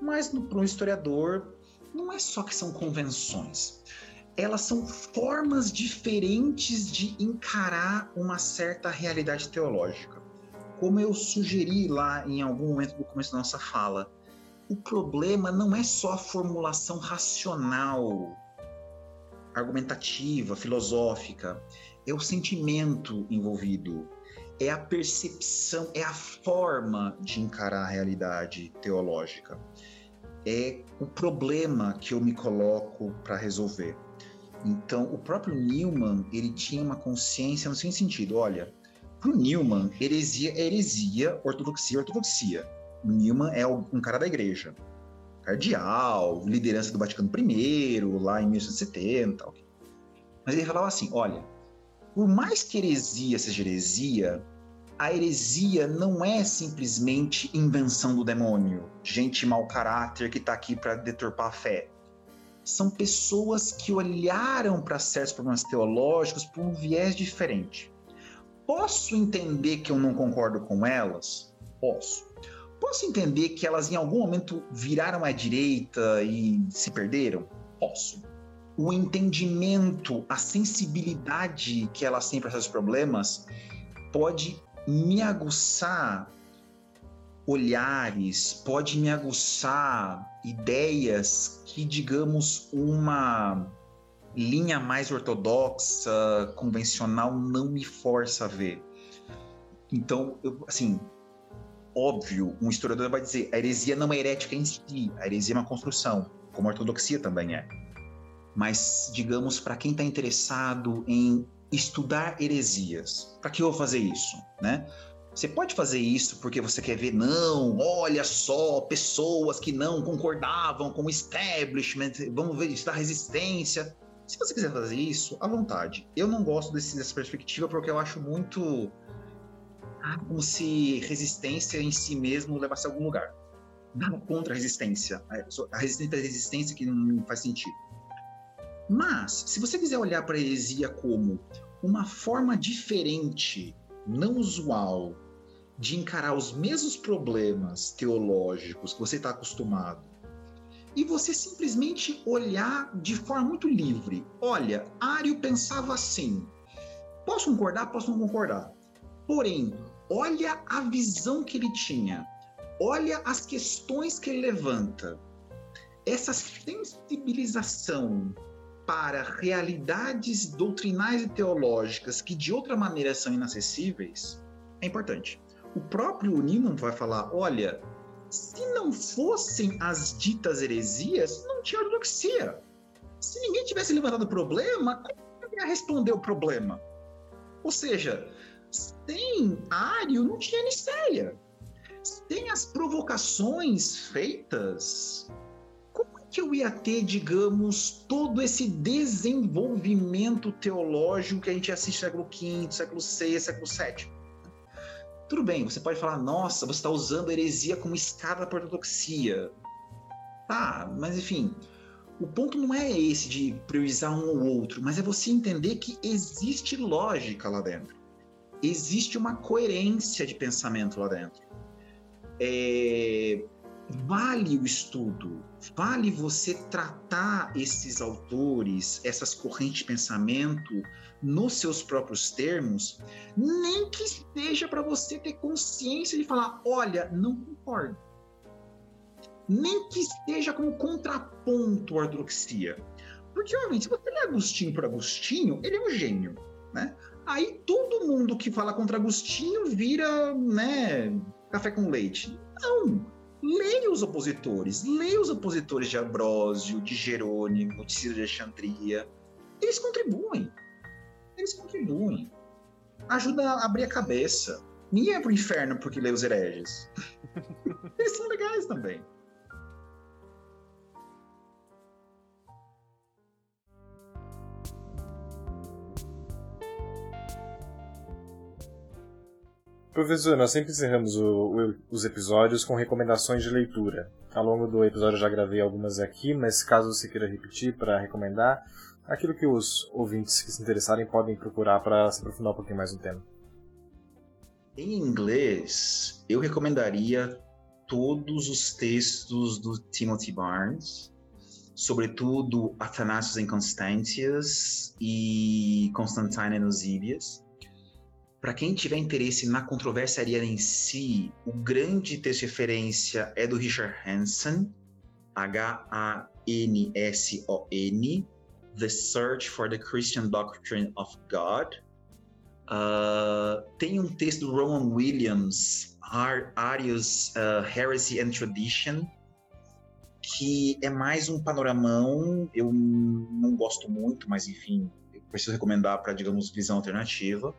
Mas para um historiador, não é só que são convenções elas são formas diferentes de encarar uma certa realidade teológica. Como eu sugeri lá em algum momento do começo da nossa fala, o problema não é só a formulação racional, argumentativa, filosófica, é o sentimento envolvido, é a percepção, é a forma de encarar a realidade teológica. É o problema que eu me coloco para resolver. Então, o próprio Newman, ele tinha uma consciência no seguinte sentido, olha, para o Newman, heresia é heresia, ortodoxia é ortodoxia. O Newman é um cara da igreja, cardeal, liderança do Vaticano I, lá em 1970. Mas ele falava assim, olha, por mais que heresia seja heresia, a heresia não é simplesmente invenção do demônio, gente mau caráter que está aqui para deturpar a fé são pessoas que olharam para certos problemas teológicos por um viés diferente. Posso entender que eu não concordo com elas? Posso. Posso entender que elas em algum momento viraram à direita e se perderam? Posso. O entendimento, a sensibilidade que elas têm para esses problemas pode me aguçar olhares, pode me aguçar ideias que, digamos, uma linha mais ortodoxa, convencional, não me força a ver. Então, eu, assim, óbvio, um historiador vai dizer a heresia não é herética em si, a heresia é uma construção, como a ortodoxia também é. Mas, digamos, para quem está interessado em estudar heresias, para que eu vou fazer isso, né? Você pode fazer isso porque você quer ver, não, olha só, pessoas que não concordavam com o establishment, vamos ver, da resistência. Se você quiser fazer isso, à vontade. Eu não gosto desse, dessa perspectiva porque eu acho muito ah, como se resistência em si mesmo levasse a algum lugar. Nada contra a resistência. A resistência é a resistência que não faz sentido. Mas, se você quiser olhar para a heresia como uma forma diferente não usual de encarar os mesmos problemas teológicos que você está acostumado e você simplesmente olhar de forma muito livre. Olha, Ário pensava assim. Posso concordar? Posso não concordar. Porém, olha a visão que ele tinha. Olha as questões que ele levanta. Essa sensibilização para realidades doutrinais e teológicas que de outra maneira são inacessíveis é importante. O próprio Newman vai falar: olha, se não fossem as ditas heresias, não tinha ortodoxia. Se ninguém tivesse levantado o problema, como ia responder o problema? Ou seja, sem Ário não tinha Nicéia. Sem as provocações feitas que eu ia ter, digamos, todo esse desenvolvimento teológico que a gente assiste no século V, século VI, século VII. Tudo bem, você pode falar, nossa, você está usando a heresia como escada para a ortodoxia. Tá, mas enfim, o ponto não é esse de priorizar um ou outro, mas é você entender que existe lógica lá dentro. Existe uma coerência de pensamento lá dentro. É, vale o estudo, vale você tratar esses autores, essas correntes de pensamento nos seus próprios termos, nem que seja para você ter consciência de falar: olha, não concordo. Nem que esteja como contraponto à ortodoxia. Porque, obviamente, se você lê Agostinho por Agostinho, ele é um gênio, né? Aí todo mundo que fala contra Agostinho vira, né, café com leite. Não! Leia os opositores, leia os opositores de Ambrósio, de Jerônimo, de Ciro de Alexandria. Eles contribuem. Eles contribuem. Ajuda a abrir a cabeça. Ninguém é pro inferno porque lê os hereges. Eles são legais também. Professor, nós sempre encerramos o, o, os episódios com recomendações de leitura. Ao longo do episódio eu já gravei algumas aqui, mas caso você queira repetir para recomendar, aquilo que os ouvintes que se interessarem podem procurar para se aprofundar um pouquinho mais no tema. Em inglês, eu recomendaria todos os textos do Timothy Barnes, sobretudo Athanasius Constantius e Constantine Eusebius para quem tiver interesse na controvérsia ariana em si, o grande texto de referência é do Richard Hanson, H-A-N-S-O-N, The Search for the Christian Doctrine of God. Uh, tem um texto do Rowan Williams, Ar Arius uh, Heresy and Tradition, que é mais um panoramão. Eu não gosto muito, mas enfim, eu preciso recomendar para, digamos, visão alternativa.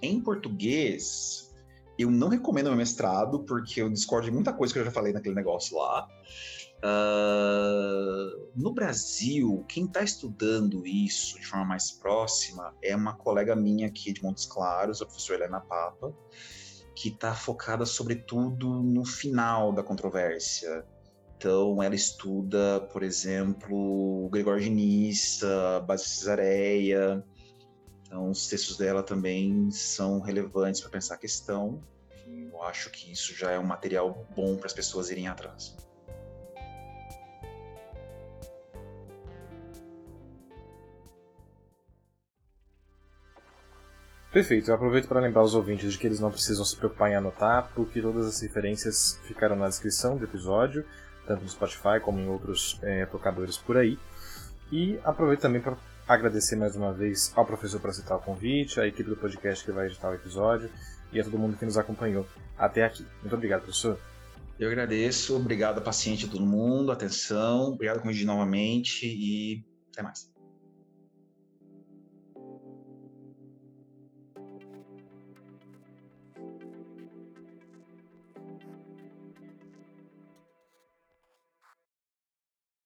Em português, eu não recomendo meu mestrado, porque eu discordo de muita coisa que eu já falei naquele negócio lá. Uh, no Brasil, quem está estudando isso de forma mais próxima é uma colega minha aqui de Montes Claros, a professora Helena Papa, que está focada sobretudo no final da controvérsia. Então, ela estuda, por exemplo, Gregório de Nissa, Base Cesareia, então, os textos dela também são relevantes para pensar a questão. Eu acho que isso já é um material bom para as pessoas irem atrás. Perfeito, eu aproveito para lembrar os ouvintes de que eles não precisam se preocupar em anotar, porque todas as referências ficaram na descrição do episódio, tanto no Spotify como em outros é, tocadores por aí. E aproveito também para agradecer mais uma vez ao professor por aceitar o convite, à equipe do podcast que vai editar o episódio e a todo mundo que nos acompanhou até aqui. Muito obrigado, professor. Eu agradeço, obrigado a paciente de todo mundo, atenção, obrigado convite novamente e até mais.